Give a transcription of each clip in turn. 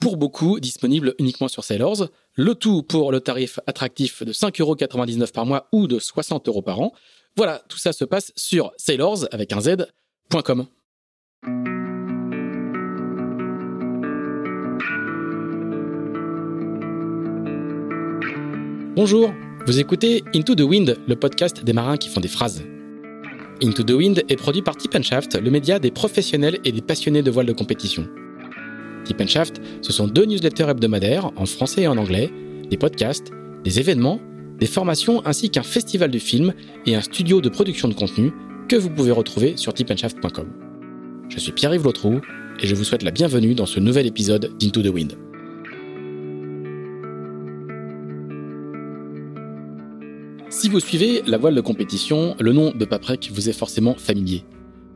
pour beaucoup disponibles uniquement sur Sailors. Le tout pour le tarif attractif de 5,99€ par mois ou de 60 euros par an. Voilà, tout ça se passe sur sailors avec un z.com. Bonjour, vous écoutez Into the Wind, le podcast des marins qui font des phrases. Into the Wind est produit par Tip Shaft, le média des professionnels et des passionnés de voile de compétition. Tip Shaft, ce sont deux newsletters hebdomadaires en français et en anglais, des podcasts, des événements, des formations ainsi qu'un festival du film et un studio de production de contenu que vous pouvez retrouver sur tipandshaft.com. Je suis Pierre-Yves Lotrou et je vous souhaite la bienvenue dans ce nouvel épisode d'Into the Wind. Si vous suivez la voile de compétition, le nom de Paprec vous est forcément familier.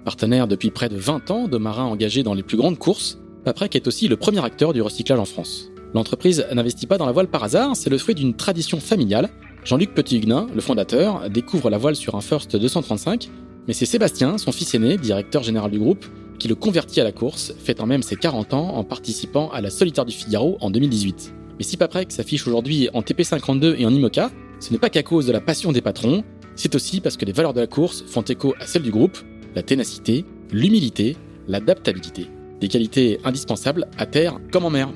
Partenaire depuis près de 20 ans de marins engagés dans les plus grandes courses, Paprec est aussi le premier acteur du recyclage en France. L'entreprise n'investit pas dans la voile par hasard, c'est le fruit d'une tradition familiale. Jean-Luc Petit-Huguenin, le fondateur, découvre la voile sur un First 235, mais c'est Sébastien, son fils aîné, directeur général du groupe, qui le convertit à la course, fêtant même ses 40 ans en participant à la Solitaire du Figaro en 2018. Mais si Paprec s'affiche aujourd'hui en TP52 et en IMOCA, ce n'est pas qu'à cause de la passion des patrons, c'est aussi parce que les valeurs de la course font écho à celles du groupe, la ténacité, l'humilité, l'adaptabilité. Des qualités indispensables à terre comme en mer.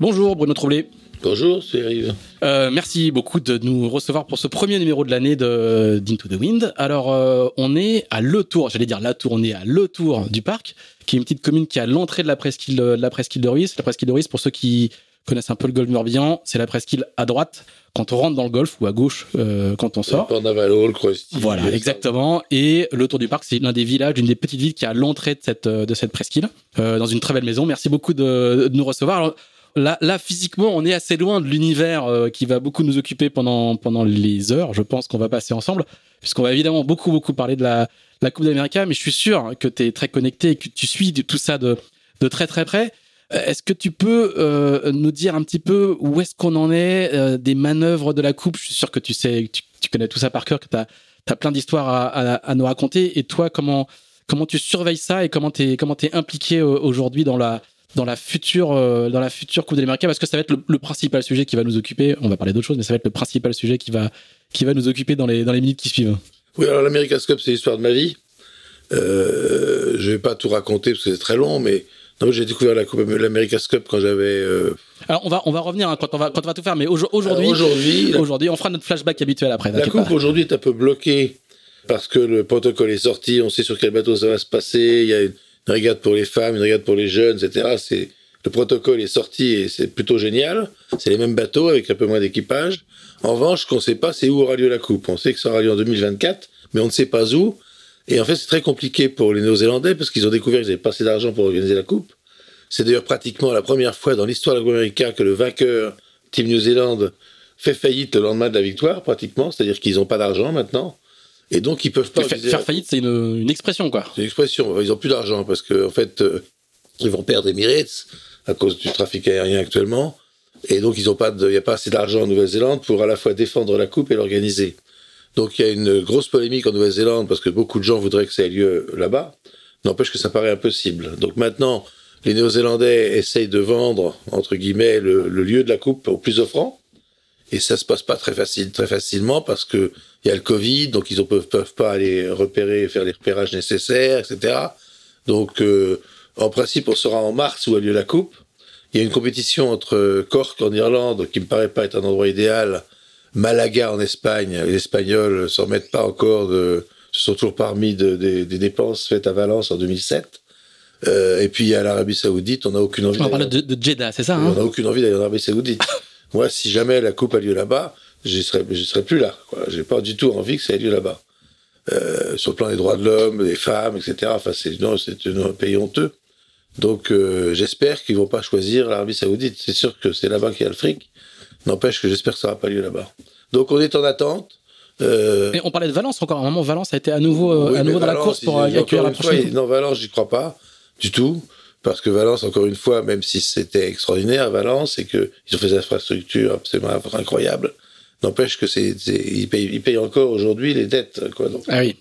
Bonjour Bruno Troublé. Bonjour, c'est Yves. Euh, merci beaucoup de nous recevoir pour ce premier numéro de l'année de d'Into the Wind. Alors, euh, on est à Le Tour, j'allais dire la Tour, on est à Le Tour du parc, qui est une petite commune qui est à l'entrée de la presqu'île de la presqu'île de Ruisse. La presqu'île de Ruisse, pour ceux qui connaissent un peu le golfe Morbihan, c'est la presqu'île à droite quand on rentre dans le golfe ou à gauche euh, quand on sort. Port Navalo, le Crosti. Voilà, exactement. Et le Tour du Parc, c'est l'un des villages, une des petites villes qui est à l'entrée de cette de cette presqu'île, euh, dans une très belle maison. Merci beaucoup de, de nous recevoir. Alors, Là, là, physiquement, on est assez loin de l'univers euh, qui va beaucoup nous occuper pendant pendant les heures. Je pense qu'on va passer ensemble, puisqu'on va évidemment beaucoup beaucoup parler de la la Coupe d'Amérique. Mais je suis sûr que tu es très connecté et que tu suis tout ça de de très très près. Euh, est-ce que tu peux euh, nous dire un petit peu où est-ce qu'on en est euh, des manœuvres de la Coupe? Je suis sûr que tu sais, tu, connais tout ça par cœur, que tu as, plein d'histoires à, nous raconter. Et toi, comment comment tu surveilles ça et comment tu es impliqué aujourd'hui dans la dans la future dans la future Coupe de l'Amérique? Parce que ça va être le, le, principal sujet qui va nous occuper. On va parler d'autres choses, mais ça va être le principal sujet qui va qui va nous occuper dans les dans les minutes qui suivent. Oui, alors l'America's Cup, c'est l'histoire de ma vie. Euh, je vais pas tout raconter parce que c'est très long, mais non, j'ai découvert la Coupe l'America's Cup quand j'avais. Euh... Alors on va on va revenir hein, quand on va quand on va tout faire, mais aujourd'hui aujourd'hui aujourd'hui on fera notre flashback habituel après. La Coupe aujourd'hui est un peu bloquée parce que le protocole est sorti, on sait sur quel bateau ça va se passer, il y a une une régate pour les femmes, une régate pour les jeunes, etc. C'est le protocole est sorti et c'est plutôt génial. C'est les mêmes bateaux avec un peu moins d'équipage. En revanche, qu'on ne sait pas, c'est où aura lieu la coupe. On sait que ça aura lieu en 2024, mais on ne sait pas où. Et en fait, c'est très compliqué pour les Néo-Zélandais parce qu'ils ont découvert qu'ils avaient pas assez d'argent pour organiser la coupe. C'est d'ailleurs pratiquement la première fois dans l'histoire de l'Américain que le vainqueur, Team New Zealand, fait faillite le lendemain de la victoire, pratiquement. C'est-à-dire qu'ils n'ont pas d'argent maintenant. Et donc, ils peuvent pas. Faire, faire faillite, c'est une, une, expression, quoi. C'est une expression. Ils ont plus d'argent parce que, en fait, euh, ils vont perdre Emirates à cause du trafic aérien actuellement. Et donc, ils ont pas il n'y a pas assez d'argent en Nouvelle-Zélande pour à la fois défendre la coupe et l'organiser. Donc, il y a une grosse polémique en Nouvelle-Zélande parce que beaucoup de gens voudraient que ça ait lieu là-bas. N'empêche que ça paraît impossible. Donc maintenant, les Néo-Zélandais essayent de vendre, entre guillemets, le, lieu de la coupe au plus offrant. Et ça se passe pas très facile, très facilement parce que il y a le Covid, donc ils ne peuvent, peuvent pas aller repérer, faire les repérages nécessaires, etc. Donc, euh, en principe, on sera en mars où a lieu la coupe. Il y a une compétition entre Cork en Irlande, qui me paraît pas être un endroit idéal, Malaga en Espagne. Les Espagnols s'en mettent pas encore de, se sont toujours parmi de, de, des dépenses faites à Valence en 2007. Euh, et puis a l'Arabie Saoudite, on n'a aucune envie. On parle de, de Jeddah, c'est ça hein? On n'a aucune envie d'aller en Arabie Saoudite. Moi, si jamais la coupe a lieu là-bas, je serais, je serais plus là. J'ai pas du tout envie que ça ait lieu là-bas. euh, sur le plan des droits de l'homme, des femmes, etc. Enfin, c'est non, c'est un pays honteux. Donc, euh, j'espère qu'ils vont pas choisir l'Arabie Saoudite. C'est sûr que c'est là-bas qu'il y a le fric. N'empêche que j'espère que ça n'aura pas lieu là-bas. Donc, on est en attente. Euh... Et on parlait de Valence encore. À un moment, Valence a été à nouveau, euh, à nouveau dans la course pour accueillir la prochaine. Fois, non, Valence, j'y crois pas du tout. Parce que Valence, encore une fois, même si c'était extraordinaire, Valence, c'est que ils ont fait des infrastructures absolument incroyables. N'empêche que c'est, ils payent, ils payent encore aujourd'hui les dettes, quoi. Donc, ah oui.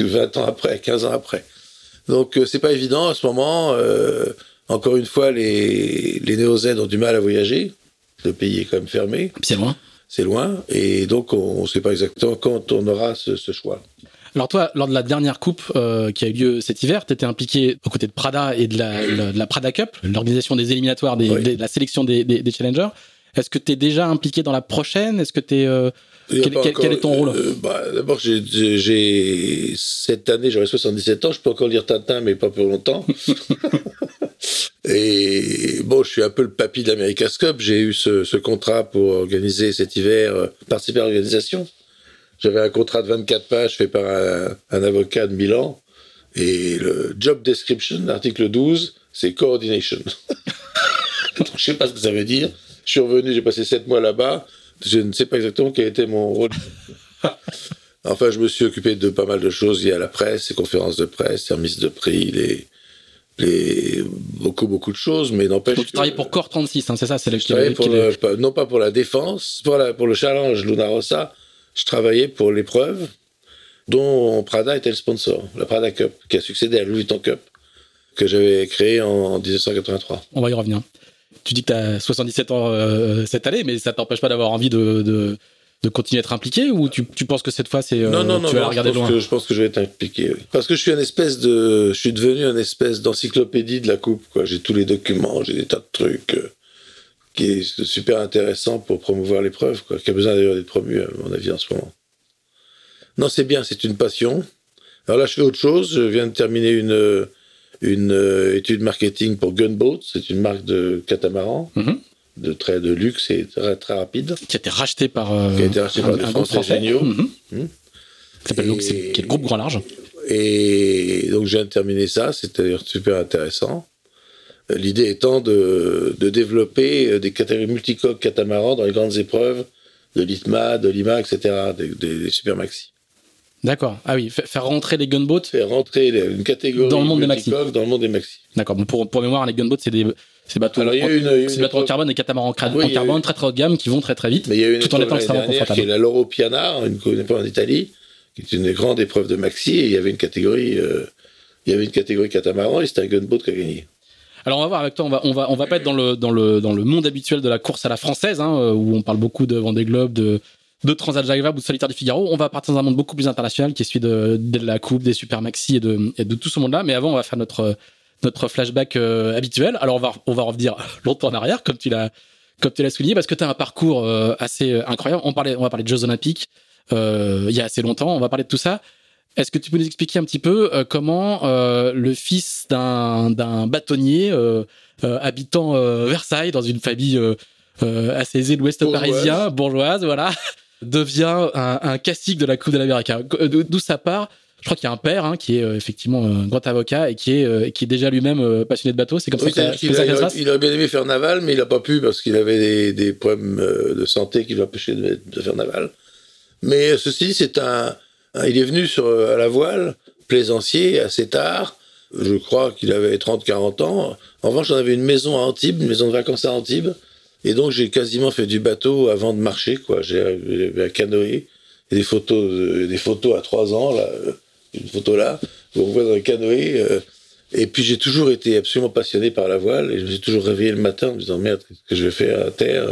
20 ans après, 15 ans après. Donc, euh, c'est pas évident à ce moment. Euh, encore une fois, les, les néo-Z ont du mal à voyager. Le pays est quand même fermé. C'est loin. C'est loin. Et donc, on ne sait pas exactement quand on aura ce, ce choix. Alors toi, lors de la dernière coupe euh, qui a eu lieu cet hiver, tu étais impliqué aux côtés de Prada et de la, la, de la Prada Cup, l'organisation des éliminatoires, des, Oui. des- de la sélection des, des, des challengers. Est-ce que tu es déjà impliqué dans la prochaine? Est-ce que tu es... euh, quel, est ton rôle euh, bah, D'abord, j'ai- cette année, j'aurai 77 ans. Je peux encore lire Tintin, mais pas pour longtemps. Et bon, je suis un peu le papy de l'America's Cup. J'ai eu ce, ce contrat pour organiser cet hiver, euh, participer à l'organisation. J'avais un contrat de 24 pages fait par un, un avocat de Milan. Et le job description, l'article 12, c'est coordination. Donc, je sais pas ce que ça veut dire. Je suis revenu, j'ai passé sept mois là-bas. Je ne sais pas exactement quel était mon rôle. enfin, je me suis occupé de pas mal de choses liées à la presse, les conférences de presse, les remises de prix, les, les beaucoup beaucoup de choses, mais n'empêche. Donc tu travailles pour Core 36, hein, c'est ça c'est le, je travaillais pour qui- le- non pas pour la défense, pour, la, pour le challenge Luna Rossa, je travaillais pour l'épreuve dont Prada était le sponsor, la Prada Cup, qui a succédé à Louis Vuitton Cup, que j'avais créé en 1983. On va y revenir. Tu dis que tu as 77 ans euh, cette année, mais ça t'empêche pas d'avoir envie de, de, de continuer à être impliqué ou tu, tu penses que cette fois c'est euh, non, non, non, tu vas non, regarder je, pense loin que, je pense que je vais être impliqué. oui. Parce que je suis un espèce de, je suis devenu un espèce d'encyclopédie de la coupe. quoi. J'ai tous les documents, j'ai des tas de trucs euh, qui est super intéressant pour promouvoir l'épreuve, quoi. Qui a besoin d'ailleurs d'être promu, à mon avis, en ce moment. Non, c'est bien, c'est une passion. Alors là, je fais autre chose. Je viens de terminer une une euh, étude marketing pour Gunboat. C'est une marque de catamaran Mhm. de très de luxe et très très rapide. Qui a été racheté par, euh, Qui a été racheté un, par des Français français géniaux. Mhm. S'appelle Et- donc, c'est- qui est le groupe Grand Large. Et donc, je viens de terminer ça, c'est d'ailleurs super intéressant. Euh, L'idée étant de, de développer euh, des catégories multicoques catamarans dans les grandes épreuves de l'ITMA, de l'IMA, etc., des, des, des super maxi. D'accord. Ah oui, fa- faire rentrer les gunboats. Faire rentrer les- une catégorie Dans le monde des maxi. dans le monde des maxi. D'accord. Bon, pour, pour mémoire, les gunboats, c'est des, c'est bateaux, Alors, il y a une- une bateaux en carbone et catamarans en, Oui, carbone très très haut de gamme qui vont très très vite. Mais il y a une Tout en étant extrêmement confortable. la Loro Piana, une, une épreuve en Italie, qui est une grande épreuve de maxi, et il y avait une catégorie, euh, il y avait une catégorie catamaran, et c'était un gunboat qui a gagné. Alors on va voir avec toi, on va on va on va pas être dans le dans le dans le monde habituel de la course à la française hein, euh, où on parle beaucoup de Vendée Globe, de de Vabre ou de Solitaire du Figaro. On va partir dans un monde beaucoup plus international qui est celui de, de la coupe, des super maxi et de et de tout ce monde-là. Mais avant, on va faire notre notre flashback euh, habituel. Alors on va on va revenir longtemps en arrière comme tu l'as comme tu l'as souligné parce que tu as un parcours euh, assez euh, incroyable. On parlait on va parler de Jeux Olympiques euh, il y a assez longtemps. On va parler de tout ça. Est-ce que tu peux nous expliquer un petit peu comment le fils d'un d'un bâtonnier habitant Versailles dans une famille assez aisée de l'Ouest parisien, bourgeoise, voilà, devient un, un classique de la Coupe de l'Amérique D'o- D'où ça part Je crois qu'il y a un père hein, qui est euh, effectivement un grand avocat et qui est euh, qui est déjà lui-même euh, passionné de bateau. C'est comme Oui, ça que ça il, passe il aurait bien aimé faire naval, mais il n'a pas pu parce qu'il avait des, des problèmes euh, de santé qui l'empêchaient de, de faire naval. Mais euh, ceci, c'est un, un- Il est venu sur, euh, à la voile, plaisancier, assez tard. Je crois qu'il avait 30-40 ans. En revanche, j'en avais une maison à Antibes, une maison de vacances à Antibes. Et donc, j'ai quasiment fait du bateau avant de marcher, quoi. J'ai- J'avais un canoë. Et des photos, de- des photos à 3 ans, là. euh, Une photo là, où on voit dans le canoë. euh, et puis j'ai toujours été absolument passionné par la voile et je me suis toujours réveillé le matin en me disant merde, qu'est-ce que je vais faire à terre?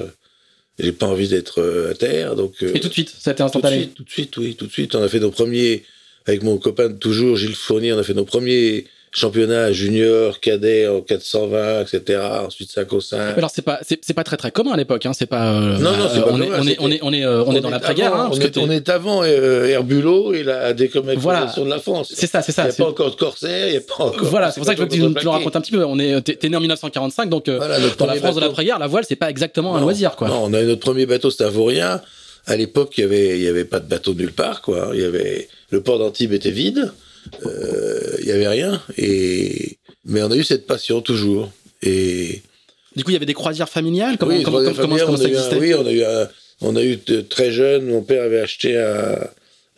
J'ai pas envie d'être euh, à terre, donc. euh, Et tout de suite, ça a été tout de instantané? suite, tout de suite, oui, tout de suite. On a fait nos premiers, avec mon copain de toujours, Gilles Fournier, on a fait nos premiers championnats juniors, cadets en 420, etc. Ensuite 5 au 5. Alors c'est pas c'est pas très très commun à l'époque. Hein. C'est pas. euh, Non, non, c'est euh, pas on, est, on est on est on est euh, on est dans l'après-guerre. Hein, on, est, t'es- on est avant euh, Herbulot et la décommercialisation Voilà. de la France. C'est ça, c'est Il ça. n'y a pas encore de corsaire, il n'y a pas encore. Voilà, c'est pour ça que je veux que tu nous, racontes un petit peu. On est, t'es, t'es né en 1945, donc euh, Voilà, dans la France de bateau. l'après-guerre, la voile, c'est pas exactement un loisir, quoi. Non, on a eu notre premier bateau, c'était à l'époque, il y avait, il y avait pas de bateau nulle part, quoi. Il y avait, le port d'Antibes était vide, euh, il y avait rien. Et, mais on a eu cette passion toujours. Et du coup, il y avait des croisières familiales? Comment, oui, comment, comment, comment, familiales, comment on ça un- existait oui, on a eu, un- on a eu de- très jeune. Mon père avait acheté un,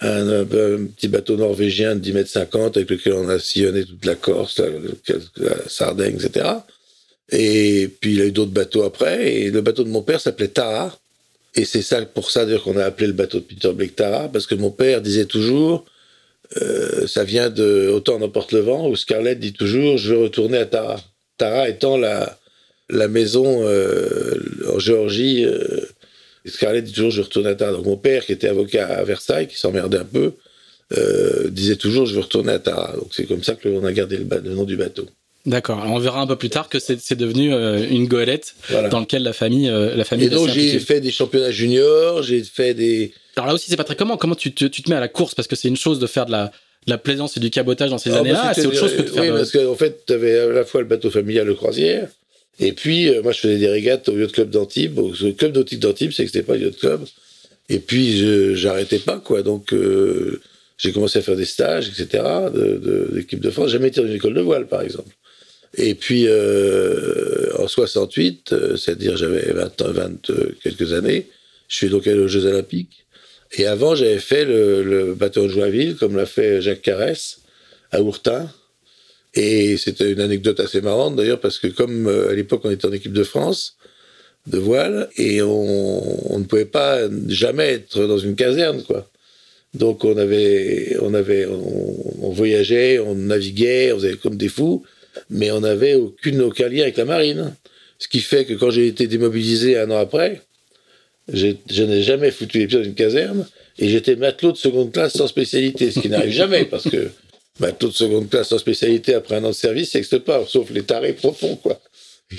un, un petit bateau norvégien de 10 mètres 50 avec lequel on a sillonné toute la Corse, la, la- la Sardaigne, etc. Et puis il a eu d'autres bateaux après. Et le bateau de mon père s'appelait Tara. Et c'est ça pour ça d'ailleurs qu'on a appelé le bateau de Peter Blake Tara, parce que mon père disait toujours, euh, ça vient de Autant n'emporte le vent, où Scarlett dit toujours, je veux retourner à Tara. Tara étant la, la maison euh, en Géorgie. Euh, et Scarlett dit toujours, je veux retourner à Tara. Donc mon père, qui était avocat à Versailles, qui s'emmerdait un peu, disait toujours, je veux retourner à Tara. Donc c'est comme ça que on a gardé le, nom du bateau. D'accord. On verra un peu plus tard que c'est devenu euh, une goélette Voilà. dans laquelle la famille, euh, la famille Et donc j'ai fait des championnats juniors, j'ai fait des... Alors là aussi, c'est pas très comment. Comment tu te, tu te mets à la course? Parce que c'est une chose de faire de la, de la plaisance et du cabotage dans ces Ah, années-là. C'est autre chose que de faire. Oui, de- parce qu'en fait, tu avais à la fois le bateau familial, le croisière, et puis euh, moi je faisais des régates au yacht club d'Antibes, au au club nautique d'Antibes, c'est que c'était pas le yacht club. Et puis j'arrêtais pas, quoi. Donc euh, j'ai commencé à faire des stages, etc., de, de, d'équipe de France. J'ai jamais été dans une école de voile, par exemple. Et puis euh, en 68, euh, c'est-à-dire j'avais 20, ans, 20 euh, quelques années, je suis donc allé aux Jeux Olympiques. Et avant, j'avais fait le, le bateau de Joinville, comme l'a fait Jacques Carès, à Ourtin. Et c'était une anecdote assez marrante d'ailleurs, parce que comme euh, à l'époque on était en équipe de France de voile, et on, on ne pouvait pas jamais être dans une caserne, quoi. Donc on avait, on avait, on, on voyageait, on naviguait, on faisait comme des fous, mais on n'avait aucune aucun lien avec la marine. Ce qui fait que quand j'ai été démobilisé un an après, je n'ai jamais foutu les pieds dans une caserne et j'étais matelot de seconde classe sans spécialité, ce qui n'arrive jamais parce que matelot de seconde classe sans spécialité après un an de service, ça n'existe pas, sauf les tarés profonds, quoi.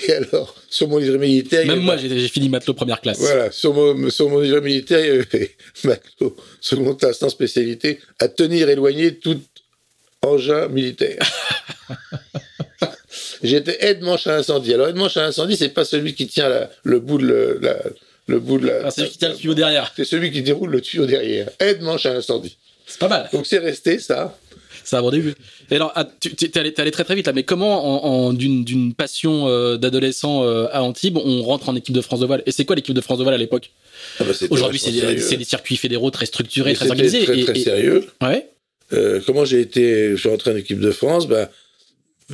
Et alors, sur mon livret militaire, Même moi, j'ai fini matelot première classe. voilà, sur mon, sur mon militaire, il y avait matelot seconde classe sans spécialité à tenir éloigné tout engin militaire. J'étais aide-manche à incendie. Alors, aide-manche à incendie, c'est pas celui qui tient la- le bout de le, la- le bout de la. C'est lui qui tient le tuyau derrière. C'est celui qui déroule le tuyau derrière. Aide-manche à incendie. C'est pas mal. Donc c'est resté ça. C'est un bon début. Et alors, ah, tu t'es allé, très très vite là, mais comment, en, en- d'une, passion euh, d'adolescent euh, à Antibes, on rentre en équipe de France de voile? Et c'est quoi l'équipe de France de voile à l'époque? Ah bah, Aujourd'hui, c'est des, circuits fédéraux très structurés, Et très organisés. Très, très et- sérieux. ouais. Euh, comment j'ai été, je suis rentré en équipe de France, bah,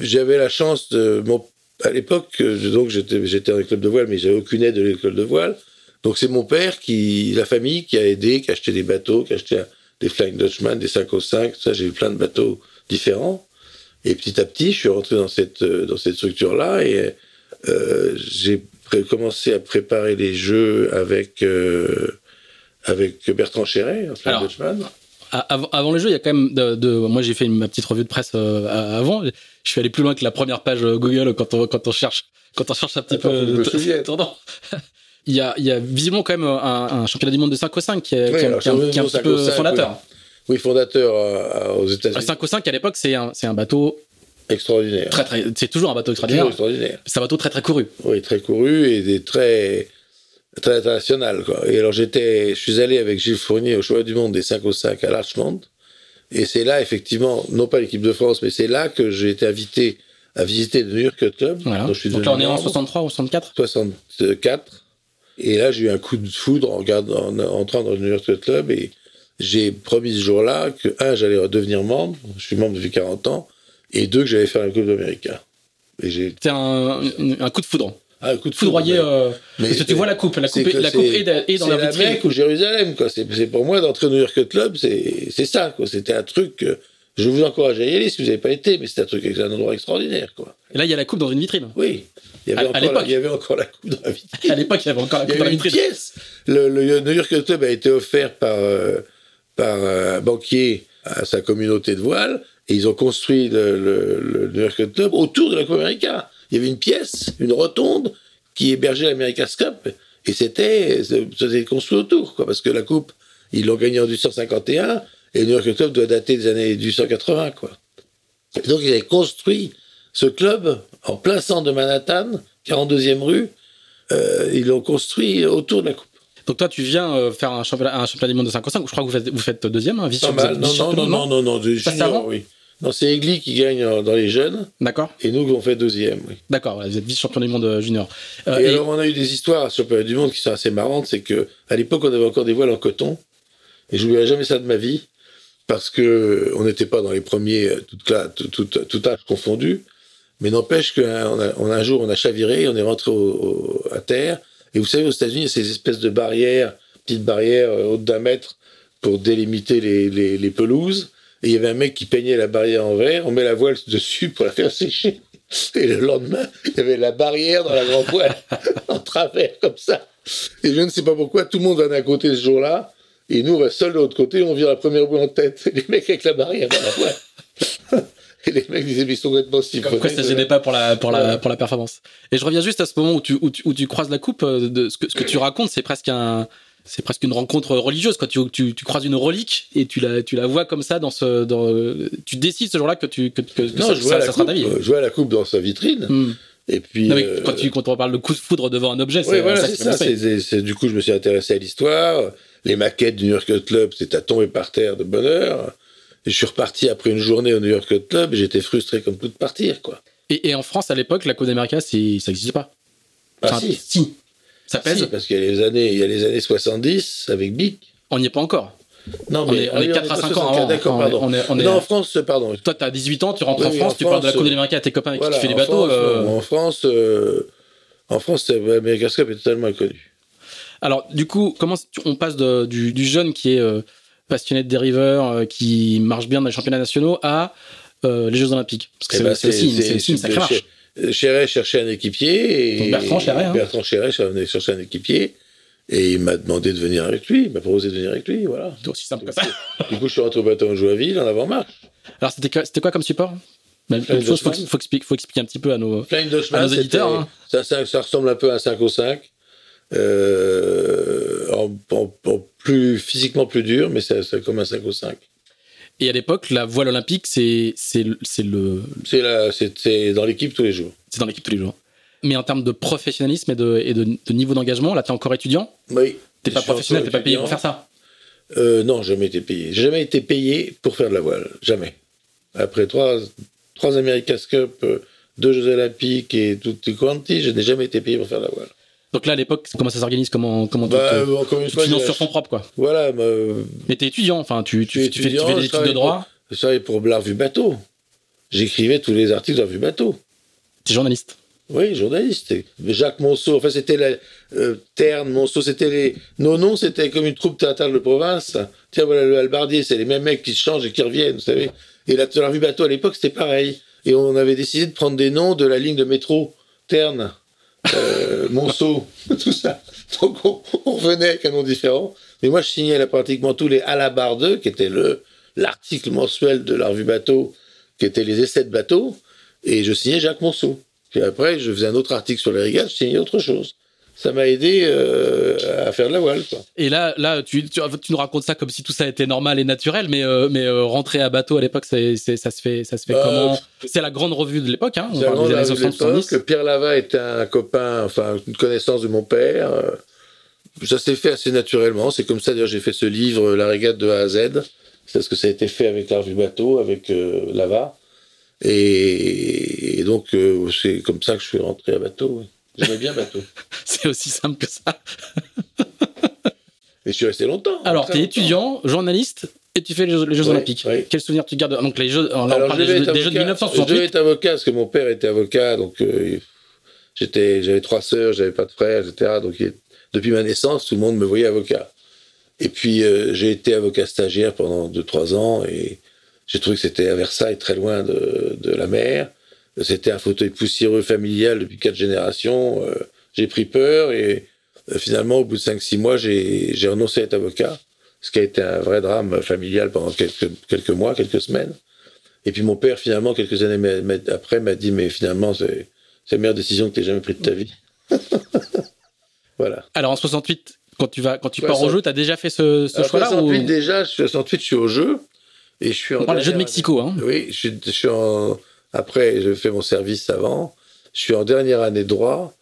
j'avais la chance de, mon, à l'époque, donc j'étais, j'étais dans les clubs de voile, mais j'avais aucune aide de l'école de voile. Donc c'est mon père qui, la famille, qui a aidé, qui a acheté des bateaux, qui a acheté des Flying Dutchman, des 5 au 5, ça j'ai eu plein de bateaux différents. Et petit à petit, je suis rentré dans cette, euh, dans cette structure-là et euh, j'ai commencé à préparer les jeux avec, euh, avec Bertrand Chéret, un Flying Dutchman. Avant, les jeux, il y a quand même de, de- moi j'ai fait ma petite revue de presse euh, avant. Je suis allé plus loin que la première page Google quand on quand on cherche quand on cherche un petit Attends, peu. je me souvienne. Il y a, il y a visiblement quand même un, un championnat du monde de 5 au 5 qui est, Oui, qui alors, est un, qui est un petit peu 5 au 5, fondateur. Oui, fondateur euh, aux États-Unis. 5 au 5 à l'époque, c'est un, un bateau Extraordinaire. très très, c'est toujours un bateau extraordinaire. extraordinaire. C'est un bateau très très couru. Oui, très couru et très très international quoi. Et alors j'étais, je suis allé avec Gilles Fournier au choix du monde des 5 au 5 à Larchmont. Et c'est là effectivement, non pas l'équipe de France, mais c'est là que j'ai été invité à visiter le New York Club. Voilà. dont je suis Donc là, on est en membre. 63 ou 64 64. Et là, j'ai eu un coup de foudre en, regardant, en entrant dans le New York Club et j'ai promis ce jour-là que, un, j'allais redevenir membre, je suis membre depuis 40 ans, et deux, que j'allais faire la Coupe d'Amérique. C'est un, coup de foudre. ah, un coup de Foudroyé. foudre, euh, parce que tu vois la coupe. La c'est coupe, est- la coupe c'est- est, est dans c'est la vitrine. Mecque ou Jérusalem, quoi. C'est c'est pour moi d'entrer au New York Club, c'est c'est ça, quoi. C'était un truc. que je vous encourage à y aller si vous n'avez pas été, mais c'est un truc, c'est un endroit extraordinaire, quoi. Et là, il y a la coupe dans une vitrine. Oui. Il y avait, à encore, la, il y avait encore la coupe dans la vitrine. À l'époque, il y avait encore la coupe dans la avait une vitrine. pièce. Le, le New York Club a été offert par, euh, par euh, un banquier à sa communauté de voile, et ils ont construit le, le- le New York Club autour de la Coupe America. Il y avait une pièce, une rotonde, qui hébergeait l'America's Cup, et c'était, c'était construit autour, quoi, parce que la Coupe, ils l'ont gagnée en 1851, et le New York Club doit dater des années 1880, quoi. Et donc, ils avaient construit ce club en plein centre de Manhattan, 42e rue, euh, ils l'ont construit autour de la Coupe. Donc toi, tu viens euh, faire un championnat, un championnat du monde de 5 5. Je crois que vous faites, vous faites deuxième, hein, vice mal. Non, non, non, non, non, non, de junior, oui. Non, c'est Egli qui gagne euh, dans les jeunes, D'accord. et nous, on fait deuxième, oui. D'accord. vous êtes vice-champion du monde euh, junior. Euh, et, et- alors, on a eu des histoires sur le championnat du monde qui sont assez marrantes. C'est que à l'époque, on avait encore des voiles en coton. Et je n'oublierai jamais ça de ma vie. Parce que on n'était pas dans les premiers, toute tout âge confondu. Mais n'empêche qu'un un jour, on a chaviré, on est rentré à terre. Et vous savez, aux États-Unis, il y a ces espèces de barrières, petites barrières euh, hautes d'un mètre pour délimiter les, pelouses. Et il y avait un mec qui peignait la barrière en verre. On met la voile dessus pour la faire sécher. Et le lendemain, il y avait la barrière dans la grande voile, en travers, comme ça. Et je ne sais pas pourquoi, tout le monde va d'un côté ce jour-là, et nous, on reste seuls de l'autre côté, on vire la première boule en tête. Les mecs avec la barrière dans la voile. Et les mecs disaient, mais ils sont complètement Comme quoi, ça siphonnés. gênait pas pour la, pour la, pour la performance. Et je reviens juste à ce moment où tu, où tu, où tu croises la coupe. euh, De, ce, que, ce que tu racontes, c'est presque un, c'est presque une rencontre religieuse. Quand tu, tu, tu croises une relique et tu la, tu la vois comme ça dans ce, dans, tu décides ce jour-là que tu, que, que, que Non, ça, je ça- sera coupe, ta vie. euh, je vois la coupe dans sa vitrine. Hmm. Et puis. Non, mais euh, quand, tu, quand on parle de coup de foudre devant un objet, c'est Ouais, voilà, ça c'est c'est- c'est- c'est- du coup, je me suis intéressé à l'histoire. Les maquettes du New York Club, c'était à tomber par terre de bonheur. Et je suis reparti après une journée au New York Club et j'étais frustré comme tout de partir, quoi. Et, et en France, à l'époque, la Coupe d'Amérique, ça n'existait pas? Ah, Enfin, si. Ça pèse? Si, parce qu'il y a les années, il y a les années 70 avec Bic. On n'y est pas encore. Non, On est- on est oui, 4 à pas 5 ans 64, avant. D'accord, On pardon. on est- on est- non, en France, pardon. Toi, t'as 18 ans, tu rentres Oui, en France, en tu parles de la Coupe euh, d'Amérique à tes copains avec Voilà, qui tu fais les en bateaux. France, euh, En France, euh, en France, l'America's Cup est totalement inconnu. Alors, du coup, comment on passe de- du, du jeune qui est euh, passionné de dériveurs, euh, qui marche bien dans les championnats nationaux, à euh, les Jeux Olympiques Parce que Eh c'est ben, c'est aussi, une- sacrée marche. Chéret cherchait un équipier. Et Donc Bertrand Chéret, hein. Bertrand Chéret chercher un équipier. Et il m'a demandé de venir avec lui. Il m'a proposé de venir avec lui. Voilà. C'est aussi simple que ça. Du coup, je suis rentré au bateau en Joinville en avant-marche. Alors, c'était quoi, comme support? Même chose, faut, expliquer, faut expliquer un petit peu à nos. À nos éditeurs, hein. ça, ça- ça ressemble un peu à un 5 au 5. Euh, en, en- en plus physiquement plus dur, mais c'est comme un 5 au 5. Et à l'époque, la voile olympique, c'est c'est le- c'est dans l'équipe tous les jours. c'est dans l'équipe tous les jours. Mais en termes de professionnalisme et de, et de, de niveau d'engagement, là, t'es encore étudiant? Oui. T'es pas professionnel, t'es pas payé pour faire ça? Euh, non, jamais été payé. J'ai jamais été payé pour faire de la voile. Jamais. Après trois, trois America's Cup, euh, deux Jeux Olympiques et tutti quanti, je n'ai jamais été payé pour faire de la voile. Donc là, à l'époque, comment ça s'organise Comment, comment tu Bah, te- euh, encore une tu finances sur ton propre, quoi. voilà, me- Mais t'es étudiant, enfin, tu, tu, tu fais, tu fais des études de droit, je travaillais pour la revue Bateau. J'écrivais tous les articles de la revue Bateau. t'es journaliste. Oui, journaliste. Jacques Monceau, enfin c'était la euh, Terne, Monceau, c'était les. Nos noms, c'était comme une troupe théâtrale de province. Tiens, voilà le Albardier, c'est les mêmes mecs qui se changent et qui reviennent, vous savez. Et la, la revue Bateau à l'époque, c'était pareil. Et on avait décidé de prendre des noms de la ligne de métro Terne, euh, Monceau, tout ça. Donc on, on revenait avec un nom différent. Mais moi, je signais pratiquement tous les à la barre 2, qui était le l'article mensuel de la revue Bateau, qui était les essais de bateau, et je signais Jacques Monceau. Puis après, je faisais un autre article sur les régates, je signais autre chose. Ça m'a aidé euh, à faire de la voile, quoi. Et là, là tu, tu, tu nous racontes ça comme si tout ça était normal et naturel, mais, euh, mais euh, rentrer à bateau à l'époque, ça se fait, ça se fait Euh, comment C'est la grande revue de l'époque, hein on la années revue de 70. l'époque. Pierre Lava était un copain, enfin une connaissance de mon père. Ça s'est fait assez naturellement. C'est comme ça d'ailleurs j'ai fait ce livre, La régate de A à Z. C'est parce que ça a été fait avec la revue Bateau, avec Lava. Et, et donc c'est comme ça que je suis rentré à Bateau. oui. J'aimais bien Bateau. C'est aussi simple que ça. Et je suis resté longtemps. Alors, t'es longtemps. étudiant, journaliste, et tu fais les Jeux, les Jeux Oui, Olympiques. oui. Quel souvenir tu gardes Donc, les Jeux, on Alors, parle des, jeux, de avocat. Je 1968. devais être avocat parce que mon père était avocat, donc euh, j'étais, j'avais trois sœurs, j'avais pas de frères, etc. Donc depuis ma naissance, tout le monde me voyait avocat. Et puis euh, j'ai été avocat stagiaire pendant deux trois ans et j'ai trouvé que c'était à Versailles, très loin de, de la mer. C'était un fauteuil poussiéreux familial depuis quatre générations. Euh, j'ai pris peur et euh, finalement, au bout de cinq six mois, j'ai renoncé à être avocat, ce qui a été un vrai drame familial pendant quelques, quelques mois, quelques semaines. Et puis mon père, finalement, quelques années après, m'a dit, mais finalement, c'est la meilleure décision que tu aies jamais prise de ta vie. voilà. Alors, en 68, quand tu, vas, quand tu pars au 60. jeu, t'as déjà fait ce, choix-là 68, ou... déjà, je suis 68, je suis au jeu. Et je suis en On parle des Jeux de Mexico, hein. Oui, je je suis en... Après, je fais mon service avant. Je suis en dernière année de droit.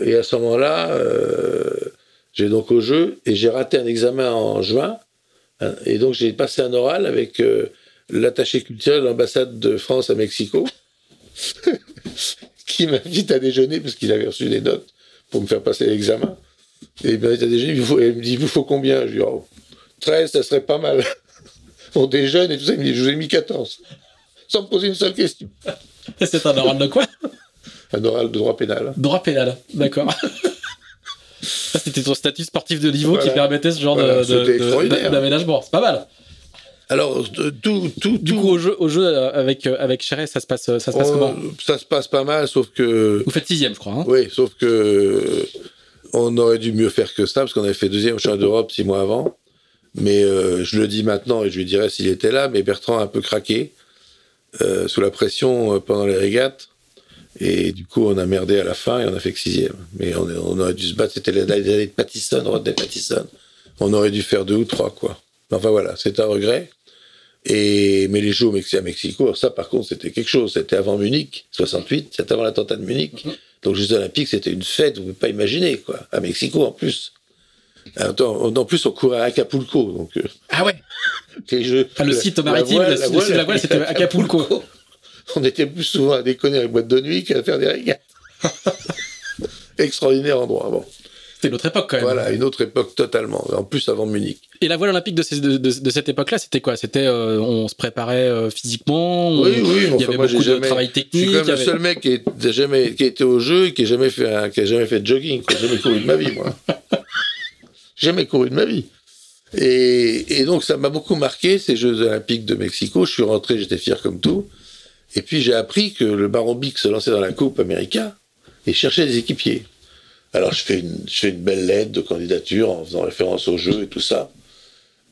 Et à ce moment-là, euh, J'ai donc au jeu et j'ai raté un examen en juin. et donc j'ai passé un oral avec euh, l'attaché culturel de l'ambassade de France à Mexico, qui m'invite à déjeuner parce qu'il avait reçu des notes pour me faire passer l'examen. Et il m'invite à déjeuner, il me dit, il vous faut combien? Je lui dis, oh, 13, ça serait pas mal. On déjeune et tout ça, il me dit, je vous ai mis 14. Sans me poser une seule question. C'est un oral de quoi Un oral de droit pénal. Droit pénal, d'accord. C'était ton statut sportif de niveau qui permettait ce genre Voilà, de- d'aménagement. C'est pas mal. Alors, tout, tout, Du tout- coup, au jeu, au jeu euh, avec, euh, avec Chéret, ça se passe, ça se passe on- comment ça se passe pas mal, sauf que Vous faites sixième, je crois. Hein Oui, sauf que on aurait dû mieux faire que ça, parce qu'on avait fait deuxième championnat d'Europe six mois avant. Mais euh, je le dis maintenant, et je lui dirais s'il était là, mais Bertrand a un peu craqué euh, sous la pression euh, pendant les régates. Et du coup, on a merdé à la fin et on a fait que sixième. Mais on, on aurait dû se battre, c'était les années de Pattison, Rodney Pattison. On aurait dû faire deux ou trois, quoi. Enfin voilà, c'est un regret. Et, mais les Jeux à Mexico, ça par contre, c'était quelque chose. C'était avant Munich, 68, c'était avant l'attentat de Munich. Donc les Jeux Olympiques, c'était une fête, vous ne pouvez pas imaginer, quoi. À Mexico, en plus. Attends, en plus, on courait à Acapulco. Donc, euh, Ah ouais les Jeux, Enfin, le la- site la maritime, voile- le site- le site de la voile, c'était Acapulco. On était plus souvent à déconner avec boîte de nuit qu'à faire des régates. Extraordinaire endroit. Bon, C'était l'autre époque, quand même. voilà, une autre époque totalement. En plus, avant Munich. Et la voile olympique de, ces- de, de- de cette époque-là, c'était quoi? C'était euh, on se préparait euh, physiquement on- Oui, oui, Il y avait moi, j'ai beaucoup de jamais- travail Je technique. suis quand même le seul mec qui, est jamais, qui a été au jeu et qui a jamais fait, un- qui a jamais fait de jogging. A jamais couru de ma vie, moi. Jamais couru de ma vie. Et, donc, ça m'a beaucoup marqué, ces Jeux Olympiques de Mexico. Je suis rentré, j'étais fier comme tout. Et puis, j'ai appris que le Baron se lançait dans la Coupe América et cherchait des équipiers. Alors, je fais, une, belle lettre de candidature en faisant référence au jeu et tout ça.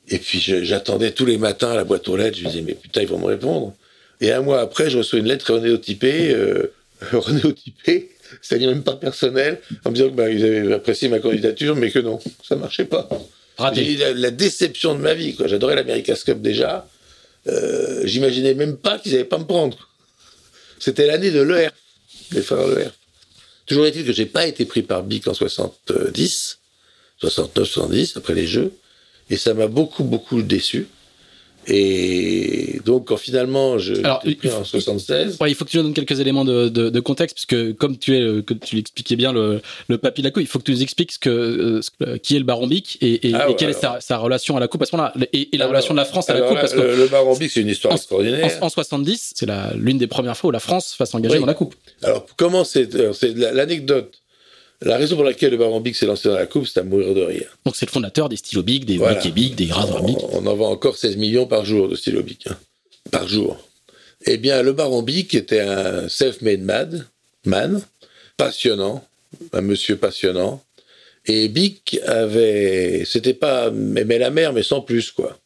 Et puis, j'attendais tous les matins à la boîte aux lettres. Je me disais, mais putain, ils vont me répondre. Et un mois après, je reçois une lettre renéotypée, euh, renéotypée, c'est-à-dire même pas personnelle, en me disant que bah, avaient apprécié ma candidature, mais que non, ça marchait pas. J'ai eu la, la déception de ma vie. quoi. J'adorais l'America's Cup déjà. Euh, J'imaginais même pas qu'ils allaient pas me prendre. C'était l'année de l'ER, les frères l'ER. Toujours est-il que j'ai pas été pris par Bic en 70, 69, 70, après les Jeux. Et ça m'a beaucoup, beaucoup déçu. Et donc, quand finalement, je Alors, pris en 76, Ouais, il faut que tu nous donnes quelques éléments de, de, de contexte, puisque comme tu es, euh, que tu l'expliquais bien, le, le papy de la coupe, il faut que tu nous expliques ce que, euh, ce que- qui est le Baron Bic et, et, Ah et quelle est sa, sa relation à la coupe à ce moment-là, et, et la Alors, relation de la France à la coupe, là, parce que le, le Baron Bic, c'est une histoire En- extraordinaire. en, en 70, c'est la- l'une des premières fois où la France va s'engager Oui. dans la coupe. Alors, comment c'est c'est la- l'anecdote La raison pour laquelle le Baron Bic s'est lancé dans la coupe, c'est à mourir de rire. Donc c'est le fondateur des stylos des Voilà. Des Razor Bic. On, en vend encore 16 millions par jour de stylo Bic. hein. Par jour. Eh bien, le Baron Bic était un self-made mad, man, passionnant, un monsieur passionnant. Et Bic avait, c'était pas aimait la mer, mais sans plus, quoi.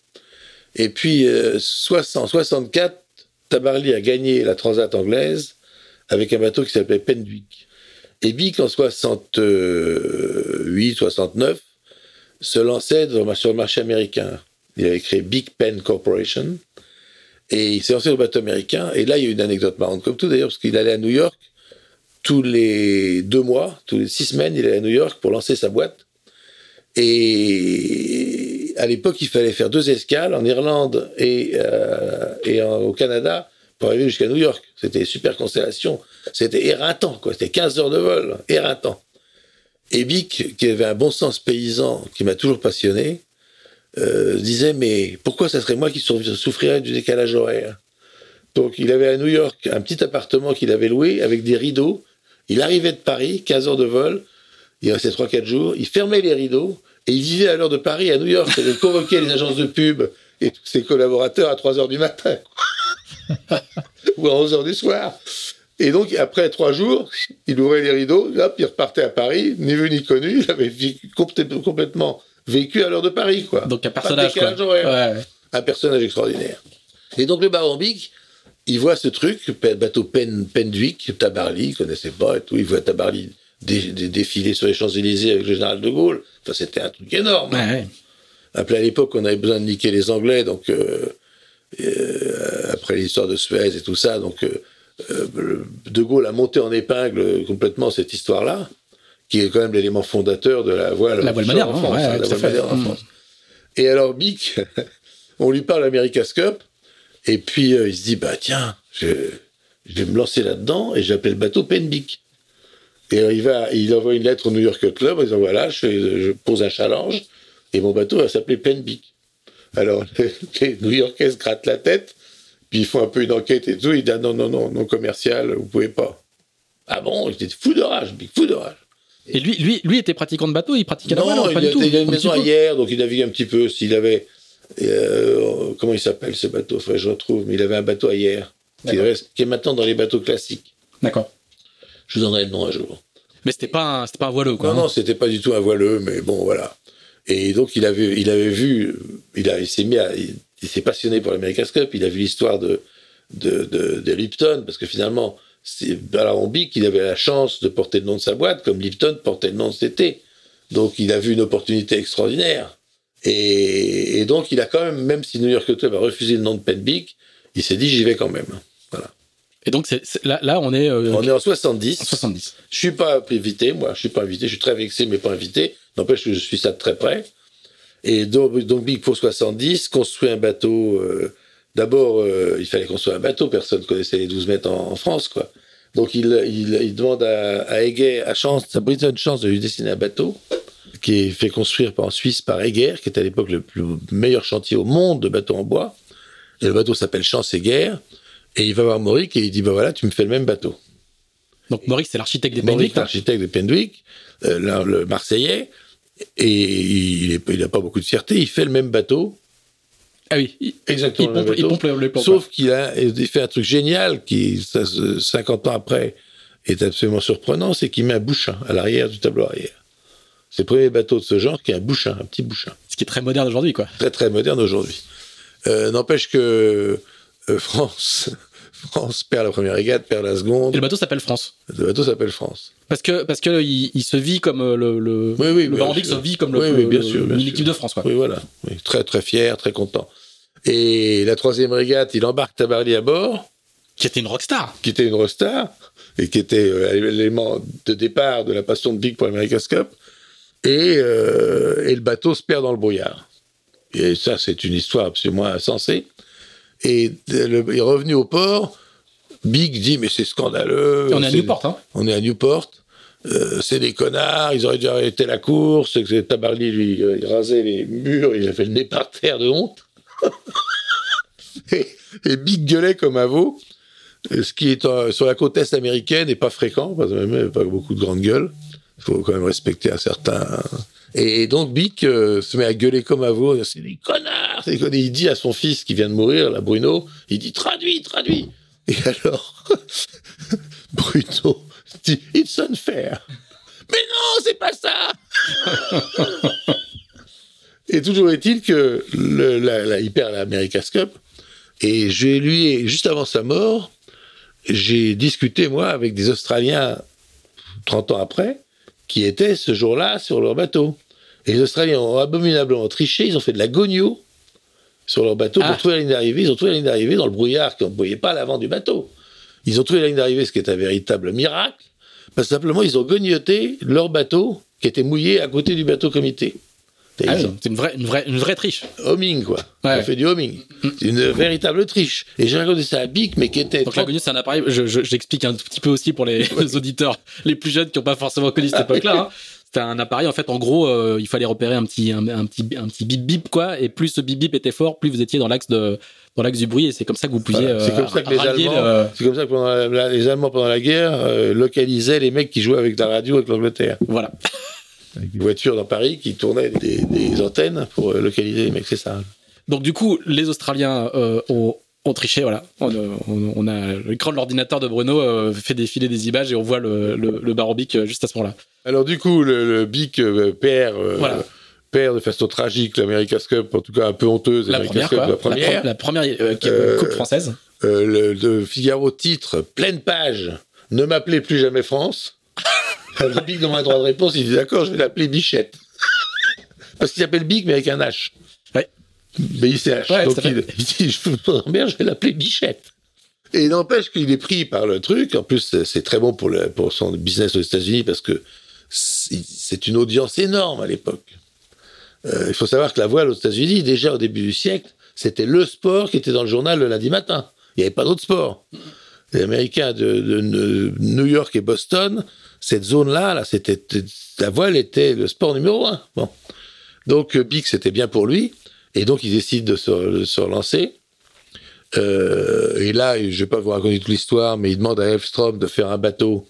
Et puis, euh, 60, 64, Tabarly a gagné la Transat anglaise avec un bateau qui s'appelait Pendwick. Et Bic, en 68, 69, se lançait sur le marché américain. Il avait créé Big Pen Corporation. Et il s'est lancé le bateau américain. Et là, il y a une anecdote marrante comme tout, d'ailleurs, parce qu'il allait à New York tous les deux mois, tous les six semaines, il allait à New York pour lancer sa boîte. Et à l'époque, il fallait faire deux escales en Irlande et, euh, et en- au Canada pour arriver jusqu'à New York. C'était super constellation. C'était éreintant, quoi. C'était 15 heures de vol, éreintant. Et Bic, qui avait un bon sens paysan, qui m'a toujours passionné, euh, disait mais pourquoi ça serait moi qui sou- souffrirais du décalage horaire? Donc il avait à New York un petit appartement qu'il avait loué avec des rideaux. Il arrivait de Paris, 15 heures de vol, il restait 3-4 jours, il fermait les rideaux et il vivait à l'heure de Paris à New York. Il convoquait les agences de pub et tous ses collaborateurs à 3 heures du matin ou à 11 heures du soir. Et donc, après trois jours, il ouvrait les rideaux, hop, il repartait à Paris, ni vu ni connu, il avait vécu complè- complètement vécu à l'heure de Paris, quoi. Donc un Pas de personnage, quoi. Ouais. Un personnage extraordinaire. Et donc, le baron Bic, il voit ce truc, bateau Pen, Pendwick, Tabarly, il connaissait pas et tout, il voit Tabarly dé- dé- défiler sur les Champs-Élysées avec le général de Gaulle. Enfin, c'était un truc énorme. Ouais, ouais. Après, à l'époque, on avait besoin de niquer les Anglais, donc euh, après l'histoire de Suez et tout ça, donc euh, euh, De Gaulle a monté en épingle complètement cette histoire-là, qui est quand même l'élément fondateur de la voile, La voile moderne, en France, ouais, hein, la voile moderne en Mm. France. Et alors Bic, on lui parle America's Cup, et puis euh, il se dit bah tiens, je, je vais me lancer là-dedans et j'appelle le bateau Penbic. Et alors, il va, il envoie une lettre au New York Club en disant voilà, je pose un challenge et mon bateau va s'appeler Penbic. Alors les, les New-Yorkais se grattent la tête, puis ils font un peu une enquête et tout. Ils disent ah, non non non non commercial, vous pouvez pas. Ah bon, j'étais fou de rage, fou de rage. Et lui, lui, lui était pratiquant de bateau, il pratiquait la voile, Non, il, pas a, du tout il a une Un maison hier, donc il navigue un petit peu. S'il avait. euh, comment il s'appelle ce bateau? Faudrait que je retrouve, mais il avait un bateau hier, qui, reste- qui est maintenant dans les bateaux classiques. D'accord. Je vous donnerai le nom un jour. Mais c'était pas un, c'était pas un voileux, quoi. Non, hein. non, c'était pas du tout un voileux, mais bon, voilà. Et donc, il avait, vu, il, s'est mis passionné pour l'America's Cup, il a vu l'histoire de, Lipton, parce que finalement, c'est, on bique, il avait la chance de porter le nom de sa boîte, comme Lipton portait le nom de cet été. Donc, il a vu une opportunité extraordinaire. Et, donc, il a quand même, même si New York Club a refusé le nom de Penbic, il s'est dit, j'y vais quand même. Et donc, c'est, là, là, on est, euh, On est en 70. en 70. Je suis pas invité, moi, je suis pas invité, je suis très vexé, mais pas invité. N'empêche que je suis ça de très près. Et donc, donc Big pour 70, construit un bateau. euh, D'abord, euh, il fallait construire un bateau, personne ne connaissait les 12 mètres en, en France, quoi. Donc il, il, il demande à, à Heger, à Chance, à Britton Chance de lui dessiner un bateau, qui est fait construire en Suisse par Heger, qui était à l'époque le plus meilleur chantier au monde de bateaux en bois. Et le bateau s'appelle Chance Heger. Et il va voir Mauric et il dit, bah voilà, tu me fais le même bateau. Donc, Maurice, c'est l'architecte des Mauric, Penwick, là. l'architecte de Pendwick, euh, le Marseillais, et il n'a pas beaucoup de fierté, il fait le même bateau, Ah oui. Il, exactement il le pompe, il bateau, pompe les, pompes. sauf qu'il a fait un truc génial qui, ça, se- 50 ans après, est absolument surprenant, c'est qu'il met un bouchin à l'arrière du tableau arrière. C'est le premier bateau de ce genre qui a un bouchin, un petit bouchin. Ce qui est très moderne aujourd'hui, quoi. Très très moderne aujourd'hui. Euh, N'empêche que France, France perd la première régate, perd la Et seconde. le bateau s'appelle France. Le bateau s'appelle France. Parce que, parce que il, il se vit comme euh, le, le, Oui, oui, le sûr. se vit comme le, Oui, oui, bien le- sûr, bien une sûr. de France, quoi. Oui, voilà. Oui, très, très fier, très content. Et la troisième régate, il embarque Tabarly à bord, Qui était une rockstar. qui était une Rostar, et qui était euh, l'élément de départ de la passion de Big pour l'America's Cup. Et, euh, et le bateau se perd dans le brouillard. Et ça, c'est une histoire absolument insensée. Et le- il est revenu au port. Big dit, mais c'est scandaleux. Et on est à Newport, hein. on est à Newport. Euh, c'est des connards, ils auraient dû arrêter la course. que Tabarly, lui, euh, il rasait les murs, il a fait le nez par terre de honte. et, et Big gueulait comme un veau, ce qui est euh, sur la côte est américaine n'est pas fréquent, parce que même il n'y a pas beaucoup de grandes gueules. Il faut quand même respecter un certain. Et donc Bic euh, se met à gueuler comme un veau. C'est des connards. Il dit à son fils qui vient de mourir, là, Bruno, il dit traduis, traduis. Et alors, Bruno dit It's unfair. Mais non, c'est pas ça Et toujours est-il que la, la- perd l'America's Cup. Et je lui juste avant sa mort, j'ai discuté, moi, avec des Australiens 30 ans après, qui étaient ce jour-là sur leur bateau. Et les Australiens ont abominablement triché, ils ont fait de la gogno sur leur bateau Ah. pour trouver la ligne d'arrivée. Ils ont trouvé la ligne d'arrivée dans le brouillard qu'on ne voyait pas à l'avant du bateau. Ils ont trouvé la ligne d'arrivée, ce qui est un véritable miracle, parce que simplement ils ont gognoté leur bateau qui était mouillé à côté du bateau comité. Ah c'est une vraie, une, vraie, une vraie triche. homing, quoi. Ouais. On fait du homing. C'est une véritable triche. Et j'ai raconté ça à Bic, mais qui était. Donc la Gonu, c'est un appareil. Je, je- j'explique un petit peu aussi pour les, les auditeurs les plus jeunes qui n'ont pas forcément connu cette époque-là. hein. C'était un appareil en fait. En gros, euh, il fallait repérer un petit, un, un petit, un petit bip bip quoi. Et plus ce bip bip était fort, plus vous étiez dans l'axe de, dans l'axe du bruit. Et c'est comme ça que vous pouviez. Voilà. C'est euh, comme ça que les Allemands, le- c'est comme ça que pendant la- la- les Allemands pendant la guerre euh, localisaient les mecs qui jouaient avec la radio avec l'Angleterre. Voilà. Avec des voitures dans Paris qui tournaient des, des antennes pour euh, localiser les mecs. C'est ça. Donc du coup, les Australiens euh, ont, ont triché. Voilà. On, on- on a l'écran de l'ordinateur de Bruno euh, fait défiler des images et on voit le, le, le barobic juste à ce moment-là. Alors du coup, le, le Bic euh, perd, euh, Voilà. perd de façon tragique l'America's Cup, en tout cas un peu honteuse. La première, Cup, quoi. la première. La, première euh, Euh, coupe française. Euh, le, de Figaro titre, pleine page, ne m'appelez plus jamais France. le Bic dans un droit de réponse, il dit d'accord, je vais l'appeler Bichette. Parce qu'il s'appelle Bic, mais avec un H. Ouais. B-I-C-H. Ouais, Donc il, il dit, je vous bien, je vais l'appeler Bichette. Et n'empêche qu'il est pris par le truc. En plus, c'est- très bon pour, le, pour son business aux États-Unis parce que c'est une audience énorme à l'époque. Euh, il faut savoir que la voile aux États-Unis, déjà au début du siècle, c'était le sport qui était dans le journal le lundi matin. Il n'y avait pas d'autre sport. Les Américains de, New York et Boston, cette zone-là, là, c'était la voile était le sport numéro un. Bon. Donc euh, Bix, c'était bien pour lui, et donc il décide de se, relancer. Euh, et là, je ne vais pas vous raconter toute l'histoire, mais il demande à Elfstrom de faire un bateau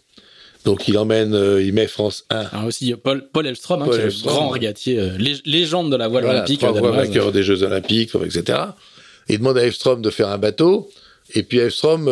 donc il emmène, euh, il met France 1. Ah aussi Paul, Paul Elfstrom, hein, qui est grand régatier, euh, légende de la voile olympique. Trois vainqueur des Jeux olympiques, etc. Il demande à Elfstrom de faire un bateau, et puis Elfstrom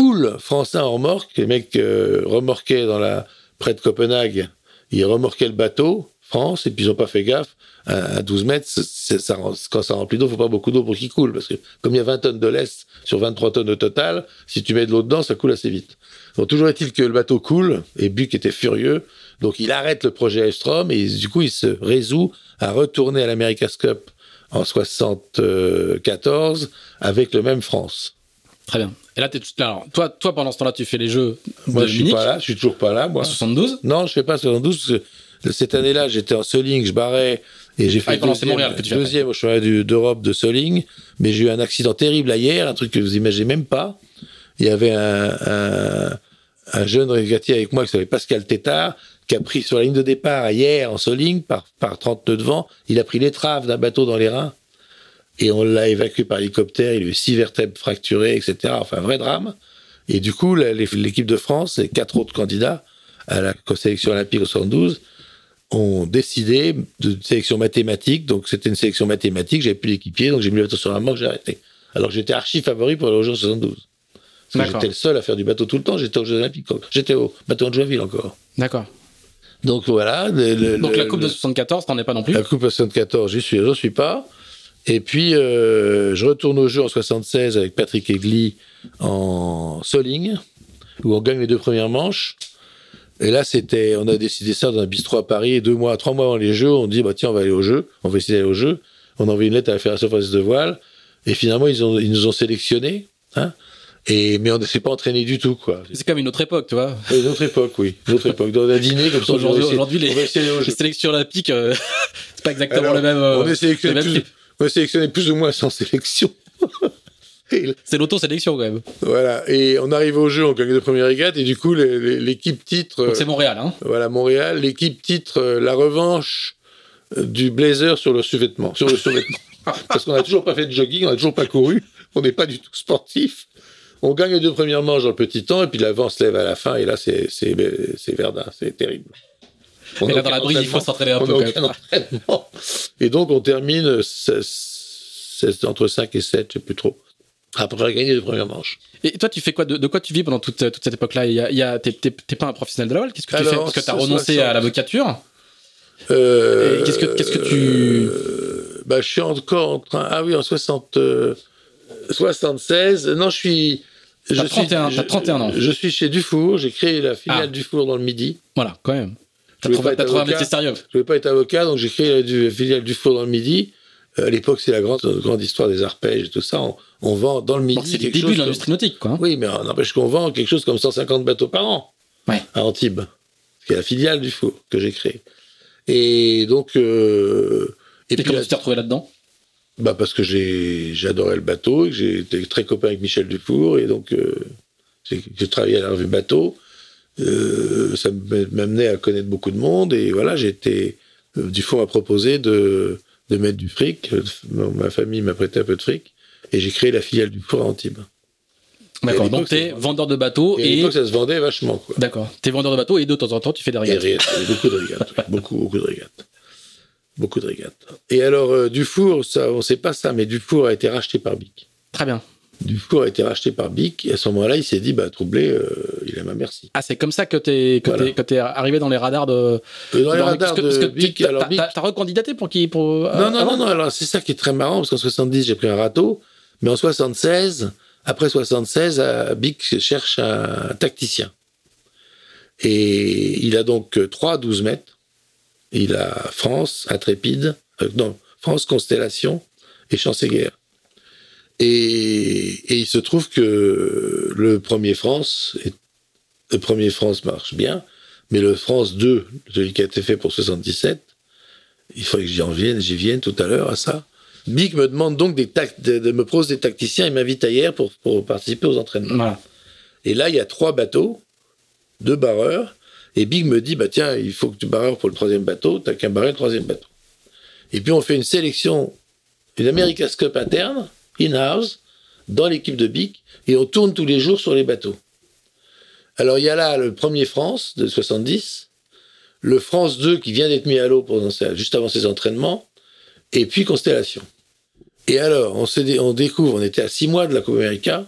euh, France 1 en remorque. Les mecs remorquaient dans la près de Copenhague, ils remorquaient le bateau France, et puis ils n'ont pas fait gaffe à 12 mètres, ça, quand ça remplit d'eau, faut pas beaucoup d'eau pour qu'il coule, parce que comme il y a 20 tonnes de lest sur 23 tonnes au total, si tu mets de l'eau dedans, ça coule assez vite. Donc toujours est-il que le bateau coule, et Buck était furieux, donc il arrête le projet Elstrom, et du coup il se résout à retourner à l'America's Cup en 74 avec le même France. Très bien. Et là, es, alors, toi, toi, pendant ce temps-là, tu fais les Jeux. Moi, je suis pas là. Je suis toujours pas là, moi. 72 Non, je fais pas 72 parce que cette année-là, j'étais en Soling, je barrais et j'ai fait ah, deuxième, Montréal que tu deuxième au championnat d'Europe de Soling, mais j'ai eu un accident terrible hier, un truc que vous imaginez même pas. Il y avait un, un, jeune régatier avec moi qui s'appelait Pascal Tétard, qui a pris sur la ligne de départ hier en Soling par, par 30 nœuds de vent, il a pris l'étrave d'un bateau dans les reins et on l'a évacué par hélicoptère, il a eu six vertèbres fracturées, etc. Enfin, vrai drame. Et du coup, l'équipe de France et quatre autres candidats à la sélection olympique au 72 ont décidé de sélection mathématique. Donc, c'était une sélection mathématique. J'avais plus d'équipier, donc j'ai mis le bateau sur la manche, j'ai arrêté. Alors, j'étais archi favori pour aller aux Jeux 72. Parce que j'étais le seul à faire du bateau tout le temps. J'étais aux Jeux Olympiques. J'étais au bateau de Joinville encore. D'accord. Donc voilà. donc la Coupe de 74, t'en es pas non plus La Coupe de 74, j'y suis, j'en suis pas. Et puis, euh, je retourne au jeu en 76 avec Patrick Egli en Soling, où on gagne les deux premières manches. Et là, c'était, on a décidé ça dans un bistrot à Paris. Et deux mois, trois mois avant les Jeux, on dit bah tiens, on va aller au jeu. On va essayer d'aller au jeu. On a envoyé une lettre à la Fédération française de voile. Et finalement, ils, ont, ils nous ont sélectionnés. Hein et, mais on ne s'est pas entraîné du tout, quoi. C'est comme une autre époque, tu vois. Une autre époque, oui. Une autre époque. Dans un dîner, comme ça. Aujourd'hui, aujourd'hui les, les, sélections olympiques, euh, c'est pas exactement le même. Euh, on, est sélectionné on est sélectionné plus ou moins sans sélection. C'est l'auto-sélection quand même. Voilà. Et on arrive au jeu, on gagne de première régate, et du coup, l'équipe titre. c'est Montréal, hein Voilà, Montréal. L'équipe titre euh, la revanche euh, du blazer sur le sous-vêtement. Sur le sous-vêtement. Parce qu'on n'a toujours pas fait de jogging, on n'a toujours pas couru, on n'est pas du tout sportif. On gagne les deux premières manches dans le petit temps, et puis l'avant se lève à la fin, et là, c'est Verdun, c'est terrible. On et là, dans la brise, il faut s'entraîner un peu. Et donc, on termine entre 5 et 7, je sais plus trop après gagné les premières manches. Et toi, tu fais quoi de, quoi tu vis pendant toute, toute cette époque-là? Il y a, t'es, pas un professionnel de la voile Qu'est-ce que tu fais? Parce que tu as renoncé à l'avocature. Euh, qu'est-ce que, qu'est-ce que tu euh, bah, je suis encore en train. Ah oui, en 60, 76. Non, je suis. Je 31, suis, 31 ans. Je suis chez Dufour. J'ai créé la filiale ah. Dufour dans le Midi. Voilà, quand même. T'as trouvé, trouvé un métier sérieux. Je ne voulais pas être avocat, donc j'ai créé la, filiale Dufour dans le Midi. Euh, à l'époque, c'est la grande, grande histoire des arpèges et tout ça. On, vend dans le midi. c'est le début de l'industrie nautique, quoi. Oui, mais n'empêche qu'on vend quelque chose comme 150 bateaux par an à Antibes, qui est la filiale du four que j'ai créé. Et donc. Euh, et, puis comment tu t'es retrouvé là-dedans? Bah parce que j'ai j'adorais le bateau, et été très copain avec Michel Dufour, et donc euh, j'ai travaillé à la revue Bateau. Euh, ça m'amenait à connaître beaucoup de monde, et voilà, j'ai été. Dufour m'a proposé de de mettre du fric. Ma famille m'a prêté un peu de fric. Et j'ai créé la filiale du four à Antibes. D'accord, donc tu es vendeur de bateaux et. et... ça se vendait vachement. D'accord, tu es vendeur de bateaux et de temps en temps tu fais des régates. beaucoup de régates, beaucoup, beaucoup de régates. Beaucoup de régates. Et alors, euh, Dufour, ça, on ne sait pas ça, mais Dufour a été racheté par Bic. Très bien. Dufour a été racheté par Bic, et à ce moment-là, il s'est dit, bah, troublé, euh, il a ma merci. Ah, c'est comme ça que tu es, arrivé dans les radars de. Dans les radars de Bic. Alors, Bic. T'as recandidaté pour qui pour, Non, non, non, non, alors c'est ça qui est très marrant, parce qu'en 70, j'ai pris un râteau, mais en 76, après 76, euh, Bic cherche un tacticien. Et il a donc 3 à 12 mètres. Il a France, Intrépide, euh, non, France, Constellation et Chanceguerre. Et, il se trouve que le premier France, le premier France marche bien, Mais le France 2, celui qui a été fait pour 77, il faudrait que j'y vienne, j'y vienne tout à l'heure à ça. Big me demande donc des de, me pose des tacticiens et m'invite ailleurs pour, pour participer aux entraînements. Et là, il y a trois bateaux, deux barreurs, et Big me dit, bah tiens, il faut que tu barreurs pour le troisième bateau, t'as qu'un barrer le troisième bateau. Et puis on fait une sélection, une America's Cup interne, in-house, dans l'équipe de Big, et on tourne tous les jours sur les bateaux. Alors il y a là le premier France de 70, le France 2 qui vient d'être mis à l'eau juste avant ses entraînements, et puis Constellation. Et alors, on, on découvre, on était à six mois de la Coupe América,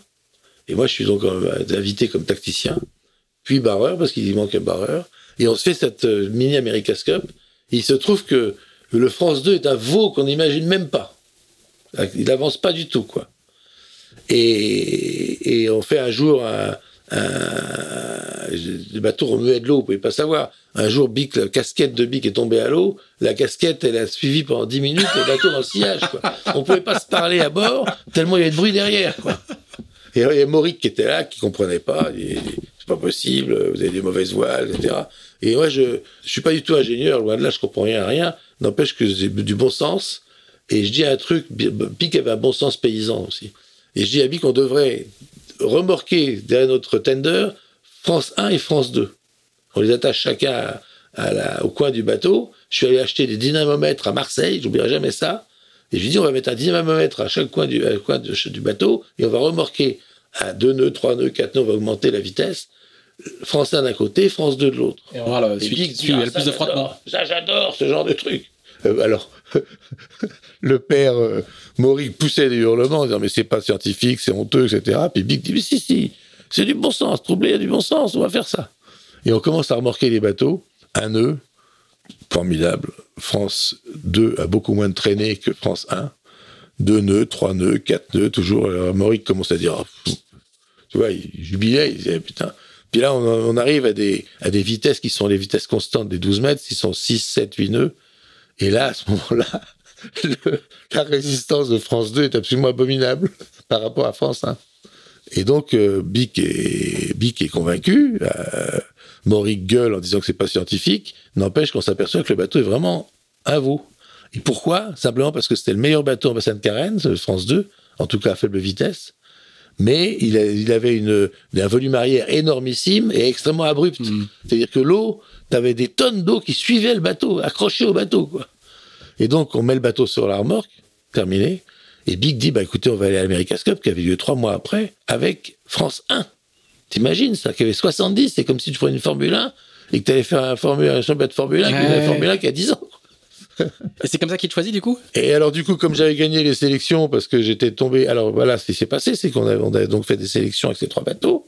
et moi je suis donc euh, invité comme tacticien, puis barreur, parce qu'il manque un barreur, et on se fait cette euh, mini America's Cup, il se trouve que le France 2 est un veau qu'on n'imagine même pas. Il n'avance pas du tout, quoi. Et, et, on fait un jour un, un, le bateau remuait de l'eau, vous pouvez pas savoir. Un jour, Bic, la casquette de Bic est tombée à l'eau. La casquette, elle a suivi pendant 10 minutes le bateau dans le sillage. Quoi. On pouvait pas se parler à bord tellement il y avait de bruit derrière. Quoi. Et il y a Mauric qui était là, qui comprenait pas. C'est pas possible, vous avez des mauvaises voiles, etc. Et moi, je, je suis pas du tout ingénieur, loin de là, je comprends rien à rien. N'empêche que j'ai du bon sens. Et je dis un truc, Bic avait un bon sens paysan aussi. Et je dis à Bic qu'on devrait remorquer derrière notre tender France 1 et France 2. On les attache chacun à, la, au coin du bateau. Je suis allé acheter des dynamomètres à Marseille, j'oublierai jamais ça. Et je lui dis, on va mettre un dynamomètre à chaque coin du, coin du bateau et on va remorquer à 2 nœuds, 3 nœuds, 4 nœuds, on va augmenter la vitesse. France 1 d'un côté, France 2 de l'autre. Et on va le celui, il y a le plus de frottement. Ça, j'adore ce genre de truc. Euh, alors, le père euh, poussait des hurlements en disant mais c'est pas scientifique, c'est honteux, etc. Puis Big dit mais si si, c'est du bon sens, troublé a du bon sens, on va faire ça. Et on commence à remorquer les bateaux, un nœud, formidable. France 2 a beaucoup moins de traînées que France 1. Deux nœuds, trois nœuds, quatre nœuds, toujours. Alors Maury commence à dire, oh, tu vois, il jubilait, il disait putain. Puis là, on, on, arrive à des, à des vitesses qui sont les vitesses constantes des 12 mètres, qui sont 6, 7, 8 nœuds. Et là, à ce moment-là, la résistance de France 2 est absolument abominable par rapport à France 1. Et donc, euh, Bic, est, Bic est convaincu. Euh, Mauric gueule en disant que c'est pas scientifique. N'empêche qu'on s'aperçoit que le bateau est vraiment un veau. Et pourquoi? Simplement parce que c'était le meilleur bateau en bassin de Carène, France 2, en tout cas à faible vitesse. Mais il, il avait une, un volume arrière énormissime et extrêmement abrupt. Mm. C'est-à-dire que l'eau t'avais des tonnes d'eau qui suivaient le bateau, accrochées au bateau, quoi. Et donc, on met le bateau sur la remorque, terminé. Et Big dit, bah écoutez, on va aller à l'America's Cup, qui avait lieu trois mois après, avec France 1. T'imagines ça, qu'il y avait 70, c'est comme si tu prenais une Formule 1 et que tu allais faire un, Formule, un championnat de Formule 1 qui Formule 1 qui a 10 ans. et c'est comme ça qu'il te choisit du coup? Et alors du coup, comme j'avais gagné les sélections parce que j'étais tombé, alors voilà, ce qui s'est passé, c'est qu'on avait, on avait donc fait des sélections avec ces trois bateaux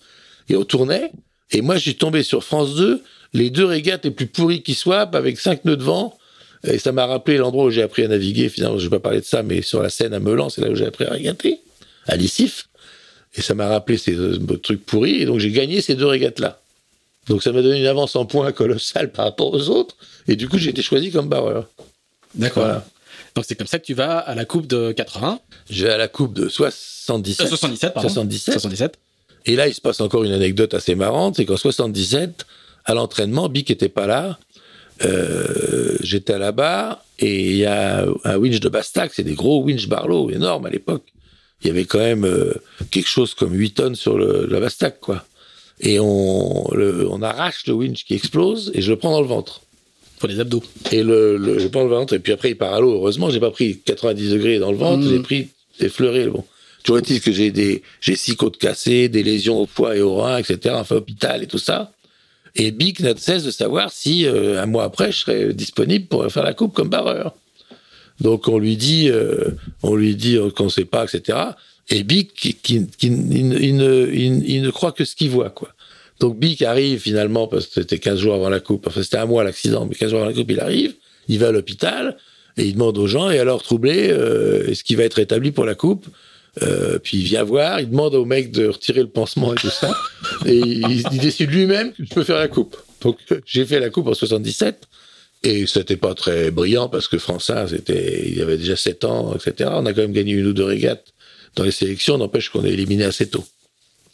et on tournait. Et moi, j'ai tombé sur France 2 les deux régates les plus pourries qui soient, avec cinq nœuds de vent. Et ça m'a rappelé l'endroit où j'ai appris à naviguer. Finalement, je vais pas parler de ça, mais sur la Seine à Melan, c'est là où j'ai appris à régater, à l'Issif. Et ça m'a rappelé ces euh, trucs pourris. Et donc, j'ai gagné ces deux régates-là. Donc, ça m'a donné une avance en points colossale par rapport aux autres. Et du coup, j'ai été choisi comme barreur. D'accord. Donc, c'est comme ça que tu vas à la Coupe de 80. Je vais à la Coupe de 77. 77, pardon. 77. 77. Et là, il se passe encore une anecdote assez marrante. C'est qu'en 77, à l'entraînement, Bic était pas là. Euh, j'étais là-bas et il y a un winch de Bastac, c'est des gros winch Barlow énormes à l'époque. Il y avait quand même euh, quelque chose comme 8 tonnes sur le, la Bastac, quoi. Et on, on arrache le winch qui explose et je le prends dans le ventre. Pour les abdos. Et le, le, je prends le ventre et puis après il part à l'eau. Heureusement, j'ai pas pris 90 degrés dans le ventre, mmh. j'ai pris des fleurets. Bon. Toujours est-il que j'ai des, j'ai six côtes cassées, des lésions au foie et au rein, etc. Enfin, hôpital et tout ça. Et Bic n'a de cesse de savoir si, euh, un mois après, je serais disponible pour faire la coupe comme barreur. Donc on lui dit, euh, on lui dit qu'on ne sait pas, etc. Et Bic, qui, il, ne, croit que ce qu'il voit, quoi. Donc Bic arrive finalement, parce que c'était 15 jours avant la coupe, enfin c'était un mois l'accident, mais 15 jours avant la coupe, il arrive, il va à l'hôpital, et il demande aux gens, et alors troublé, euh, est-ce qu'il va être établi pour la coupe? Euh, puis il vient voir, il demande au mec de retirer le pansement et tout ça, et il, décide lui-même que je peux faire la coupe. Donc j'ai fait la coupe en 77, et c'était pas très brillant parce que François, c'était, il avait déjà 7 ans, etc. On a quand même gagné une ou deux régates dans les sélections, n'empêche qu'on est éliminé assez tôt.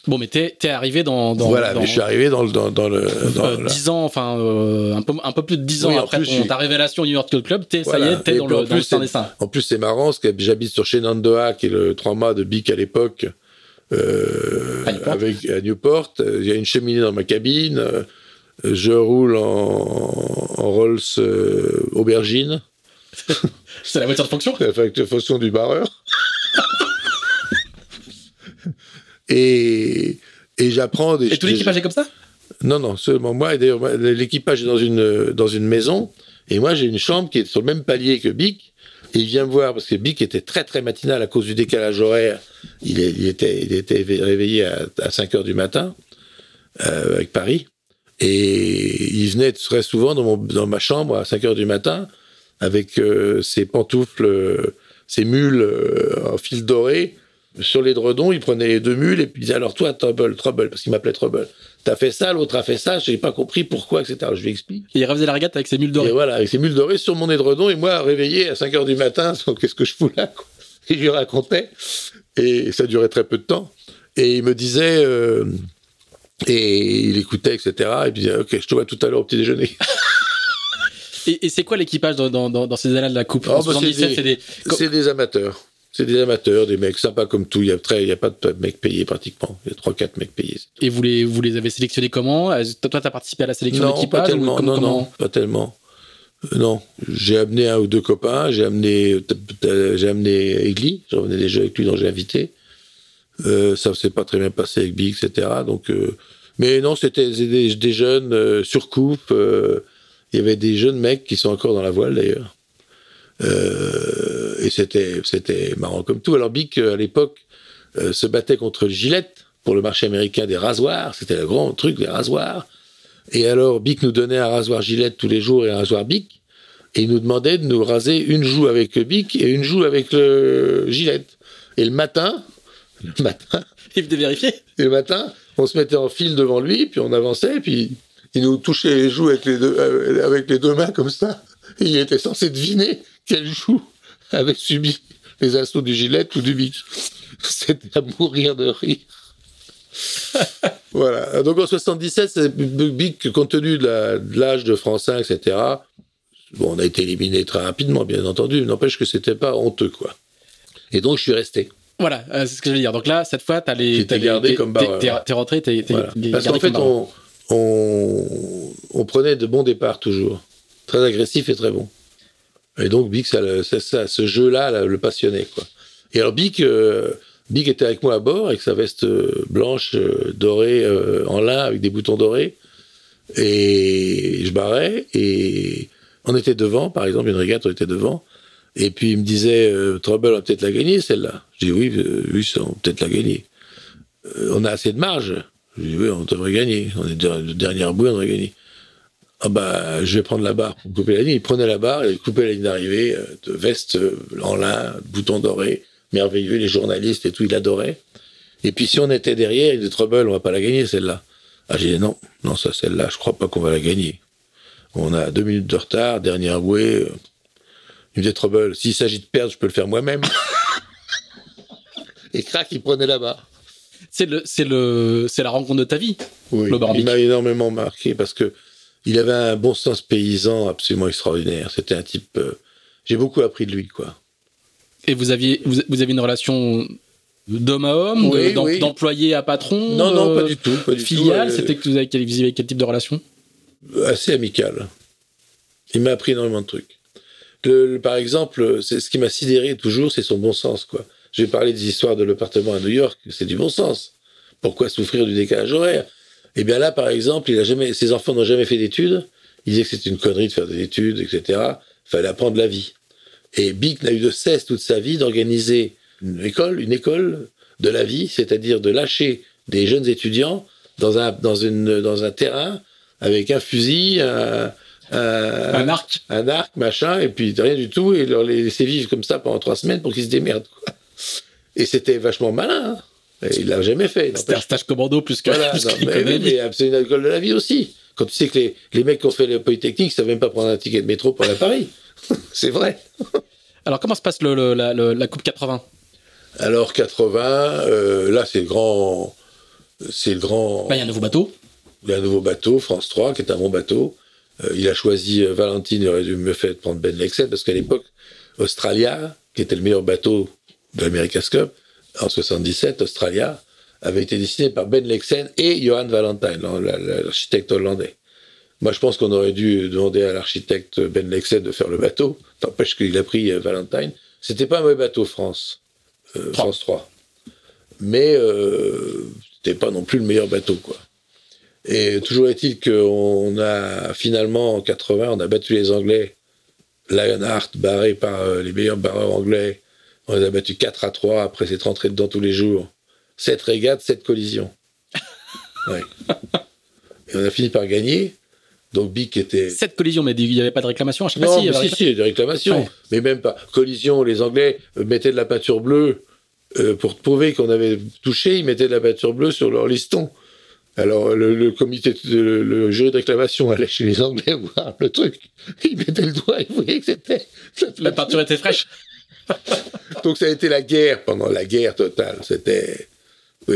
Bon, mais t'es es arrivé dans, dans voilà, dans, mais je suis arrivé dans le dans, dans le dans euh, la- 10 ans, enfin euh, un peu un peu plus de 10 ans Oui, après plus, ton- je- ta révélation New York Club, t'es ça y est, t'es dans le dans. En plus, c'est marrant, parce que j'habite sur Shenandoah, qui est le 3 mâts de Bic à l'époque, euh, À Newport. avec à Newport. Il y a une cheminée dans ma cabine. Je roule en, en Rolls aubergine, C'est la voiture de fonction. la fonction du barreur. Et et j'apprends des. Et tout l'équipage est comme ça? Non, non, seulement moi. Et d'ailleurs, l'équipage est dans une, dans une maison. Et moi, j'ai une chambre qui est sur le même palier que Bic. Et il vient me voir parce que Bic était très, très matinal à cause du décalage horaire. Il, est- il était, il était réveillé à, à 5 heures du matin euh, avec Paris. Et il venait très souvent dans, mon, dans ma chambre à 5 heures du matin avec euh, ses pantoufles, euh, ses mules euh, en fil doré. Sur l'édredon, il prenait les deux mules et puis il disait alors toi, Trouble, Trouble, parce qu'il m'appelait Trouble. T'as fait ça, l'autre a fait ça, j'ai pas compris pourquoi, etc. Je lui explique. Et il refaisait la régate avec ses mules Et dorées. voilà, avec ses mules dorées sur mon édredon et moi réveillé à 5 heures du matin, qu'est-ce que je fous là quoi? Et je lui racontais, et ça durait très peu de temps. Et il me disait, euh, et il écoutait, etc. Et puis il disait, ok, je te vois tout à l'heure au petit déjeuner. Et, et c'est quoi l'équipage dans, dans, dans, dans ces années de la coupe? Oh, En bah, c'est 77, des- c'est des. C'est des amateurs. C'est des amateurs, des mecs sympas comme tout. Il y a très, il y a pas de mecs payés pratiquement. Il y a trois, quatre mecs payés. Et vous les, vous les avez sélectionnés comment? Toi, t'as participé à la sélection Non, d'équipage pas ou tellement. non, non, comment- pas tellement. Euh, non, j'ai amené un ou deux copains. J'ai amené, j'ai amené Egli. J'en venais déjà avec lui, dont j'ai invité. Euh, ça s'est pas très bien passé avec Big, etc. Donc, euh, mais non, c'était des, des jeunes euh, sur coupe. euh, il y avait des jeunes mecs qui sont encore dans la voile d'ailleurs. Euh, et c'était c'était marrant comme tout. Alors Bic euh, à l'époque euh, se battait contre le Gillette pour le marché américain des rasoirs. C'était le grand truc des rasoirs. Et alors Bic nous donnait un rasoir Gillette tous les jours et un rasoir Bic. Et il nous demandait de nous raser une joue avec le Bic et une joue avec le Gillette. Et le matin, le matin, Il venait vérifier et le matin, on se mettait en file devant lui, puis on avançait, puis il nous touchait les joues avec les deux, avec les deux mains comme ça. Et il était censé deviner quelle joue avait subi les assauts du gilet ou du bic. C'était à mourir de rire. voilà. Donc en 77, c'est Bic, compte tenu de la- de l'âge de Francin, etc. Bon, on a été éliminé très rapidement, bien entendu. N'empêche que c'était pas honteux, quoi. Et donc je suis resté. Voilà, euh, c'est ce que je veux dire. Donc là, cette fois, t'as les. Les- gardé t'es- comme t'es- barreur. T'es t'es rentré, t'es t'es- Voilà. t'es Parce qu'en fait, on, on prenait de bons départs toujours. Très agressif et très bon. Et donc, Bic, ça, ce jeu-là là, le passionnait. Quoi. Et alors, Bic, euh, Bic était avec moi à bord avec sa veste euh, blanche, euh, dorée, en lin, avec des boutons dorés. Et je barrais. Et on était devant, par exemple, une régate, on était devant. Et puis, il me disait, Trouble, on va peut-être la gagner, celle-là. Je dis, oui, oui, on va peut-être la gagner. On a assez de marge. Je dis, oui, on devrait gagner. On est de dernière bouée, on devrait gagner. Ah bah, je vais prendre la barre pour couper la ligne. Il prenait la barre, il coupait la ligne d'arrivée, euh, de veste euh, en lin, bouton doré, merveilleux, les journalistes et tout, il adorait. Et puis si on était derrière, il dit Trouble, on va pas la gagner celle-là. Ah j'ai dit non, non ça celle-là, je crois pas qu'on va la gagner. On a deux minutes de retard, dernière bouée. euh. Il me dit Trouble, s'il s'agit de perdre, je peux le faire moi-même. et crac, il prenait la barre. C'est le, c'est le, c'est la rencontre de ta vie. Oui, Le il m'a énormément marqué parce que il avait un bon sens paysan absolument extraordinaire. C'était un type. euh, J'ai beaucoup appris de lui, quoi. Et vous aviez, vous, vous aviez une relation d'homme à homme, Oui, de- d'em- oui. d'employé à patron Non, non, pas du tout. Pas du Filiale. Euh, c'était que vous avez, quel- vous avez quel type de relation? Assez amical. Il m'a appris énormément de trucs. Le- le- par exemple, c'est ce qui m'a sidéré toujours, c'est son bon sens, quoi. Je vais parler des histoires de l'appartement à New York, c'est du bon sens. Pourquoi souffrir du décalage horaire? Eh bien là, par exemple, il a jamais, ses enfants n'ont jamais fait d'études. Il disait que c'était une connerie de faire des études, etc. Fallait apprendre la vie. Et Bic n'a eu de cesse toute sa vie d'organiser une école, une école de la vie, c'est-à-dire de lâcher des jeunes étudiants dans un, dans une, dans un terrain avec un fusil, un, un, Un arc un arc, machin, et puis rien du tout, et leur les laisser vivre comme ça pendant trois semaines pour qu'ils se démerdent. quoi. Et c'était vachement malin. hein. Il l'a jamais fait. C'était un stage commando plus que, Voilà, plus non, mais, l'économie. mais c'est une école de la vie aussi. Quand tu sais que les, les mecs qui ont fait le Polytechnique, ils savent même pas prendre un ticket de métro pour aller à Paris. c'est vrai. Alors, comment se passe le, le- la, le- la Coupe 80 Alors 80, euh, là c'est grand, c'est le grand. Là, il y a un nouveau bateau. Il y a un nouveau bateau, France 3, qui est un bon bateau. Euh, il a choisi euh, Valentine, il aurait dû me faire prendre Ben Lexel, parce qu'à l'époque, Australia, qui était le meilleur bateau de l'America's Cup, en 77, Australia, avait été dessiné par Ben Lexen et Johan Valentine, l'architecte hollandais. Moi, je pense qu'on aurait dû demander à l'architecte Ben Lexen de faire le bateau. N'empêche qu'il a pris euh, Valentine. C'était pas un mauvais bateau, France. Euh, France 3. Mais euh, c'était pas non plus le meilleur bateau, quoi. Et toujours est-il qu'on a finalement, en 80, on a battu les Anglais. Lionheart, barré par euh, les meilleurs barreurs anglais. On les a battus 4 à 3 après s'être rentré dedans tous les jours. 7 régates, 7 collisions. ouais. Et on a fini par gagner. Donc Bic était. Cette collision, mais il n'y avait pas de réclamation à chaque Non, mais si, si, il y a des réclamations. Ouais. Mais même pas. Collision, les Anglais mettaient de la peinture bleue euh, pour prouver qu'on avait touché, ils mettaient de la peinture bleue sur leur liston. Alors le, le comité, le, le jury de réclamation allait chez les Anglais voir le truc. Ils mettaient le doigt, ils voyaient que c'était. La peinture était fraîche. Donc ça a été la guerre pendant la guerre totale. C'était,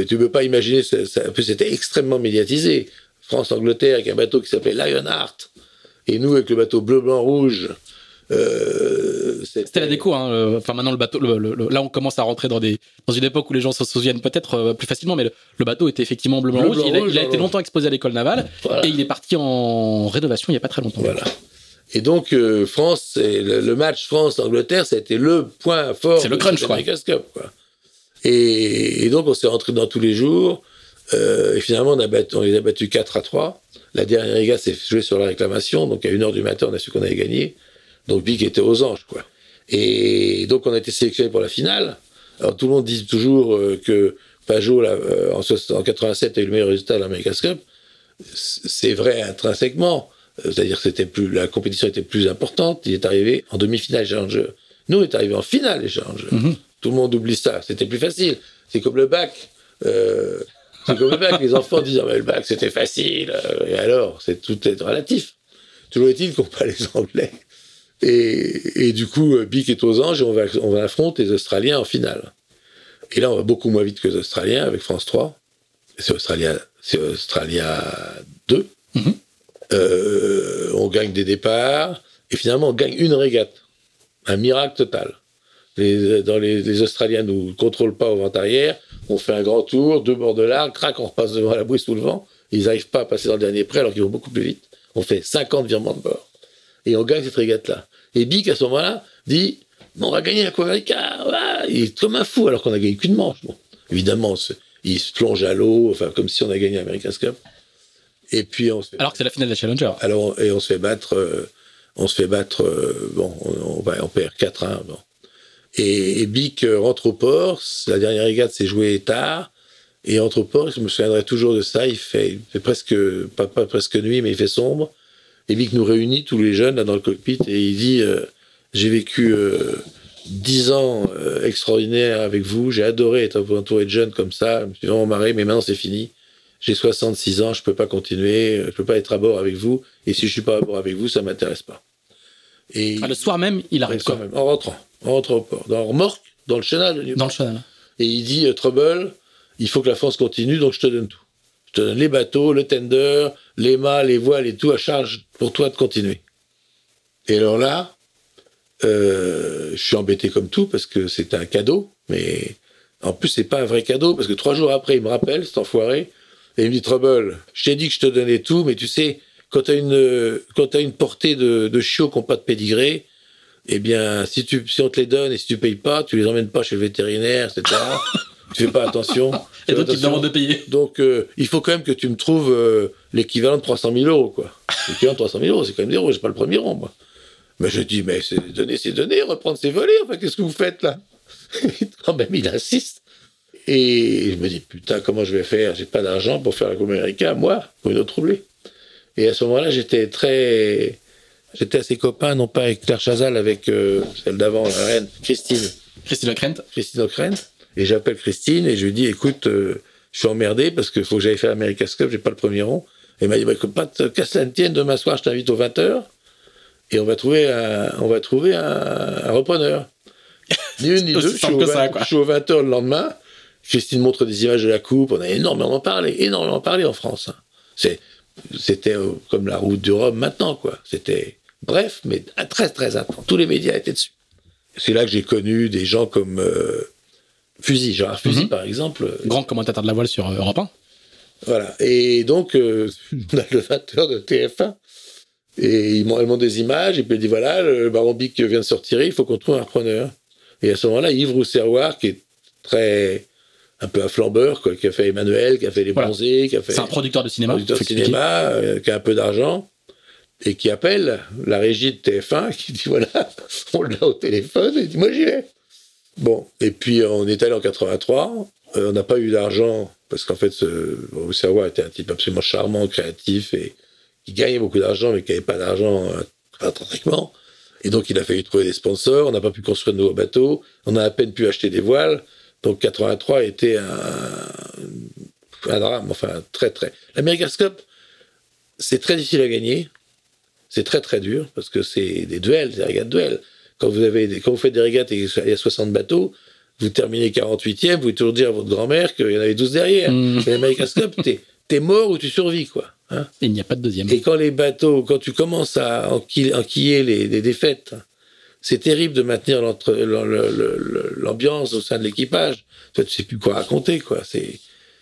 tu peux pas imaginer. C'était extrêmement médiatisé. France-Angleterre avec un bateau qui s'appelait Lionheart, et nous avec le bateau bleu, blanc, rouge. Euh, C'était la déco. Hein. Enfin, maintenant, le bateau. le- le- le- là, on commence à rentrer dans, des, dans une époque où les gens se souviennent peut-être euh, plus facilement, mais le, le bateau était effectivement bleu, blanc, rouge. il a, rouge, il a été longtemps exposé à l'école navale Voilà. et il est parti en rénovation il n'y a pas très longtemps. Voilà. Et donc, euh, France, le, le match France-Angleterre, ça a été le point fort C'est le de crunch, quoi. Cup, quoi. Et, et donc, on s'est rentré dans tous les jours. euh, et finalement, on, a battu, on les a battus 4 à 3. La dernière régate s'est jouée sur la réclamation. Donc, à 1h du matin, on a su qu'on avait gagné. Donc, Bic était aux anges, quoi. Et donc, on a été sélectionné pour la finale. Alors, tout le monde dit toujours euh, que Pajot, là, en, soix- en 87, a eu le meilleur résultat à l'America's Cup. C'est vrai intrinsèquement. Euh, C'est-à-dire que c'était plus, la compétition était plus importante. Il est arrivé en demi-finale Challenger. Nous, on est arrivé en finale Challenger. Mhm. Tout le monde oublie ça. C'était plus facile. C'est comme le bac. Euh, c'est comme le bac. Les enfants disent, Ah, mais le bac, c'était facile. Et alors, c'est tout est relatif. Toujours est-il qu'on pas les Anglais. Et, et du coup, euh, Bic est aux anges et on va, on va affronter les Australiens en finale. Et là, on va beaucoup moins vite que les Australiens avec France 3. C'est Australia, Australia 2. Mhm. Euh, on gagne des départs et finalement on gagne une régate. Un miracle total. Les, dans les, Australiens nous contrôlent pas au vent arrière. On fait un grand tour, deux bords de l'arc, crac, on repasse devant la bouée sous le vent. Ils n'arrivent pas à passer dans le dernier près alors qu'ils vont beaucoup plus vite. On fait 50 virements de bord. Et on gagne cette régate-là. Et Bic, à ce moment-là, dit On va gagner la Coupe America. Ouais. Il est comme un fou alors qu'on a gagné qu'une manche. Évidemment, il se plonge à l'eau, enfin, comme si on a gagné l'America's Cup. Et puis on se fait Alors que c'est la finale de la Challenger. alors, et on se fait battre, euh, on se fait battre, euh, bon, on, on, va- on perd 4-1, bon. Et, et Bic euh, rentre au port, la dernière régate s'est jouée tard, et rentre au port, je me souviendrai toujours de ça, il fait, il fait presque, pas, pas presque nuit, mais il fait sombre, et Bic nous réunit, tous les jeunes, là, dans le cockpit, et il dit, euh, j'ai vécu 10 ans extraordinaires avec vous, j'ai adoré être entouré de jeunes comme ça, je me suis vraiment marré, mais maintenant c'est fini. J'ai 66 ans, je peux pas continuer, je peux pas être à bord avec vous, et si je suis pas à bord avec vous, ça m'intéresse pas. Et Ah, le soir même, il arrive quand quoi, même, en rentrant, en rentrant au port, dans remorque, dans le chenal dans le chenal. Et il dit euh, Trouble, il faut que la France continue, donc je te donne tout. Je te donne les bateaux, le tender, les mâts, les voiles et tout à charge pour toi de continuer. Et alors là, euh, je suis embêté comme tout parce que c'est un cadeau, mais en plus c'est pas un vrai cadeau parce que trois jours après il me rappelle cet enfoiré et il me dit Trouble, je t'ai dit que je te donnais tout, mais tu sais quand t'as une euh, quand t'as une portée de, de chiots qui n'ont pas de pédigré, eh bien si tu si on te les donne et si tu payes pas, tu les emmènes pas chez le vétérinaire, etc. tu fais pas attention. Et Tu donc, il te attention. demande de payer. Donc, euh, il faut quand même que tu me trouves euh, l'équivalent de 300 000 euros, quoi. L'équivalent de 300 000 euros, c'est quand même des euros, j'ai pas le premier rond, moi. Mais je dis, mais c'est donner, c'est donner, reprendre, c'est voler, enfin, qu'est-ce que vous faites, là? Quand même, il insiste. Et je me dis, putain, comment je vais faire? J'ai pas d'argent pour faire la Coupe Américaine, moi, pour une autre troublée. Et à ce moment-là, j'étais très... J'étais assez copain, non pas avec Claire Chazal, avec euh, celle d'avant, la reine, Christine. Christine O'Krent. Christine O'Krent. Et j'appelle Christine et je lui dis écoute, euh, je suis emmerdé parce qu'il faut que j'aille faire l'America's Cup, j'ai pas le premier rond. Et elle m'a dit bah, écoute, pas te casse la tienne, demain soir, je t'invite aux 20h et on va trouver un, on va trouver un, un repreneur. Ni une ni deux, je suis, au que ça, 20 quoi. je suis aux 20h le lendemain Christine montre des images de la coupe. On a énormément parlé, énormément parlé en France. C'est, c'était euh, comme la route du Rhum maintenant, quoi. C'était bref, mais très très intense. Tous les médias étaient dessus. C'est là que j'ai connu des gens comme euh, Fusil, Gérard Fusil Mhm. par exemple. Grand commentateur de la voile sur euh, Europe 1. Voilà. Et donc, euh, on a le 20h de TF1. Et ils m'ont des images, et puis il dit voilà, le baron Bic vient de sortir, il faut qu'on trouve un repreneur. Et à ce moment-là, Yves Rousserroir, qui est très. Un peu un flambeur, quoi, qui a fait Emmanuel, qui a fait Les Voilà. Bronzés, qui a fait. C'est un producteur de cinéma. producteur de cinéma, euh, qui a un peu d'argent, et qui appelle la régie de TF1, qui dit voilà, on l'a au téléphone, et dit moi j'y vais. Bon, et puis euh, on est allé en 83, euh, on n'a pas eu d'argent, parce qu'en fait, Rousserrois était un type absolument charmant, créatif, et qui gagnait beaucoup d'argent, mais qui n'avait pas d'argent intrinsèquement. Et donc il a fallu trouver des sponsors, on n'a pas pu construire de nouveaux bateaux, on a à peine pu acheter des voiles, donc 83 était un, un drame, enfin très très. L'America's-Cup, c'est très difficile à gagner, c'est très très dur parce que c'est des duels, des régates duels. Quand vous avez des, quand vous faites des régates et qu'il y a 60 bateaux, vous terminez 48e, vous pouvez toujours dire à votre grand-mère qu'il y en avait 12 derrière. Mm. Et l'America's Cup, t'es, mort ou tu survis quoi. hein. Il n'y a pas de deuxième. Et quand les bateaux, quand tu commences à enquiller, enquiller les, les défaites, c'est terrible de maintenir l'ambiance au sein de l'équipage. Toi, tu sais plus quoi raconter, quoi. C'est,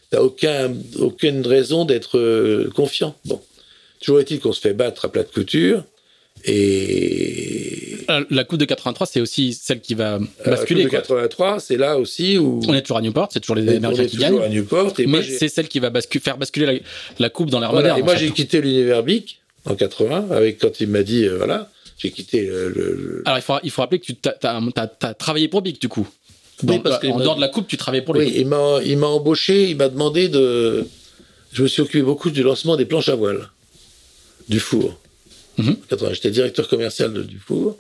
t'as aucun, aucune raison d'être euh, confiant. Bon. Toujours est-il qu'on se fait battre à plat de couture. Et Euh, La coupe de 83, c'est aussi celle qui va euh, la basculer. Coupe de quoi. 83, c'est là aussi où On est toujours à Newport, c'est toujours les Américains qui toujours gagnent. à Newport. Et Mais c'est celle qui va bascu- faire basculer la, la coupe dans l'ère Voilà, moderne. et moi, j'ai quitté l'univers BIC en 80, avec quand il m'a dit, euh, voilà, j'ai quitté le- Alors il faut, il faut rappeler que tu t'as- t'as- t'as travaillé pour Big du coup. Oui, Dans- parce qu'il en dehors de la coupe, tu travaillais pour lui. Oui, il m'a, embauché, il m'a demandé de. Je me suis occupé beaucoup du lancement des planches à voile, du four. Mhm. 80, J'étais directeur commercial de- du four,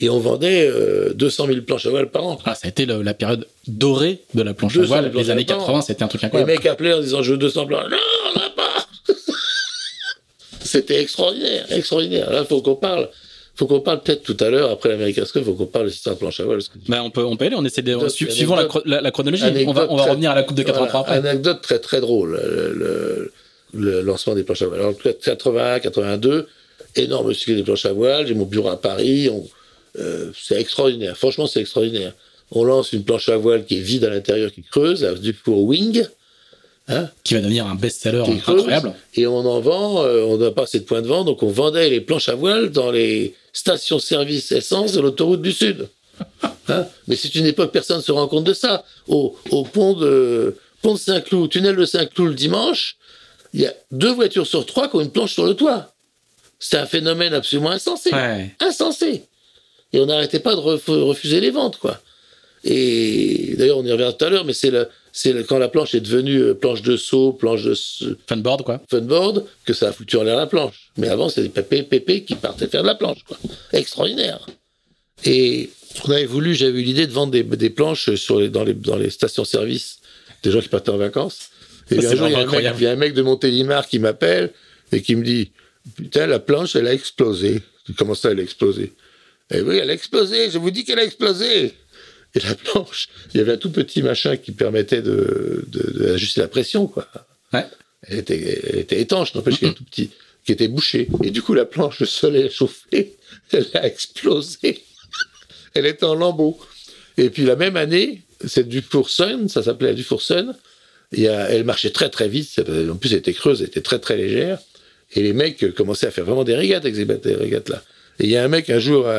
et on vendait euh, 200 000 planches à voile par an. Ah, ça a été le- la période dorée de la planche à 200 voile. Les années voile. 80, c'était un truc Les incroyable. mecs appelaient en disant je veux 200 planches. Non, on n'a pas C'était extraordinaire, extraordinaire. Là, il faut qu'on parle. Faut qu'on parle peut-être tout à l'heure, après l'America's Cup, il faut qu'on parle de l'histoire de planche à voile. Bah, on peut, on peut aller, on essaie de, Anecdote, su- suivant la, chronologie. On va, on revenir à la coupe de 83 Voilà, après. Anecdote très très drôle, le, le- le lancement des planches à voile. Alors, 81, 82, énorme succès des planches à voile. J'ai mon bureau à Paris. on- euh, c'est extraordinaire. Franchement, c'est extraordinaire. On lance une planche à voile qui est vide à l'intérieur, qui creuse, du pour wing, Qui va devenir un best-seller incroyable. et on en vend. euh, on n'a pas assez de points de vente, donc on vendait les planches à voile dans les stations-service essence de l'autoroute du Sud. Hein Mais c'est une époque, personne ne se rend compte de ça. Au, au pont de pont de Saint-Cloud, tunnel de Saint-Cloud le dimanche, il y a deux voitures sur trois qui ont une planche sur le toit. C'est un phénomène absolument insensé. Ouais. Insensé. Et on n'arrêtait pas de ref- refuser les ventes, quoi. Et d'ailleurs, on y revient tout à l'heure, mais c'est le, c'est quand la planche est devenue euh, planche de saut, planche de Funboard, quoi. funboard, que ça a foutu en l'air la planche. Mais avant, c'était des pépés, pépés qui partaient faire de la planche, quoi. Extraordinaire. Et on avait voulu, j'avais eu l'idée de vendre des, des planches sur les, dans, les, dans les stations-service des gens qui partaient en vacances. Et Ça, puis un c'est jour, il y, a un mec, incroyable. il y a un mec de Montélimar qui m'appelle et qui me dit Putain, la planche, elle a explosé. Comment ça, elle a explosé? Eh oui, elle a explosé, je vous dis qu'elle a explosé. Et la planche, il y avait un tout petit machin qui permettait de, de- d'ajuster la pression, quoi. Ouais. Elle était, elle était étanche, n'empêche qu'elle est tout petit, qui était bouchée. Et du coup, la planche, le soleil a chauffé, elle a explosé. elle était en lambeaux. Et puis la même année, cette Dufourson, ça s'appelait la Dufourson, elle marchait très très vite, en plus elle était creuse, elle était très très légère, et les mecs commençaient à faire vraiment des régates avec ces régates-là. Et il y a un mec un jour à,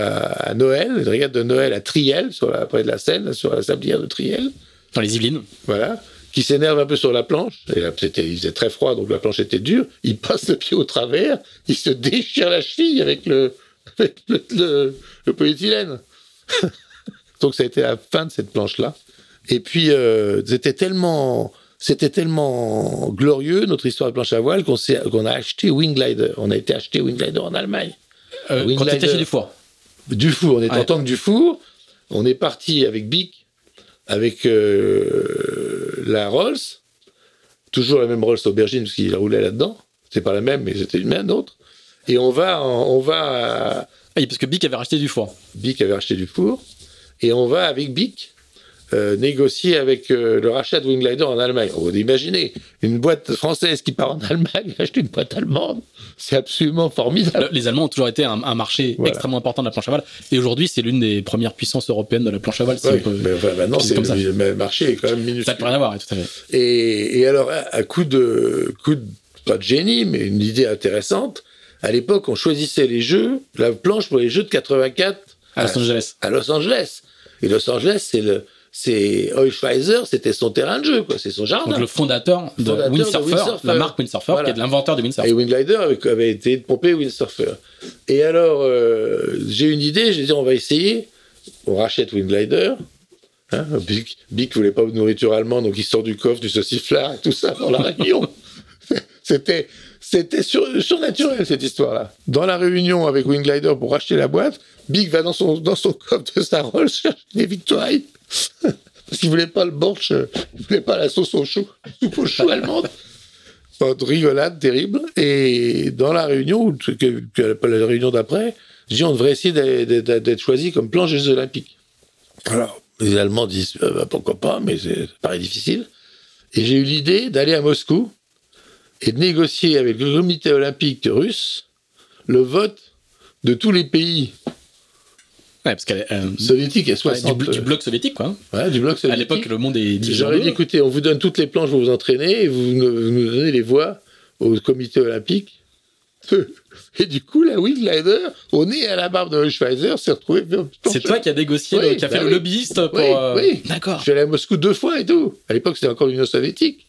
à Noël, une régate de Noël à Triel, sur la, près de la Seine, sur la sablière de Triel, Dans les Yvelines. voilà, qui s'énerve un peu sur la planche. Et là, c'était, il faisait très froid, donc la planche était dure. Il passe le pied au travers, il se déchire la cheville avec le, avec le, le- le polyéthylène. donc ça a été la fin de cette planche-là. Et puis, euh, c'était tellement, c'était tellement glorieux, notre histoire de planche à voile, qu'on a acheté Winglider. On a été acheté Winglider en Allemagne. Euh, quand Winglider. t'étais chez Dufour. Dufour, on est en tant que Dufour. On est parti avec Bic, avec euh, la Rolls, toujours la même Rolls aubergine parce qu'il roulait là-dedans. C'est pas la même, mais c'était une même autre. Et on va, en- on va, à- Ah, parce que Bic avait racheté Dufour. Bic avait acheté Dufour, et on va avec Bic euh, négocier avec euh, le rachat de Winglider en Allemagne. Vous imaginez, une boîte française qui part en Allemagne acheter une boîte allemande, c'est absolument formidable. Les Allemands ont toujours été un, marché extrêmement important de la planche à cheval, et aujourd'hui c'est l'une des premières puissances européennes de la planche à cheval. Si mais maintenant c'est le marché est quand même minuscule. Ça n'a rien à voir, tout à fait. Et, et alors à, coup de coup de pas de génie, mais une idée intéressante. À l'époque, on choisissait les jeux, la planche pour les jeux de 84 à Los Angeles. À Los Angeles. Et Los Angeles, c'est le, c'est Oishweiser, c'était son terrain de jeu, quoi. C'est son jardin. Donc le fondateur de, Windsurfer, la marque Windsurfer, qui est l'inventeur de Windsurfer. Et Windglider avait, été pompé Windsurfer. Et alors, euh, j'ai une idée, j'ai dit, on va essayer. On rachète Windglider. Hein, Bic, Bic voulait pas de nourriture allemande, donc il sort du coffre du sauciflard et tout ça dans la réunion. c'était, c'était surnaturel, cette histoire-là. Dans la réunion avec Windglider pour racheter la boîte, Big va dans son, dans son coffre de sa Rolls chercher des victoires. Parce qu'il voulait pas le borsch, il voulait pas la sauce au chou, soupe au chou allemande. Une rigolade terrible. Et dans la réunion, que, que, la réunion d'après, je dis on devrait essayer d'être choisi comme plan Jeux Olympiques. Alors, les Allemands disent euh, bah, pourquoi pas, mais c'est paraît difficile. Et j'ai eu l'idée d'aller à Moscou et de négocier avec le comité olympique russe le vote de tous les pays Ouais, parce qu'elle euh, soviétique, 60, du, bloc soviétique, quoi. Ouais, du bloc soviétique. À l'époque, le monde est J'aurais dit, écoutez, on vous donne toutes les planches, vous vous entraînez, et vous, nous donnez les voix au comité olympique. Et du coup, la Glider, au nez à la barbe de Schweizer, s'est retrouvé. C'est toi qui as négocié, qui a fait bah le lobbyiste pour. Euh, oui, D'accord. Je suis allé à Moscou deux fois et tout. À l'époque, c'était encore l'Union soviétique.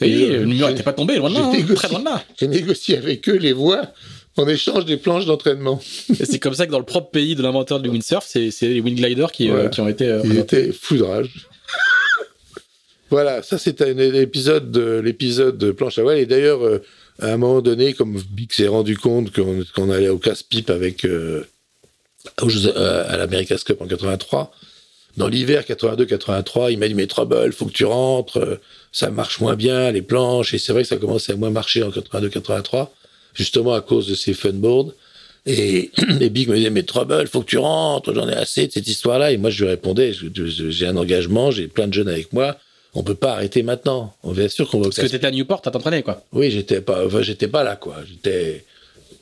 Et, le mur n'était pas tombé, loin de là. Hein, très loin de là. J'ai négocié avec eux les voix en échange des planches d'entraînement. c'est comme ça que dans le propre pays de l'inventeur du windsurf, c'est les windgliders qui, euh, qui ont été. Euh, Il était foudrage. voilà, ça c'était un épisode de l'épisode de planche à voile. Et d'ailleurs, euh, à un moment donné, comme Big s'est rendu compte qu'on allait au casse-pipe avec à l'America's Cup en 83, dans l'hiver 82-83, il m'a dit mais Trouble, faut que tu rentres, ça marche moins bien les planches. Et c'est vrai que ça commençait à moins marcher en 82-83 justement à cause de ces funboards. Et, et Big me disait, mais Trouble, faut que tu rentres, j'en ai assez de cette histoire-là. Et moi, je lui répondais, j'ai un engagement, j'ai plein de jeunes avec moi, on peut pas arrêter maintenant. On est sûr qu'on va. Parce que t'étais à Newport à t'entraîner, quoi. Oui, j'étais pas, enfin, j'étais pas là, quoi. J'étais,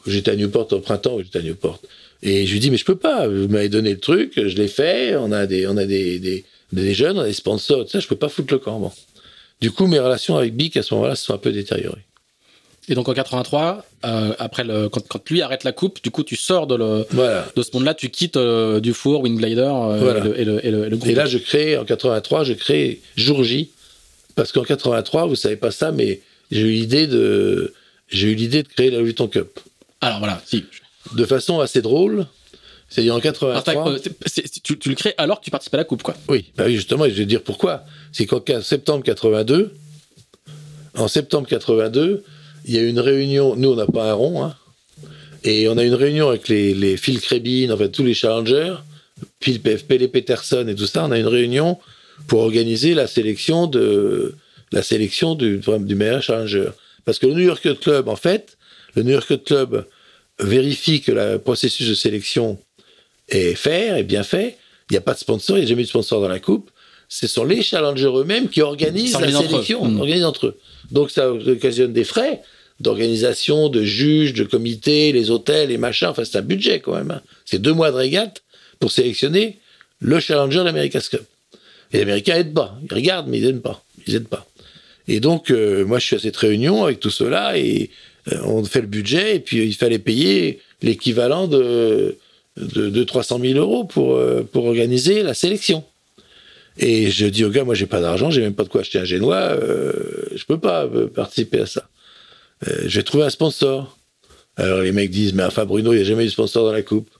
j'étais à Newport au printemps, j'étais à Newport. Et je lui dis, mais je peux pas. Vous m'avez donné le truc, je l'ai fait. On a des, on a des, des, des jeunes, on a des sponsors, ça, je peux pas foutre le camp. Bon. Du coup, mes relations avec Big à ce moment-là se sont un peu détériorées. Et donc en 83, euh, après le, quand, quand, lui arrête la coupe, du coup tu sors de, le, de ce monde-là, tu quittes euh, du four, Windglider euh, et, le, et, le, groupe. Et là je crée, en 83, je crée Jour J, parce qu'en 83, vous savez pas ça, mais j'ai eu l'idée de, j'ai eu l'idée de créer la Vuitton Cup. Alors voilà, si. De façon assez drôle. C'est-à-dire en 83. tu, tu, le crées alors que tu participes à la coupe, quoi. Oui, bah oui justement, et je vais dire pourquoi. C'est qu'en septembre 82, en septembre 82, il y a une réunion, nous on n'a pas un rond, hein, et on a une réunion avec les, les Phil Krebin, en fait tous les challengers, Phil Pele Peterson et tout ça, on a une réunion pour organiser la sélection de la sélection du, du meilleur challenger. Parce que le New York Club, en fait, le New York Club vérifie que le processus de sélection est fait, est bien fait. Il n'y a pas de sponsor, il n'y a jamais eu de sponsor dans la coupe. Ce sont les challengers eux-mêmes qui organisent la sélection, mmh. organisent entre eux. Donc ça occasionne des frais d'organisation, de juges, de comités, les hôtels, les machins. Enfin, c'est un budget quand même. Hein. C'est deux mois de régate pour sélectionner le challenger de l'America's Cup. Et les Américains pas. Ils regardent, mais ils aident pas. Ils pas. Et donc, euh, moi, je suis à cette réunion avec tout cela et euh, on fait le budget et puis il fallait payer l'équivalent de, de, 300 000 euros euh, pour organiser la sélection. Et je dis au gars, moi j'ai pas d'argent, j'ai même pas de quoi acheter un génois, euh, je peux pas euh, participer à ça. Euh, je vais trouver un sponsor. Alors les mecs disent, mais enfin Bruno, il n'y a jamais eu de sponsor dans la coupe.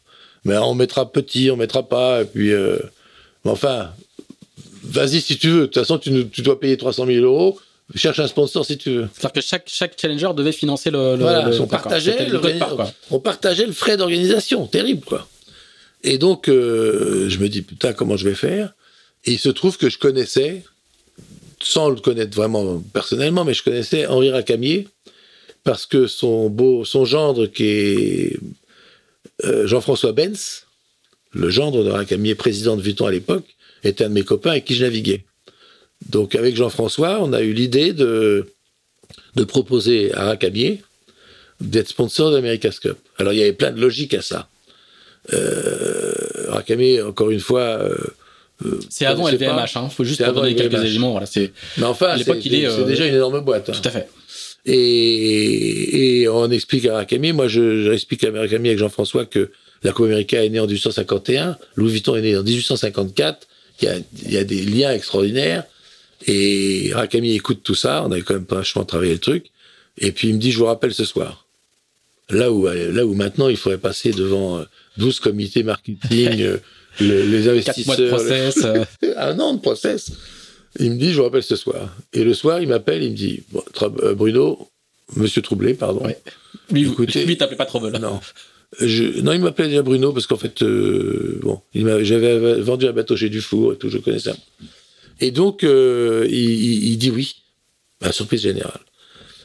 Mais on mettra petit, on mettra pas, et puis, euh, enfin, vas-y si tu veux. De toute façon, tu, tu, dois payer 300 000 euros. Cherche un sponsor si tu veux. C'est-à-dire que chaque, chaque challenger devait financer le. voilà, on, partageait le, on partageait le frais d'organisation. Terrible, quoi. Et donc, euh, je me dis, putain, comment je vais faire? Il se trouve que je connaissais, sans le connaître vraiment personnellement, mais je connaissais Henri Racamier, parce que son beau, son gendre qui est euh, Jean-François Benz, le gendre de Racamier, président de Vuitton à l'époque, était un de mes copains avec qui je naviguais. Donc avec Jean-François, on a eu l'idée de, de proposer à Racamier d'être sponsor d'America's Cup. Alors il y avait plein de logique à ça. Euh, Racamier, encore une fois... Euh, euh, c'est avant je pas. LVMH, hein. faut juste C'est pour donner avant quelques LVMH. éléments. Voilà, c'est Mais enfin, À l'époque, c'est il est, c'est euh, déjà une énorme boîte. hein. tout à fait. Et, et on explique à Rakami, moi je, j'explique à Rakami avec Jean-François que la Coupe América est née en 1851, Louis Vuitton est né en 1854, il y a, il y a des liens extraordinaires, et Rakami écoute tout ça, on avait quand même vachement travaillé le truc, et puis il me dit, je vous rappelle ce soir. Là où, là où maintenant il faudrait passer devant euh, 12 comités marketing, le- les Quatre mois de investisseurs, process. euh, un an de process. Il me dit, je vous rappelle ce soir. Et le soir, il m'appelle, il me dit, bon, euh, Bruno, Monsieur Troublé, pardon. Ouais. lui, Écoutez- lui, t'appelais pas vol. Non. Je, non, il m'appelait déjà Bruno parce qu'en fait, euh, bon, j'avais vendu un bateau chez Dufour et tout, je connaissais. ça. Et donc, euh, il, il- il dit oui. À surprise générale.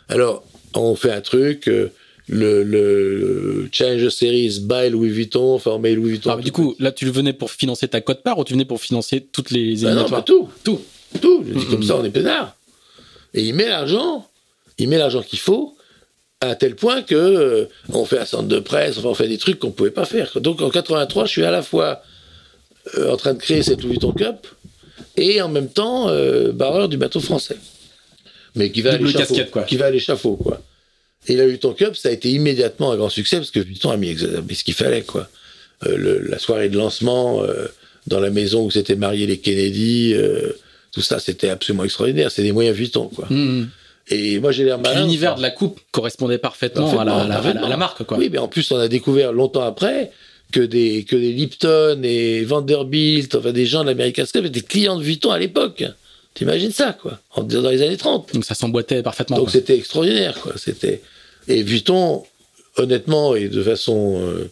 Alors, on fait un truc, euh, le, le Challenger Series by Louis Vuitton, met Louis Vuitton. Ah, du coup, là, tu venais pour financer ta cote-part ou tu venais pour financer toutes les Bah non, bah tout. Tout. Tout. Je dis Mhm. comme ça, on est peinard. Et il met l'argent, il met l'argent qu'il faut, à tel point que euh, on fait un centre de presse, on fait des trucs qu'on pouvait pas faire. Donc en 83, je suis à la fois euh, en train de créer cette Louis Vuitton Cup et en même temps euh, barreur du bateau français. Mais qui va à l'échafaud. quoi. Qui va à l'échafaud, quoi. Et la Vuitton Cup, ça a été immédiatement un grand succès parce que Vuitton a mis, ce qu'il fallait, quoi. Euh, le- la soirée de lancement euh, dans la maison où s'étaient mariés les Kennedy, euh, tout ça, c'était absolument extraordinaire. C'est des moyens Vuitton, quoi. Mhm. Et moi, j'ai l'air malin. L'univers de la coupe correspondait parfaitement, à, la, à la- à la- parfaitement. à la marque, quoi. Oui, mais en plus, on a découvert longtemps après que des, que des Lipton et Vanderbilt, enfin des gens de l'America's Cup étaient clients de Vuitton à l'époque. T'imagines ça, quoi, en, dans les années 30. Donc ça s'emboîtait parfaitement. Donc c'était extraordinaire, quoi. C'était et Vuitton, honnêtement et de façon, euh,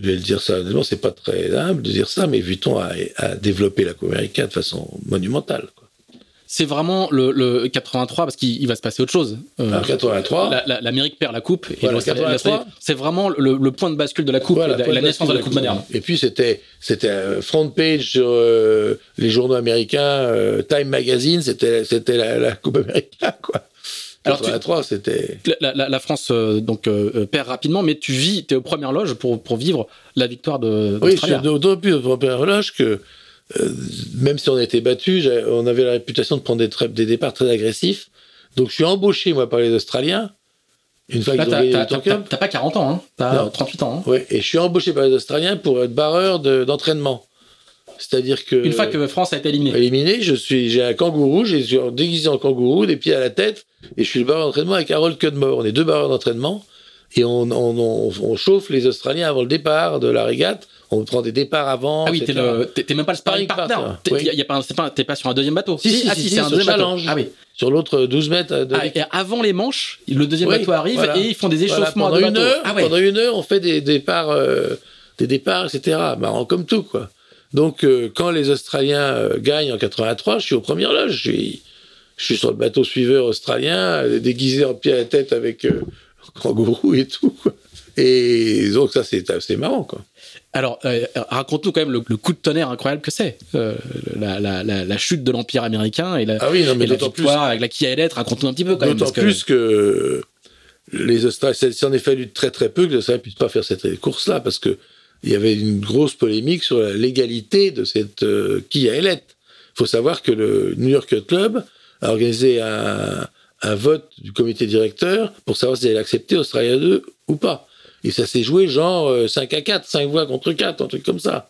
je vais le dire ça honnêtement, c'est pas très humble de dire ça, mais Vuitton a, a développé la Coupe Américaine de façon monumentale. Quoi. C'est vraiment le, le 83 parce qu'il il va se passer autre chose. Euh, En 83, la- la- L'Amérique perd la coupe et Voilà, l'Australie- 83. l'Australie- c'est vraiment le, le point de bascule de la coupe Voilà, la, naissance de la coupe moderne. Et puis c'était c'était front page sur euh, les journaux américains, euh, Time Magazine, c'était c'était la, Coupe américaine quoi. Alors, tu- 83, c'était La, France euh, donc perd rapidement, mais tu vis, tu es aux premières loges pour, pour vivre la victoire de Oui, je suis d'autant plus au premier relâche que euh, même si on a été battu, on avait la réputation de prendre des, des départs très agressifs. Donc je suis embauché moi par les Australiens une fois t'as pas 40 ans, hein. t'as Non. 38 ans. hein. Ouais, et je suis embauché par les Australiens pour être barreur de- d'entraînement. C'est-à-dire que Une fois que France a été éliminée. éliminé, je suis, j'ai un kangourou, j'ai déguisé en kangourou, des pieds à la tête, et je suis le barreur d'entraînement avec Harold Cudmore. On est deux barreurs d'entraînement, et on, on, on, on chauffe les Australiens avant le départ de la régate. On prend des départs avant. Ah oui, t'es, même pas le sparring partner. T'es, oui. y a- pas pas, t'es pas sur un deuxième bateau. Si, si, ah si, si, si, c'est un deuxième challenge. bateau. Ah oui. Sur l'autre 12 mètres. De... Ah, et avant les manches, le deuxième Oui, bateau arrive voilà. et ils font des Voilà, échauffements pendant de une bateau. heure, ah ouais. pendant une heure, on fait des départs, euh, des départs, etc. Marrant comme tout, quoi. Donc, euh, quand les Australiens euh, gagnent en 83, je suis aux premières loges. Je suis, je suis sur le bateau suiveur australien, déguisé en pied à la tête avec kangourou et tout. quoi. Et donc, ça, c'est assez marrant, quoi. Alors, euh, raconte-nous quand même le, le coup de tonnerre incroyable que c'est. Euh, la, la, la, la chute de l'Empire américain et la, Ah oui, non, mais et la d'autant plus, victoire avec la Kialet. Raconte-nous un petit peu quand même. d'autant que- plus que les Australiens, ça en est fallu très très peu que les Australiens puissent pas faire cette course-là, parce que il y avait une grosse polémique sur la légalité de cette euh, Kia Elite. Il faut savoir que le New York Club a organisé un, un vote du comité directeur pour savoir s'ils allaient accepter Australia 2 ou pas. Et ça s'est joué genre euh, 5 à 4, 5 voix contre 4, un truc comme ça.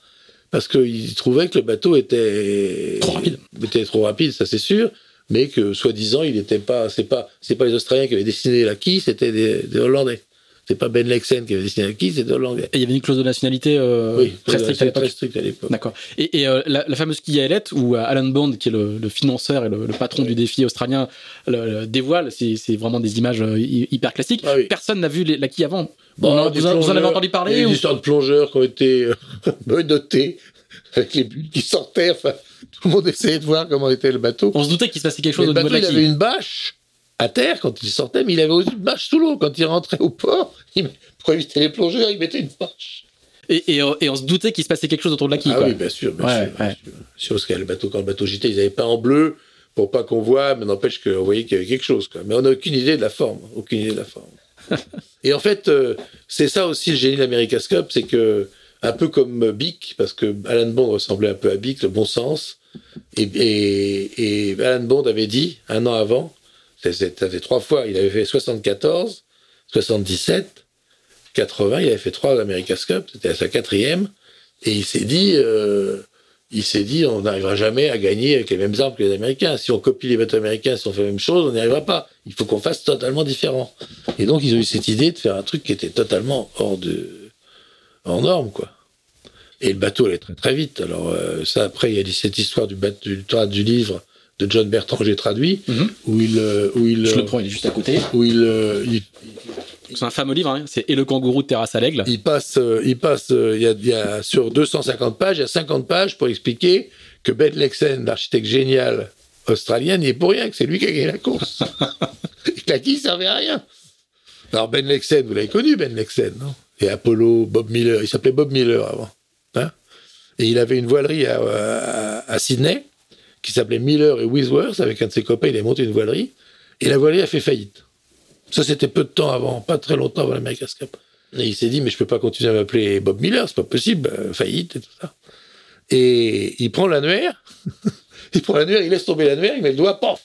Parce qu'ils trouvaient que le bateau était Trop rapide. était trop rapide, ça c'est sûr, mais que soi-disant il n'était pas, c'est pas, c'est pas les Australiens qui avaient dessiné la quille, c'était des, des Hollandais. C'est pas Ben Lexen qui avait dessiné la quille, c'est Hollandais. Et il y avait une clause de nationalité euh, oui, très stricte à l'époque. Très stricte à l'époque. D'accord. Et, et, euh, la, la fameuse Kialet, où euh, Alan Bond, qui est le, le financeur et le, le patron du défi australien, le, le dévoile, c'est vraiment des images euh, hy- hyper classiques. Ah oui. Personne n'a vu les- la quille avant. Bon, On en- des vous, en- vous en avez entendu Il y a parler ou... des histoires de plongeurs qui ont été menottés avec les bulles qui sortaient. Enfin, tout le monde essayait de voir comment était le bateau. On se doutait qu'il se passait quelque Mais chose le au niveau de il la avait quille. une bâche à terre quand il sortait, mais il avait aussi une bâche sous l'eau. Quand il rentrait au port, il, pour éviter les plongeurs, il mettait une bâche. Et, et, et, on se doutait qu'il se passait quelque chose autour de la quille. Ah quoi. oui, bien sûr, bien Ouais, sûr. bien ouais. sûr. Sûr, parce que le bateau, quand le bateau gîtait, ils avaient pas en bleu pour pas qu'on voit, mais n'empêche qu'on voyait qu'il y avait quelque chose. Quoi. Mais on n'a aucune idée de la forme. Aucune idée de la forme. Et en fait, euh, c'est ça aussi le génie de l'America's Cup, c'est que, un peu comme Bic, parce que Alan Bond ressemblait un peu à Bic, le bon sens, et, et, et Alan Bond avait dit, un an avant, ça fait trois fois, il avait fait 74, 77, 80, il avait fait trois America's Cup, c'était sa quatrième, et il s'est dit, euh, il s'est dit, on n'arrivera jamais à gagner avec les mêmes armes que les Américains. Si on copie les bateaux américains, si on fait la même chose, on n'y arrivera pas. Il faut qu'on fasse totalement différent. Et donc, ils ont eu cette idée de faire un truc qui était totalement hors de, hors norme, quoi. Et le bateau allait très très vite. Alors euh, ça, après, il y a cette histoire du, bateau, du livre de John Bertrand que j'ai traduit, Mhm. où il, euh, où il, Je euh, le prends, il est juste à côté. où il, euh, il, C'est un fameux livre, hein. c'est Et le kangourou de Terrasse à l'aigle. il passe, euh, il passe, euh, il y, a, il y a sur 250 pages, il y a 50 pages pour expliquer que Ben Lexen, l'architecte génial australien, n'y est pour rien, que c'est lui qui a gagné la course. La quille servait à rien. Alors Ben Lexen, vous l'avez connu, Ben Lexen, non? Et Apollo, Bob Miller, il s'appelait Bob Miller avant. Hein? Et il avait une voilerie à, à, à Sydney qui s'appelait Miller et Wisworth. Avec un de ses copains, il avait monté une voilerie. Et la voilerie a fait faillite. Ça, c'était peu de temps avant, pas très longtemps avant l'America's Cup. Et il s'est dit, mais je peux pas continuer à m'appeler Bob Miller, c'est pas possible, euh, faillite et tout ça. Et il prend l'annuaire, il prend l'annuaire, il laisse tomber l'annuaire, il met le doigt, paf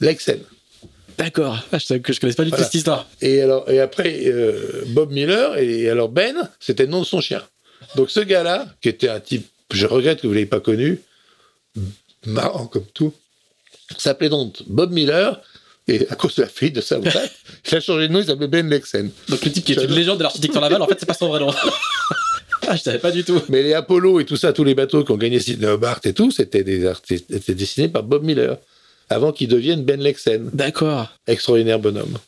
Lexen. D'accord. Ah, je que je connaissais pas du tout Voilà. cette histoire. Et, alors, et après, euh, Bob Miller, et alors Ben, c'était le nom de son chien. Donc ce gars-là, qui était un type, je regrette que vous ne l'ayez pas connu, marrant comme tout, s'appelait donc Bob Miller, et à cause de la faillite de sa boîte, il a changé de nom, il s'appelait Ben Lexen. Donc le type qui est une légende de l'architecture navale, en fait, c'est pas son vrai nom. ah, je savais pas du tout. Mais les Apollo et tout ça, tous les bateaux qui ont gagné Sydney Hobart et tout, c'était des artistes, étaient dessinés par Bob Miller, avant qu'il devienne Ben Lexen. D'accord. Extraordinaire bonhomme.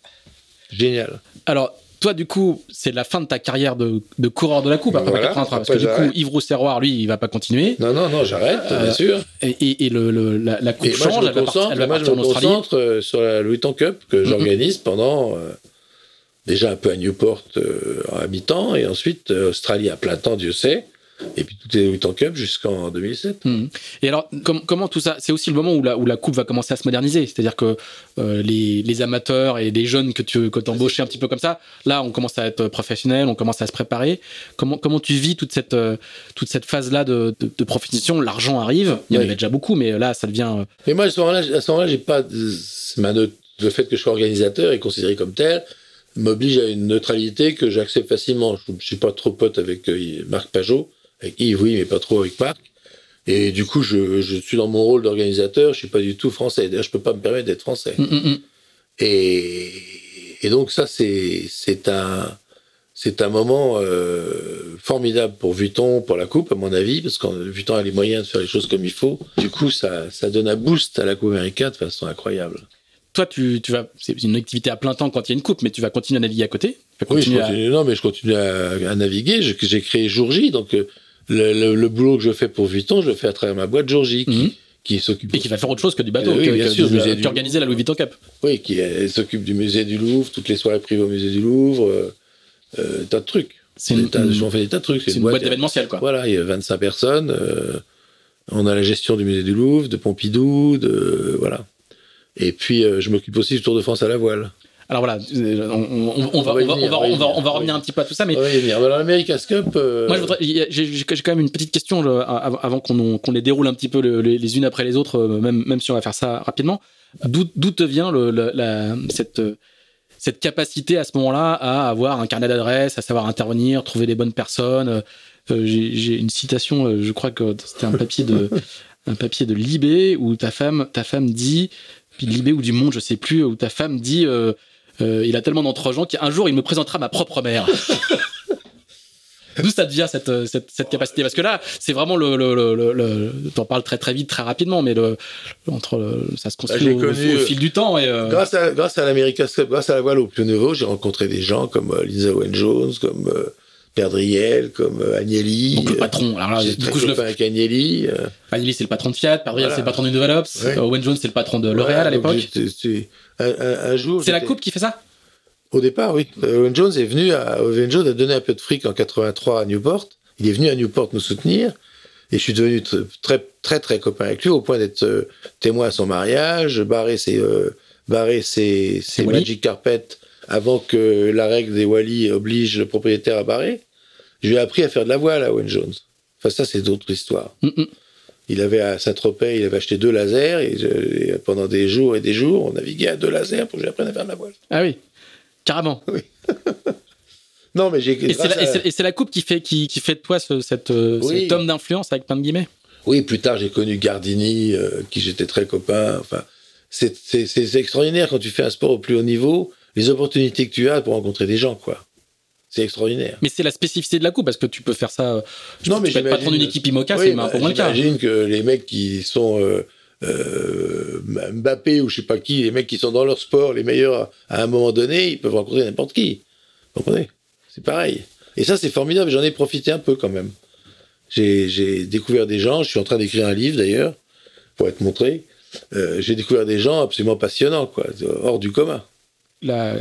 Génial. Alors, toi, du coup, c'est la fin de ta carrière de, de coureur de la coupe après Voilà, 83. Parce que du coup. Yves Rousserroir, lui, il va pas continuer. Non, non, non, j'arrête, Euh, bien sûr. Et, et- et le, le- la, la coupe Et moi, change, je elle me va, partir- concentre, elle va moi, je me en Australie. concentre euh, sur la Louis Cup que j'organise pendant euh, déjà un peu à Newport euh, à mi-temps et ensuite Australie à plein temps, Dieu sait. Et puis tout est Vuitton Cup jusqu'en 2007. Mhm. Et alors, com- comment tout ça C'est aussi le moment où la, où la coupe va commencer à se moderniser. C'est-à-dire que euh, les, les amateurs et les jeunes que tu que embauchais un petit peu comme ça, là, on commence à être professionnel, on commence à se préparer. Comment, comment tu vis toute cette, euh, toute cette phase-là de, de, de profession? L'argent arrive, il y en Oui. avait déjà beaucoup, mais là, ça devient. euh, Mais moi, à ce moment-là, j'ai pas le fait que je sois organisateur et considéré comme tel m'oblige à une neutralité que j'accepte facilement. Je, je suis pas trop pote avec euh, Marc Pajot, avec Yves, oui, mais pas trop avec Marc. Et du coup, je, je suis dans mon rôle d'organisateur. Je suis pas du tout français. D'ailleurs, je peux pas me permettre d'être français. hum, hum, hum. Et, et donc ça, c'est c'est un c'est un moment euh, formidable pour Vuitton, pour la coupe, à mon avis, parce que Vuitton a les moyens de faire les choses comme il faut. Du coup, ça, ça donne un boost à la coupe américaine de façon incroyable. Toi, tu, tu vas. C'est une activité à plein temps quand il y a une coupe, mais tu vas continuer à naviguer à côté? Tu vas Oui, je continuer à- continue, non, mais je continue à, à naviguer. J'ai créé Jour J, donc euh, le, le- le boulot que je fais pour Vuitton, je le fais à travers ma boîte J, qui, Mhm. qui s'occupe Et qui va faire autre chose que du bateau, Euh, oui, que, bien que sûr, du- musée qui du- organisait la Louis Vuitton Cup. Oui, qui euh, s'occupe du musée du Louvre, toutes les soirées privées au musée du Louvre, euh, euh, tas de trucs. C'est une, tas- on fait des tas de trucs. c'est une boîte d'événementiel, quoi. Voilà, il y a 25 personnes. euh, on a la gestion du musée du Louvre, de Pompidou, de voilà. Et puis euh, je m'occupe aussi du Tour de France à la voile. Alors voilà, euh, on, va, revenir un petit peu à tout ça, mais venir. Alors l'America's Cup. euh, moi, j'ai quand même une petite question av- avant qu'on les déroule un petit peu le- les, les unes après les autres, euh, même, même si on va faire ça rapidement. D'où d'où te vient le, le- la- cette, euh, cette capacité à ce moment-là à avoir un carnet d'adresses, à savoir intervenir, trouver les bonnes personnes euh, euh, J'ai une citation, euh, je crois que c'était un papier de un papier de Libé où ta femme ta femme dit puis de Libé ou du Monde, je sais plus, où ta femme dit euh, euh, il a tellement d'entre-gens qu'un jour il me présentera ma propre mère. D'où ça devient cette, euh, cette, cette capacité? Parce que là, c'est vraiment le. le, le, T'en parles très très vite, très rapidement, mais le, entre ça se construit j'ai au, connu, au fil du temps. Et, euh, Grâce à, grâce à l'America's Cup, grâce à la voile au nouveau, j'ai rencontré des gens comme euh, Lisa Owen Jones, comme euh, Perdriel, comme Agnelli. donc le patron. Alors là, du coup, je le copain avec Agnelli. Agnelli, c'est le patron de Fiat, Perdriel, Voilà. c'est le patron du Nouvel Ops, Ouais. Owen Jones, c'est le patron de L'Oréal à l'époque. Un, jour. C'est la coupe qui fait ça? Au départ, oui. Owen Jones est venu à, Owen Jones a donné un peu de fric en 83 à Newport. Il est venu à Newport nous soutenir. Et je suis devenu très, très, très copain avec lui, au point d'être euh, témoin à son mariage, barrer ses, euh, barrer ses, ses Magic Carpet avant que la règle des Wally oblige le propriétaire à barrer. Je lui ai appris à faire de la voile à Owen Jones. Enfin, ça, c'est d'autres histoires. Mm, mm. Il avait à Saint-Tropez, il avait acheté deux lasers et, pendant des jours et des jours, on naviguait à deux lasers pour que j'apprenne à faire de la voile. Ah oui, carrément. Oui. non, mais j'ai. Et c'est la, coupe qui fait, qui, fait de toi ce, cette, euh, cet homme d'influence avec plein de guillemets? Oui, plus tard j'ai connu Gardini, euh, qui j'étais très copain. Enfin, c'est extraordinaire quand tu fais un sport au plus haut niveau, les opportunités que tu as pour rencontrer des gens, quoi. C'est extraordinaire. Mais c'est la spécificité de la coupe parce que tu peux faire ça. non, mais tu peux pas prendre une équipe IMOCA, c'est un peu moins le cas. J'imagine que les mecs qui sont euh, euh, Mbappé ou je sais pas qui, les mecs qui sont dans leur sport, les meilleurs à un moment donné, ils peuvent rencontrer n'importe qui. Vous comprenez? C'est pareil. Et ça, c'est formidable. J'en ai profité un peu quand même. J'ai découvert des gens. Je suis en train d'écrire un livre d'ailleurs pour être montré. Euh, j'ai découvert des gens absolument passionnants, quoi, hors du commun. La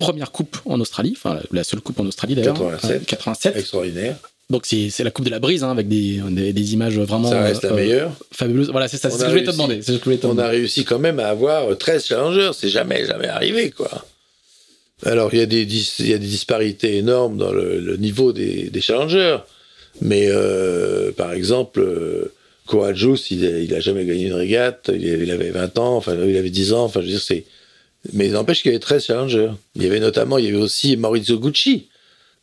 première coupe en Australie, enfin la seule coupe en Australie d'ailleurs. 87. 87. Extraordinaire. Donc c'est la coupe de la brise hein, avec des, des, images vraiment ça reste la euh, meilleure. fabuleuses. Voilà, c'est ça, c'est ce que je voulais te demander. on a réussi quand même à avoir 13 challengers, c'est jamais jamais arrivé quoi. Alors il y a des il y a des disparités énormes dans le, niveau des, des, challengers, mais euh, par exemple euh, il, il a jamais gagné une régate, il, il, avait 20 ans, enfin il avait 10 ans, enfin je veux dire c'est mais il n'empêche qu'il y avait 13 challengers. Il y avait notamment, il y avait aussi Maurizio Gucci,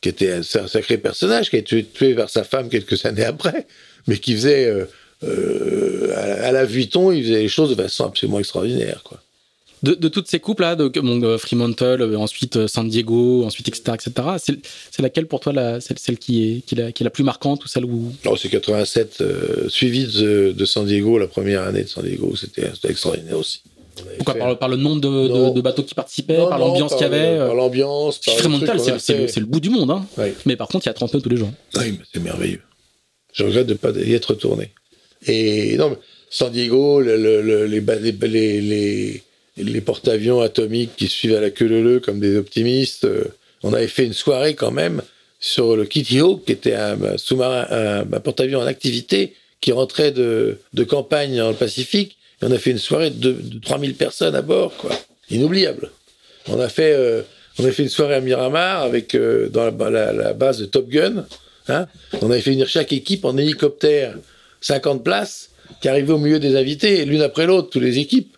qui était un, sacré personnage, qui a été tué par sa femme quelques années après, mais qui faisait, euh, euh, à, la Vuitton, il faisait les choses de façon absolument extraordinaire, quoi. De, toutes ces coupes là, de, euh, Fremantle, ensuite San Diego, ensuite etc. etc. C'est laquelle pour toi la, celle, qui, est, qui, est la, plus marquante ou celle où Non, c'est 87, suivi de, de, San Diego, la première année de San Diego, c'était extraordinaire aussi. Pourquoi par, le, nombre de, bateaux qui participaient, par l'ambiance qu'il y avait Par l'ambiance. Fremantle, c'est le, bout du monde. Hein. Mais par contre, il y a 30 nœuds tous les jours. Oui, c'est merveilleux. Je regrette de ne pas y être retourné. Et non, San Diego, les, les, les, porte-avions atomiques qui suivent à la queue leu comme des optimistes. Euh, on avait fait une soirée quand même sur le Kitty Hawk, qui était un sous-marin, un, porte-avions en activité qui rentrait de, de campagne dans le Pacifique on a fait une soirée de, 3000 personnes à bord, quoi. Inoubliable. On a fait, euh, on a fait une soirée à Miramar avec, euh, dans la, base de Top Gun. Hein. On avait fait venir chaque équipe en hélicoptère, 50 places, qui arrivaient au milieu des invités, l'une après l'autre, toutes les équipes.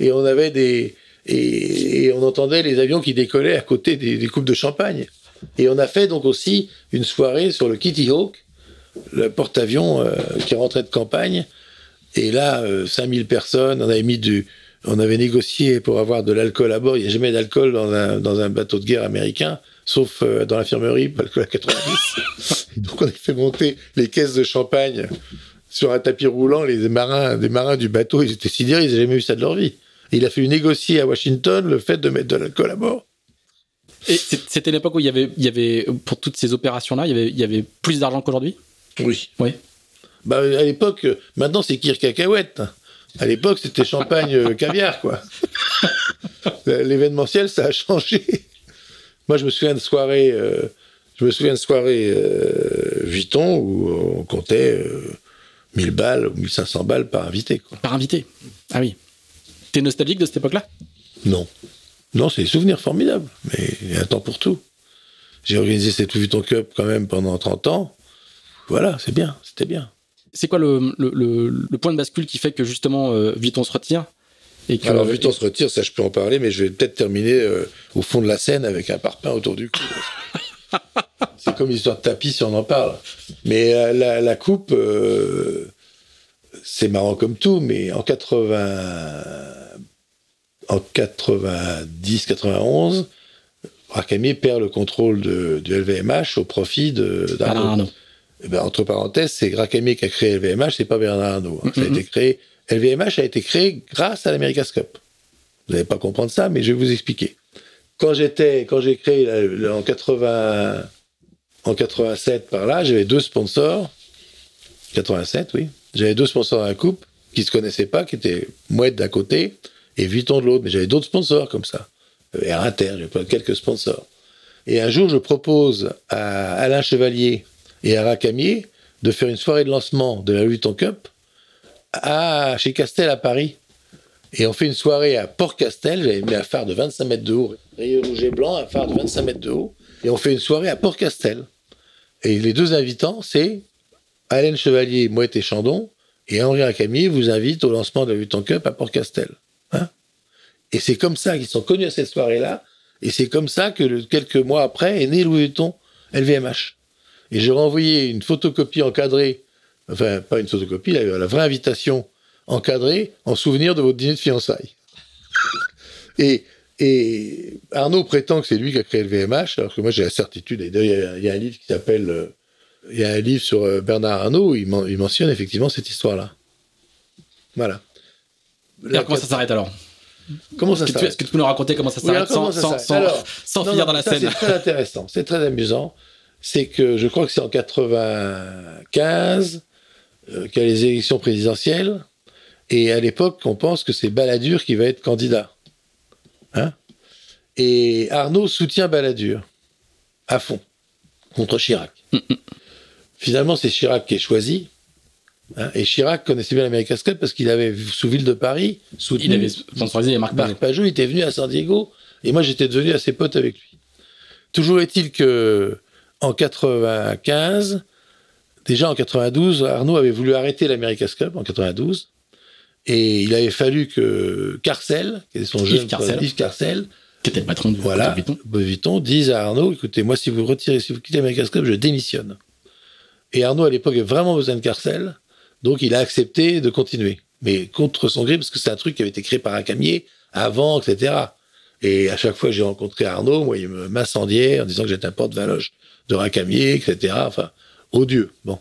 Et on avait des, et, on entendait les avions qui décollaient à côté des, coupes de champagne. Et on a fait donc aussi une soirée sur le Kitty Hawk, le porte-avions euh, qui rentrait de campagne, et là, 5000 euh, personnes, on avait mis du, on avait négocié pour avoir de l'alcool à bord. Il n'y a jamais d'alcool dans un, dans un bateau de guerre américain, sauf euh, dans l'infirmerie, pas l'alcool à 90. donc on a fait monter les caisses de champagne sur un tapis roulant. Les marins, des marins du bateau, ils étaient sidérés, ils n'avaient jamais vu ça de leur vie. Et il a fallu négocier à Washington le fait de mettre de l'alcool à bord. Et c'était l'époque où il y avait, il y avait, pour toutes ces opérations-là, il y avait, il y avait plus d'argent qu'aujourd'hui? Oui. Oui. Bah, à l'époque, maintenant c'est kir cacahuète. À l'époque, c'était champagne euh, caviar, quoi. L'événementiel, ça a changé. Moi, je me souviens de soirée, euh, je me souviens de soirée euh, Vuitton où on comptait 1000 balles ou 1500 balles par invité, quoi. Par invité. Ah oui. T'es nostalgique de cette époque-là? Non. Non, c'est des souvenirs formidables. Mais il y a un temps pour tout. J'ai organisé cette Vuitton Cup quand même pendant 30 ans. Voilà, c'est bien, c'était bien c'est quoi le, le, point de bascule qui fait que justement euh, Vuitton se retire et que, Alors Vuitton se retire, ça je peux en parler, mais je vais peut-être terminer euh, au fond de la scène avec un parpaing autour du cou. c'est comme l'histoire de tapis si on en parle. Mais euh, la, la, coupe, c'est marrant comme tout, mais en 80, en 90, 91, Rakami perd le contrôle de, du LVMH au profit de d'Arnaud. Eh ben, entre parenthèses, c'est Grakami qui a créé LVMH, c'est pas Bernard Arnault. Hein. Ça a été créé, LVMH a été créé grâce à l'America's Cup. Vous n'allez pas comprendre ça, mais je vais vous expliquer. Quand j'étais, quand j'ai créé en 80, en 87 par là, j'avais deux sponsors. 87, oui. J'avais deux sponsors dans la coupe qui se connaissaient pas, qui étaient Mouette d'un côté et Vuitton de l'autre. Mais j'avais d'autres sponsors comme ça. Air Inter, j'ai quelques sponsors. Et un jour, je propose à Alain Chevalier et à Racamier de faire une soirée de lancement de la Louis Vuitton Cup à, chez Castel à Paris. Et on fait une soirée à Port-Castel, j'avais mis un phare de 25 mètres de haut, rayé rouge et blanc, un phare de 25 mètres de haut, et on fait une soirée à Port-Castel. Et les deux invitants, c'est Alain Chevalier, Mouette et Chandon, et Henri Racamier vous invite au lancement de la Vuitton Cup à Port-Castel. Hein? Et c'est comme ça qu'ils sont connus à cette soirée-là, et c'est comme ça que quelques mois après est né Louis LVMH. Et j'ai renvoyé une photocopie encadrée, enfin pas une photocopie, la vraie invitation encadré en souvenir de votre dîner de fiançailles. et, et Arnaud prétend que c'est lui qui a créé le VMH, alors que moi j'ai la certitude. Et d'ailleurs, il y, a un livre qui s'appelle. Euh, il y a un livre sur euh, Bernard Arnault où il, mentionne effectivement cette histoire-là. Voilà. comment ça s'arrête alors? Comment ça s'arrête? Est-ce que tu peux nous raconter comment ça s'arrête sans, sans, sans, finir dans la scène? C'est très intéressant, c'est très amusant. C'est que je crois que c'est en 95 euh, qu'il y a les élections présidentielles et à l'époque, on pense que c'est Balladur qui va être candidat. Hein et Arnaud soutient Balladur à fond contre Chirac. Finalement, c'est Chirac qui est choisi. Hein et Chirac connaissait bien l'America's Cup parce qu'il avait, sous ville de Paris, soutenu. Il avait sponsorisé Marc, Marc Pajot. Il était venu à San Diego et moi j'étais devenu assez pote avec lui. Toujours est-il que en 95, déjà en 92, Arnaud avait voulu arrêter l'America's Cup en 92 et il avait fallu que Carcel, qui est son jeune Yves Carcel, qui était le patron de voilà, Vuitton, dise à Arnaud, écoutez, moi, si vous retirez, si vous quittez America's Club, je démissionne. Et Arnaud, à l'époque, avait vraiment besoin de Carcel, donc il a accepté de continuer. Mais contre son gré, parce que c'est un truc qui avait été créé par un camier avant, etc. Et à chaque fois que j'ai rencontré Arnaud, moi, il m'incendiait en disant que j'étais un porte-valoche de Racamier, etc. Enfin, odieux. Bon.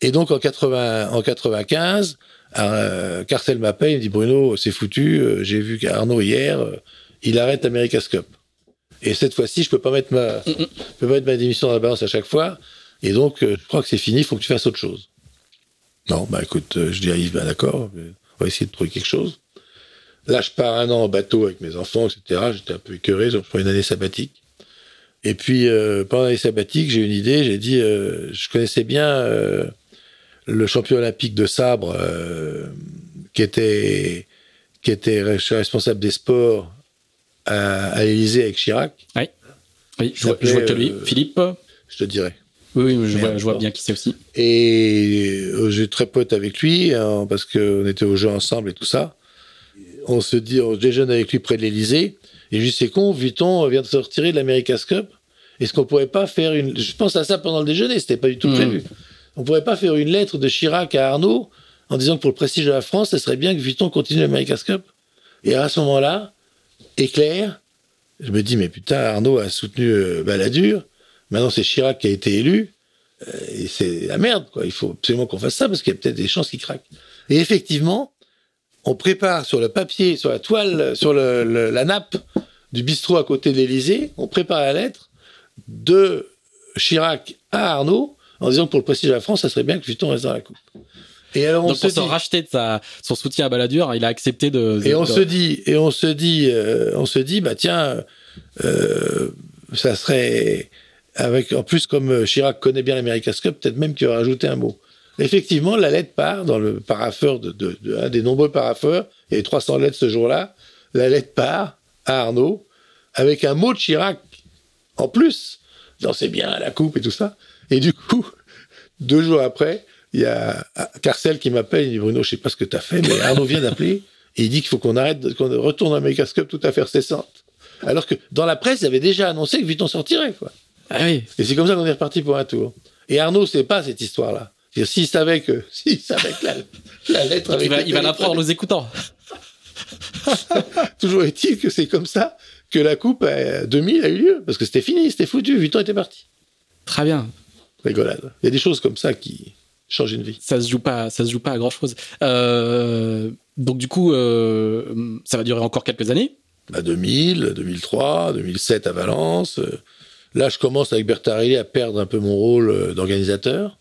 Et donc, en, 80, en 95, euh, Carcel m'appelle, il me dit Bruno, c'est foutu, euh, j'ai vu Arnaud hier, euh, il arrête America's Cup. Et cette fois-ci, je peux pas mettre ma, je peux pas mettre ma démission dans la balance à chaque fois. Et donc, je crois que c'est fini, il faut que tu fasses autre chose. Non, bah écoute, je dis à Yves, bah d'accord, on va essayer de trouver quelque chose. Là, je pars un an en bateau avec mes enfants, etc. J'étais un peu écœuré, donc je prends une année sabbatique. Et puis, pendant l'année sabbatique, j'ai une idée, j'ai dit, je connaissais bien le champion olympique de sabre, euh, qui était qui était responsable des sports à, à l'Élysée avec Chirac. Oui, oui je, vois, que lui, euh, Philippe. Je te dirais. Oui, je, vois, bien qui c'est aussi. Et euh, j'ai très pote avec lui, hein, parce qu'on était au jeu ensemble et tout ça. On se dit, on déjeune avec lui près de l'Élysée, et dis, c'est con, Vuitton vient de se retirer de l'America's Cup. Est-ce qu'on pourrait pas faire une. Je pense à ça pendant le déjeuner, c'était pas du tout hmm. prévu. On pourrait pas faire une lettre de Chirac à Arnaud en disant que pour le prestige de la France, ce serait bien que Vuitton continue l'America's Cup. Et à ce moment-là, éclair, je me dis, mais putain, Arnaud a soutenu euh, Balladur, maintenant c'est Chirac qui a été élu, euh, et c'est la merde, quoi. Il faut absolument qu'on fasse ça parce qu'il y a peut-être des chances qu'il craque. Et effectivement, on prépare sur le papier, sur la toile, sur la nappe du bistrot à côté de l'Élysée, on prépare la lettre de Chirac à Arnaud en disant que pour le prestige de la France, ça serait bien que Vuitton reste dans la coupe. Et alors on Donc se pour se racheter de sa, son soutien à Balladur, il a accepté de. et on se dit, et on se dit, euh, on se dit, bah tiens, euh, ça serait avec en plus comme Chirac connaît bien l'America's Cup, peut-être même qu'il va rajouter un mot. Effectivement, la lettre part dans le paraffeur de, de, de un des nombreux paraffeurs. Il y avait 300 lettres ce jour-là. La lettre part à Arnaud avec un mot de Chirac en plus. Non, c'est bien la coupe et tout ça. Et du coup, deux jours après, il y a Carcel qui m'appelle, il dit Bruno, je sais pas ce que tu as fait, mais Arnaud vient d'appeler et il dit qu'il faut qu'on arrête, qu'on retourne à Cup tout à fait cessante. Alors que dans la presse, il avait déjà annoncé que Vuitton sortirait, quoi. Ah oui. Et c'est comme ça qu'on est reparti pour un tour. Et Arnaud sait pas cette histoire-là. S'il savait que, s'il savait que la, lettre avec Il va, l'apprendre en nous écoutant. Toujours est-il que c'est comme ça que la coupe 2000 a eu lieu. Parce que c'était fini, c'était foutu. Vuitton était parti. Très bien rigolade. Il y a des choses comme ça qui changent une vie. Ça se joue pas, ça se joue pas à grand chose. Euh, donc du coup, euh, ça va durer encore quelques années. À 2000, 2003, 2007 à Valence. Là, je commence avec Bertarelli à perdre un peu mon rôle euh, d'organisateur.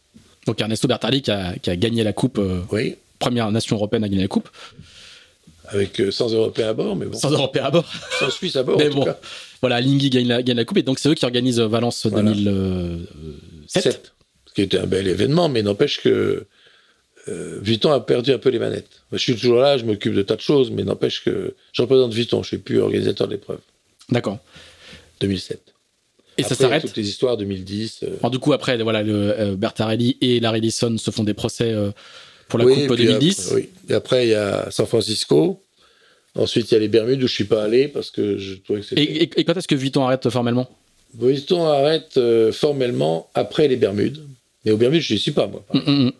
Donc Ernesto Bertarelli qui a, gagné la coupe. oui. Première nation européenne à gagner la coupe. avec euh, 100 Européens à bord, mais bon, Sans Européens à bord. 100 Suisses à bord Mais en tout bon. cas. Voilà, Lingui gagne la, gagne la coupe et donc c'est eux qui organisent Valence Voilà. 2007. Sept. Ce qui était un bel événement, mais n'empêche que euh, Vuitton a perdu un peu les manettes. Je suis toujours là, je m'occupe de tas de choses, mais n'empêche que je représente Vuitton, je suis plus organisateur de l'épreuve. D'accord. 2007. Et Après, ça il s'arrête. Toutes les histoires 2010. euh, Alors, du coup, après, voilà, le, euh, Bertarelli et Larry Ellison se font des procès euh, pour la oui, Coupe puis 2010. Après, oui. Et après, il y a San Francisco. Ensuite, il y a les Bermudes où je suis pas allé parce que je trouvais que c'était. Et, et- et quand est-ce que Vuitton arrête formellement? Vuitton arrête euh, formellement après les Bermudes. Mais aux Bermudes, je n'y suis pas, moi. Hum, hum,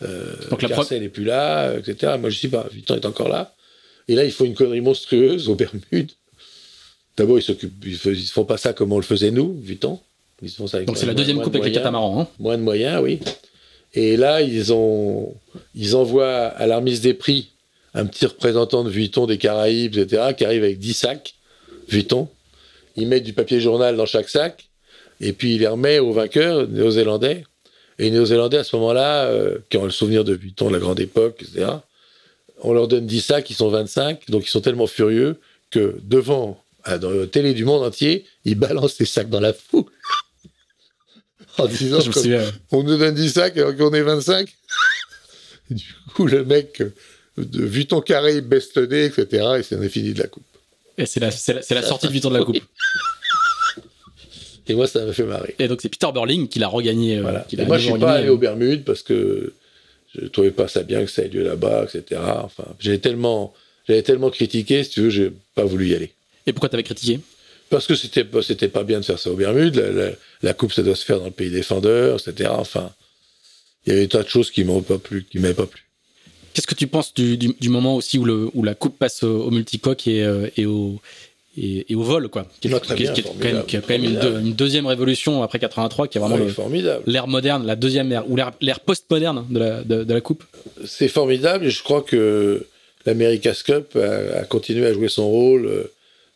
hum. Donc la Carcel n'est plus là, euh, etc. Moi, je ne suis pas. Vuitton est encore là. Et là, ils font une connerie monstrueuse aux Bermudes. D'abord, ils s'occupent, ils ne font pas ça comme on le faisait nous, Vuitton. Ils font ça avec Donc c'est la deuxième coupe de avec les catamarans. hein. Moins de moyens, oui. Et là, ils, ont, ils envoient à la remise des prix un petit représentant de Vuitton des Caraïbes, etc., qui arrive avec 10 sacs Vuitton. Ils mettent du papier journal dans chaque sac, et puis il les remet aux vainqueurs néo-zélandais. Et les néo-zélandais, à ce moment-là, euh, qui ont le souvenir de Vuitton, de la grande époque, etc., on leur donne 10 sacs, ils sont 25, donc ils sont tellement furieux que devant, dans la télé du monde entier, ils balancent les sacs dans la foule. en disant Je me on nous donne 10 sacs alors qu'on est 25. Et du coup, le mec, euh, de, vu ton carré, il baisse le nez, etc. Et c'est fini de la coupe. Et c'est la, sortie de Vuitton de la Coupe. Et moi, ça m'a fait marrer. Et donc c'est Peter Burling qui l'a regagné. euh, Voilà. qui Et l'a moi, je suis pas allé aux Bermudes parce que je trouvais pas ça bien que ça ait lieu là-bas, etc. Enfin, j'avais tellement, j'avais tellement critiqué, si tu veux, j'ai pas voulu y aller. Et pourquoi t'avais critiqué? Parce que c'était c'était pas bien de faire ça aux Bermudes. La, la- la coupe, ça doit se faire dans le pays défendeur, etc. Enfin, il y avait des tas de choses qui m'ont pas plu, qui m'avaient pas plu. Qu'est-ce que tu penses du, du, du moment aussi où, le, où la coupe passe au, au multicoque et, euh, et au et, et au vol quoi? Qui est, qui bien, qui est quand même, qui est quand même une, formidable. deux- une deuxième révolution après 83 qui est vraiment formidable. l'ère moderne la deuxième ère ou l'ère l'ère post-moderne de la, de, de la coupe c'est formidable et je crois que l'America's Cup a, a continué à jouer son rôle.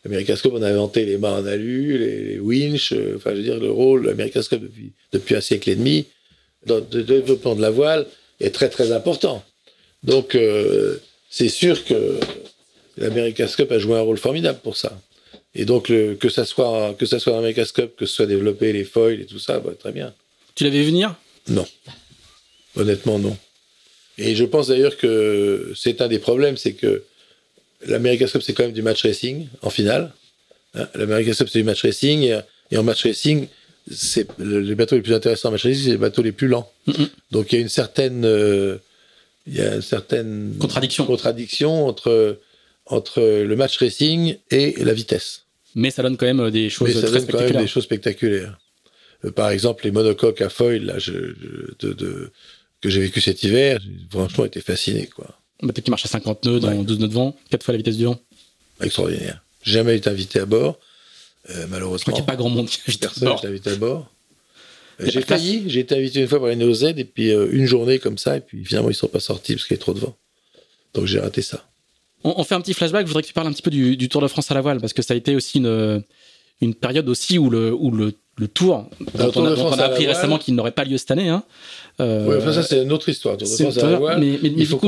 L'America's Cup, on a inventé les mâts en alu, les, les winches, euh, enfin, je veux dire, le rôle de l'America's Cup depuis, depuis un siècle et demi, dans le développement de la voile, est très très important. Donc, euh, c'est sûr que l'America's Cup a joué un rôle formidable pour ça. Et donc, le- que ça soit, que ça soit l'America's Cup, que ce soit développé les foils et tout ça, bah, très bien. tu l'avais vu venir? Non. Honnêtement, non. Et je pense d'ailleurs que c'est un des problèmes, c'est que l'America's Cup, c'est quand même du match racing en finale. Hein, L'America's Cup, c'est du match racing. Et, en match racing, c'est le- les bateaux les plus intéressants en match racing, c'est les bateaux les plus lents. Mhm. Donc il y a une certaine, euh, il y a une certaine Contradiction. contradiction entre, entre le match racing et la vitesse. mais ça donne quand même euh, des choses Mais ça très donne quand même spectaculaires des choses spectaculaires. Euh, par exemple, les monocoques à foil là, je, je- de, de- que j'ai vécu cet hiver, j'ai franchement été fasciné, quoi. Un bateau qui marche à 50 nœuds dans Ouais. 12 nœuds de vent 4 fois la vitesse du vent Extraordinaire. J'ai jamais été invité à bord, euh, je crois malheureusement. qu'il n'y a pas grand monde qui invite à bord. invité à bord. Euh, a J'ai failli, j'ai été invité une fois par les NOZ, et puis euh, une journée comme ça, et puis finalement ils ne sont pas sortis parce qu'il y avait trop de vent. Donc j'ai raté ça. On, on fait un petit flashback. Je voudrais que tu parles un petit peu du, du Tour de France à la voile parce que ça a été aussi une, une période aussi où le, où le, le Tour, dont on a, dont on appris récemment qu'il n'aurait pas lieu cette année. Hein. Euh, enfin, ça c'est une autre histoire. Voile, mais, mais- mais il du coup,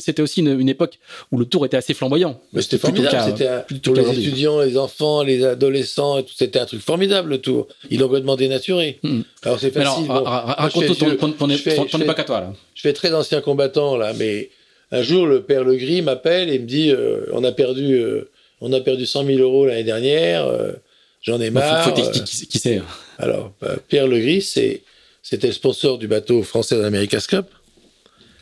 c'était- aussi une, une époque où le Tour était assez flamboyant. Mais c'était plutôt formidable. C'était pour les étudiants, les enfants, les adolescents, c'était un truc formidable le tour. Ils l'ont complètement dénaturé. Mhm. Alors c'est facile. ra- bon. ra- Moi, je raconte fais ton, époque à toi. Là. Je fais très ancien combattant là, mais un jour le père Legris m'appelle et me dit euh, on a perdu, euh, on a perdu 100 000 euros l'année dernière. Euh, J'en ai faut- marre. faut euh. qui, qui c'est. Alors bah, Pierre Legris, c'était le sponsor du bateau français de l'America's Cup,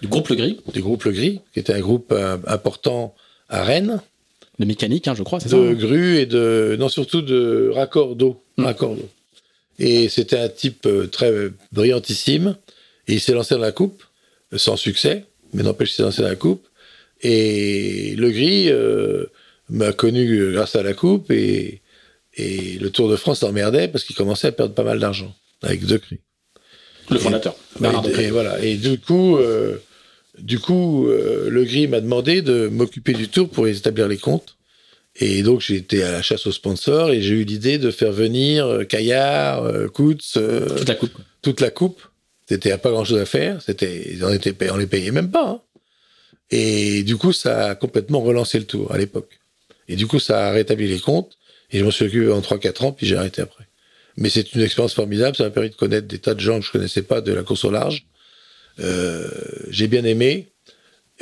Du groupe Le Gris, du groupe Legris, qui était un groupe euh, important à Rennes. le mécanique, hein, je crois, c'est ça. de hein grues et de non surtout de raccords d'eau Mm. d'eau et c'était un type euh, très brillantissime et il s'est lancé dans la coupe euh, sans succès mais n'empêche il s'est lancé dans la coupe et le gris euh, m'a connu euh, grâce à la coupe et, et le Tour de France l'emmerdait parce qu'il commençait à perdre pas mal d'argent avec deux cris Le fondateur. Bernard et, voilà. Et du coup, euh, du coup, euh, le gris m'a demandé de m'occuper du tour pour établir les comptes. Et donc, j'ai été à la chasse aux sponsors et j'ai eu l'idée de faire venir euh, Caillard, euh, Coutts, Toute la coupe. toute la coupe. C'était pas grand chose à faire. C'était, on, était payé- on les payait même pas. hein. Et du coup, ça a complètement relancé le tour à l'époque. Et du coup, ça a rétabli les comptes. Et je m'en suis occupé en 3-4 ans, puis j'ai arrêté après. Mais c'est une expérience formidable. Ça m'a permis de connaître des tas de gens que je connaissais pas de la course au large. Euh, j'ai bien aimé.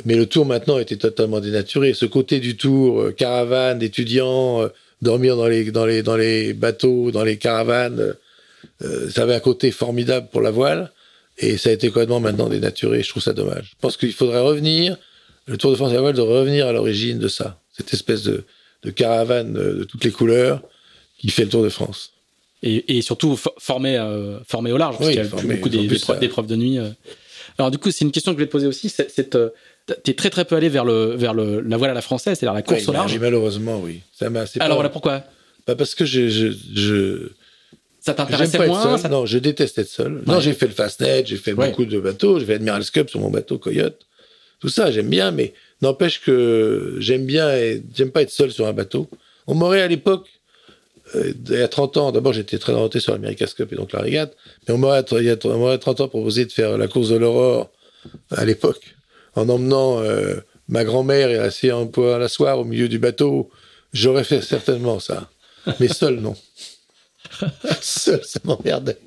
Mais le tour maintenant était totalement dénaturé. Ce côté du tour, euh, caravane, étudiants, euh, dormir dans les, dans, les, dans les bateaux, dans les caravanes, ça avait un côté formidable pour la voile. Et ça a été complètement maintenant dénaturé. Je trouve ça dommage. Je pense qu'il faudrait revenir, le Tour de France à la voile, de revenir à l'origine de ça. Cette espèce de, de caravane de toutes les couleurs qui fait le Tour de France. Et, et surtout formé, euh, formé au large, parce Oui, qu'il y a formé, beaucoup d'épreuves d'épreuves de nuit. euh. Alors du coup, c'est une question que je voulais te poser aussi. C'est, euh, t'es très très peu allé vers le vers le la voile à la française, c'est-à-dire la course Oui, au large. malheureusement, oui. Ça m'a. Alors voilà pourquoi. pas parce que je, je, je, Ça t'intéressait moins ça- Non, je déteste être seul. Non, Ouais. j'ai fait le Fastnet, j'ai fait Ouais. beaucoup de bateaux, j'ai fait Admiral's Cup sur mon bateau Coyote. Tout ça, j'aime bien, mais n'empêche que j'aime bien et j'aime pas être seul sur un bateau. On m'aurait à l'époque, euh, il y a 30 ans, d'abord j'étais très orienté sur l'America's Cup et donc la régate, mais on m'aurait, il y a on m'aurait 30 ans proposé de faire la course de l'aurore à l'époque, en emmenant euh, ma grand-mère et assis un peu à la soir au milieu du bateau. J'aurais fait certainement ça. Mais seul, non. seul, ça m'emmerdait.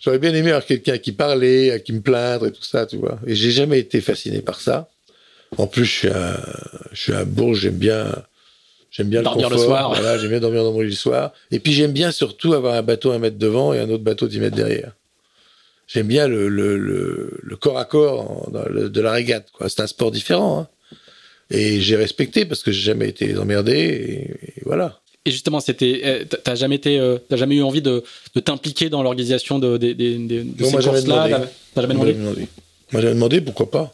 J'aurais bien aimé avoir quelqu'un qui parlait, à qui me plaindre et tout ça, tu vois. Et j'ai jamais été fasciné par ça. En plus, je suis un, je suis un bourge, j'aime bien, j'aime bien Dormir le le confort. soir. Voilà, j'aime bien dormir dans mon lit le soir. Et puis j'aime bien surtout avoir un bateau un mètre devant et un autre bateau 10 mètres derrière. J'aime bien le, le, le, le corps à corps en- dans le- de la régate, quoi. C'est un sport différent, hein. Et j'ai respecté parce que j'ai jamais été emmerdé et, et voilà. Et justement, c'était, euh, t'as- jamais été, euh, t'as jamais eu envie de, de t'impliquer dans l'organisation de, Non, ces courses-là? T'as jamais demandé? Moi, j'avais demandé, pourquoi pas.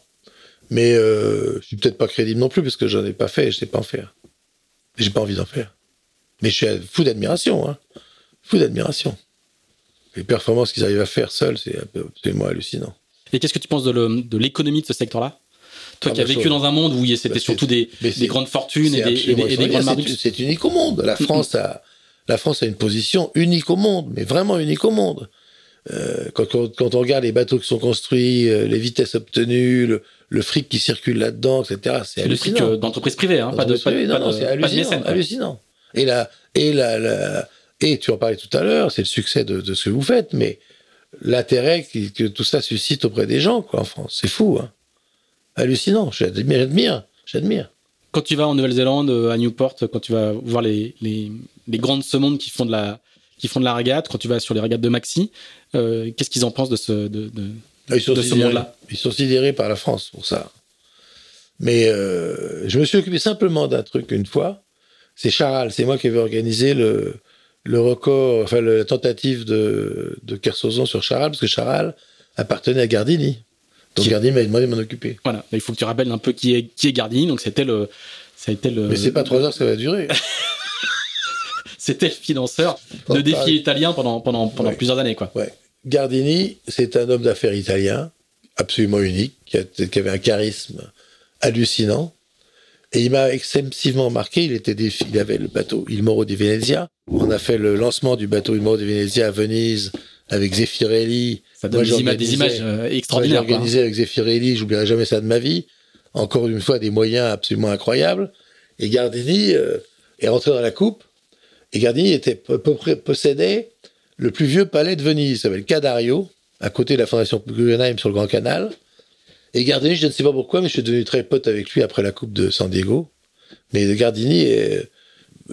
Mais euh, je suis peut-être pas crédible non plus parce que j'en ai pas fait et je sais pas en faire. J'ai pas envie d'en faire. Mais je suis fou d'admiration, hein. Fou d'admiration. Les performances qu'ils arrivent à faire seuls, c'est absolument hallucinant. Et qu'est-ce que tu penses de l'économie de ce secteur-là? Toi Ah, qui as bah, vécu dans un monde où c'était bah, surtout des, grandes fortunes et des, et des- absolument et des extraordinaire. grandes C'est- marques. C'est unique au monde. La France a, la France a une position unique au monde, mais vraiment unique au monde. Euh, quand, quand- quand on regarde les bateaux qui sont construits, euh, les vitesses obtenues, le, le fric qui circule là-dedans, etc., c'est C'est le fric euh, d'entreprise privée, hein, pas de, Oui, pas non, non, de- pas de hallucinant, mécène, hallucinant. Et la, et la, la- et tu en parlais tout à l'heure, c'est le succès de, de ce que vous faites, mais l'intérêt qui- que tout ça suscite auprès des gens, quoi, en France, c'est fou, hein. Hallucinant. J'admire, j'admire. Quand tu vas en Nouvelle-Zélande, euh, à Newport, quand tu vas voir les, les, les grandes semondes qui font de la qui font de la régate, quand tu vas sur les régates de Maxi, euh, qu'est-ce qu'ils en pensent de ce de, de- Ils sont, de ce monde-là? ils sont sidérés par la France pour ça. Mais euh, je me suis occupé simplement d'un truc une fois. C'est Charal, c'est moi qui avais organisé le, le record, enfin le- la tentative de, de Kersozon sur Charal, parce que Charal appartenait à Gardini. Donc Qui- Gardini m'a demandé de m'en occuper. Voilà, il faut que tu rappelles un peu qui est qui est Gardini. Donc c'était le ça a été le Mais c'est pas trois heures que ça va durer. c'était le financeur de défis pareil. italiens pendant pendant pendant Ouais. plusieurs années quoi. Ouais. Gardini, c'est un homme d'affaires italien, absolument unique, qui, a- qui avait un charisme hallucinant. Et il m'a excessivement marqué. Il, était défi- il avait le bateau Il Moro di Venezia. On a fait le lancement du bateau Il Moro di Venezia à Venise avec Zeffirelli. Ça donne Moi, des, images, des j'organisais- images euh, j'ai extraordinaires. quoi. organisé avec Zeffirelli, j'oublierai jamais ça de ma vie. Encore une fois, des moyens absolument incroyables. Et Gardini euh, est rentré dans la coupe. Et Gardini était, possédait le plus vieux palais de Venise, ça s'appelle Cadario, à côté de la fondation Guggenheim sur le Grand Canal. Et Gardini, je ne sais pas pourquoi, mais je suis devenu très pote avec lui après la Coupe de San Diego. Mais Gardini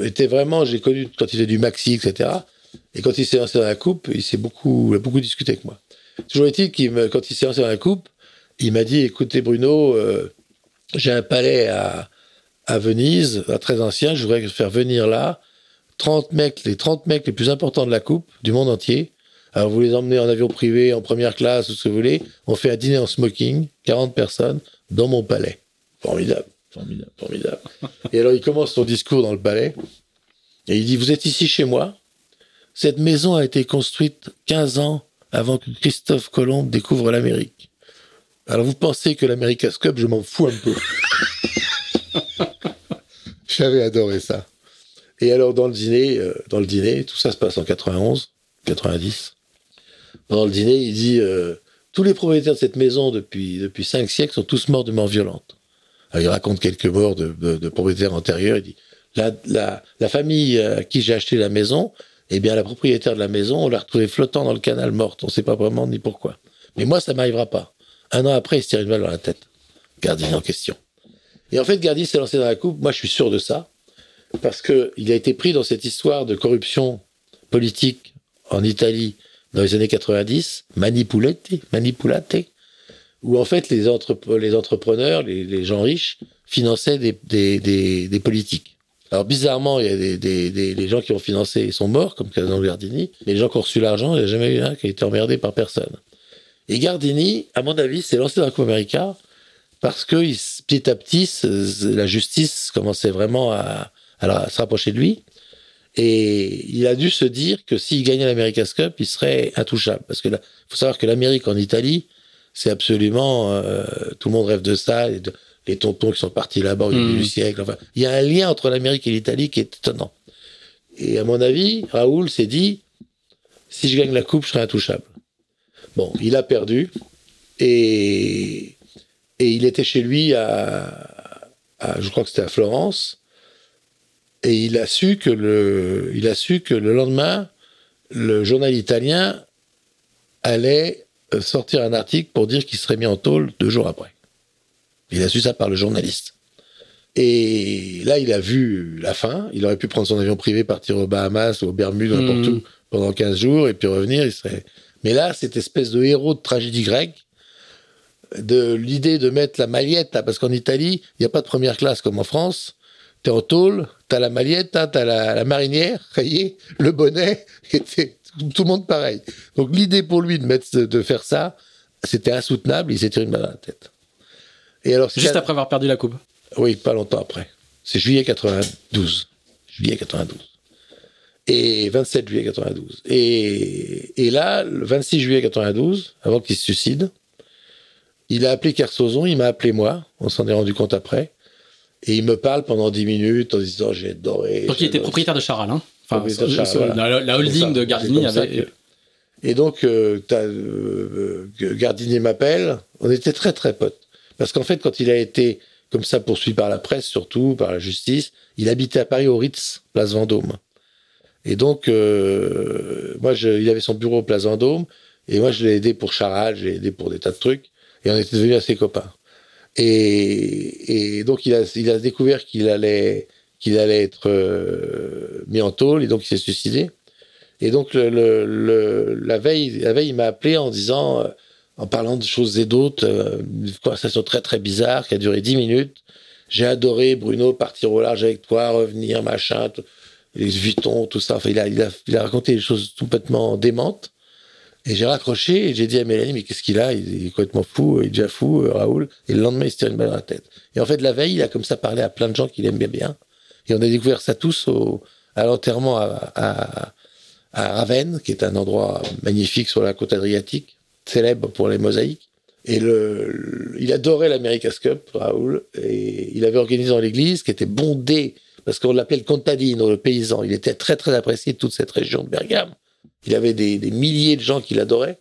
était vraiment, j'ai connu quand il faisait du maxi, etc. Et quand il s'est lancé dans la coupe, il s'est beaucoup, il a beaucoup discuté avec moi. Toujours est-il qu'il me, quand il s'est lancé dans la coupe, il m'a dit, écoutez Bruno, euh, j'ai un palais à, à Venise, un très ancien, je voudrais faire venir là 30 mecs, les 30 mecs les plus importants de la coupe, du monde entier. Alors vous les emmenez en avion privé, en première classe, ou ce que vous voulez. On fait un dîner en smoking, 40 personnes, dans mon palais. Formidable, formidable, formidable. Et alors il commence son discours dans le palais, et il dit, vous êtes ici chez moi, cette maison a été construite 15 ans avant que Christophe Colomb découvre l'Amérique. Alors vous pensez que l'America's je m'en fous un peu. J'avais adoré ça. Et alors dans le dîner, euh, dans le dîner, tout ça se passe en 91, 90. Pendant le dîner, il dit euh, tous les propriétaires de cette maison depuis depuis cinq siècles sont tous morts de mort violente. il raconte quelques morts de, de, propriétaires antérieurs. Il dit la, la, la famille à qui j'ai acheté la maison, eh bien, la propriétaire de la maison, on l'a retrouvée flottant dans le canal morte. On ne sait pas vraiment ni pourquoi. Mais moi, ça m'arrivera pas. Un an après, il se tire une balle dans la tête. Gardini en question. Et en fait, Gardini s'est lancé dans la coupe. Moi, je suis sûr de ça. Parce que il a été pris dans cette histoire de corruption politique en Italie dans les années 90, manipulate, manipulate, où en fait les, les entrepreneurs, les, gens riches, finançaient des, des, des, politiques. Alors bizarrement, il y a des, des, des, les gens qui ont financé ils sont morts, comme Casano Gardini, les gens qui ont reçu l'argent, il n'y a jamais eu un qui a été emmerdé par personne. Et Gardini, à mon avis, s'est lancé dans la Coupe América parce que petit à petit, la justice commençait vraiment à, à se rapprocher de lui. Et il a dû se dire que s'il gagnait l'America's Cup, il serait intouchable. Parce que faut savoir que l'Amérique en Italie, c'est absolument, euh, tout le monde rêve de ça. Les tontons qui sont partis là-bas au début du hmm. siècle. Enfin, il y a un lien entre l'Amérique et l'Italie qui est étonnant. Et à mon avis, Raoul s'est dit, si je gagne la coupe, je serai intouchable. Bon, il a perdu et, et il était chez lui à, à je crois que c'était à Florence et il a su que le, il a su que le lendemain, le journal italien allait euh, sortir un article pour dire qu'il serait mis en tôle deux jours après. Il a su ça par le journaliste. Et là, il a vu la fin. Il aurait pu prendre son avion privé, partir aux Bahamas, aux Bermudes, n'importe mmh. où, pendant 15 jours, et puis revenir. Il serait. Mais là, cette espèce de héros de tragédie grecque, de l'idée de mettre la maillette, parce qu'en Italie, il n'y a pas de première classe comme en France t'es en tôle, t'as la maliette, t'as la, la marinière rayée, le bonnet, et tout le monde pareil. Donc l'idée pour lui de, mettre, de faire ça, c'était insoutenable, il s'est tiré une balle dans la tête. Et alors, Juste après avoir perdu la coupe Oui, pas longtemps après. C'est juillet 92. Juillet 92. Et 27 juillet 92. Et, et là, le 26 juillet 92, avant qu'il se suicide, il a appelé Kersozon, il m'a appelé moi, on s'en est rendu compte après. Et il me parle pendant 10 minutes en disant j'ai adoré. Donc il était propriétaire de Charal, hein enfin, la, holding de Gardini avait. Et donc euh, euh, Gardini m'appelle. On était très très potes parce qu'en fait quand il a été comme ça poursuivi par la presse surtout par la justice, il habitait à Paris au Ritz, place Vendôme. Et donc euh, moi il avait son bureau place Vendôme et moi je l'ai aidé pour Charal, j'ai aidé pour des tas de trucs et on était devenus assez copains. Et, donc il a, découvert qu'il allait, être euh, mis en tôle et donc il s'est suicidé. Et donc la veille, la veille, il m'a appelé en disant, euh, en parlant de choses et d'autres, euh, une conversation très très bizarre qui a duré dix minutes. J'ai adoré Bruno partir au large avec toi, revenir, machin, les Vuitton, tout ça. Enfin, il a, il a, il a raconté des choses complètement démentes. Et j'ai raccroché et j'ai dit à Mélanie, mais qu'est-ce qu'il a? Il est complètement fou, il est déjà fou, euh, Raoul. Et le lendemain, il se tire une balle dans la tête. Et en fait, la veille, il a comme ça parlé à plein de gens qu'il aimait bien. Et on a découvert ça tous au, à l'enterrement à, à, à Ravenne, qui est un endroit magnifique sur la côte adriatique, célèbre pour les mosaïques. Et le, il adorait l'America's Cup, Raoul, et il avait organisé dans l'église, qui était bondée, parce qu'on l'appelait le contadino, le paysan. Il était très très apprécié de toute cette région de Bergame. Il avait des, milliers de gens qui l'adoraient.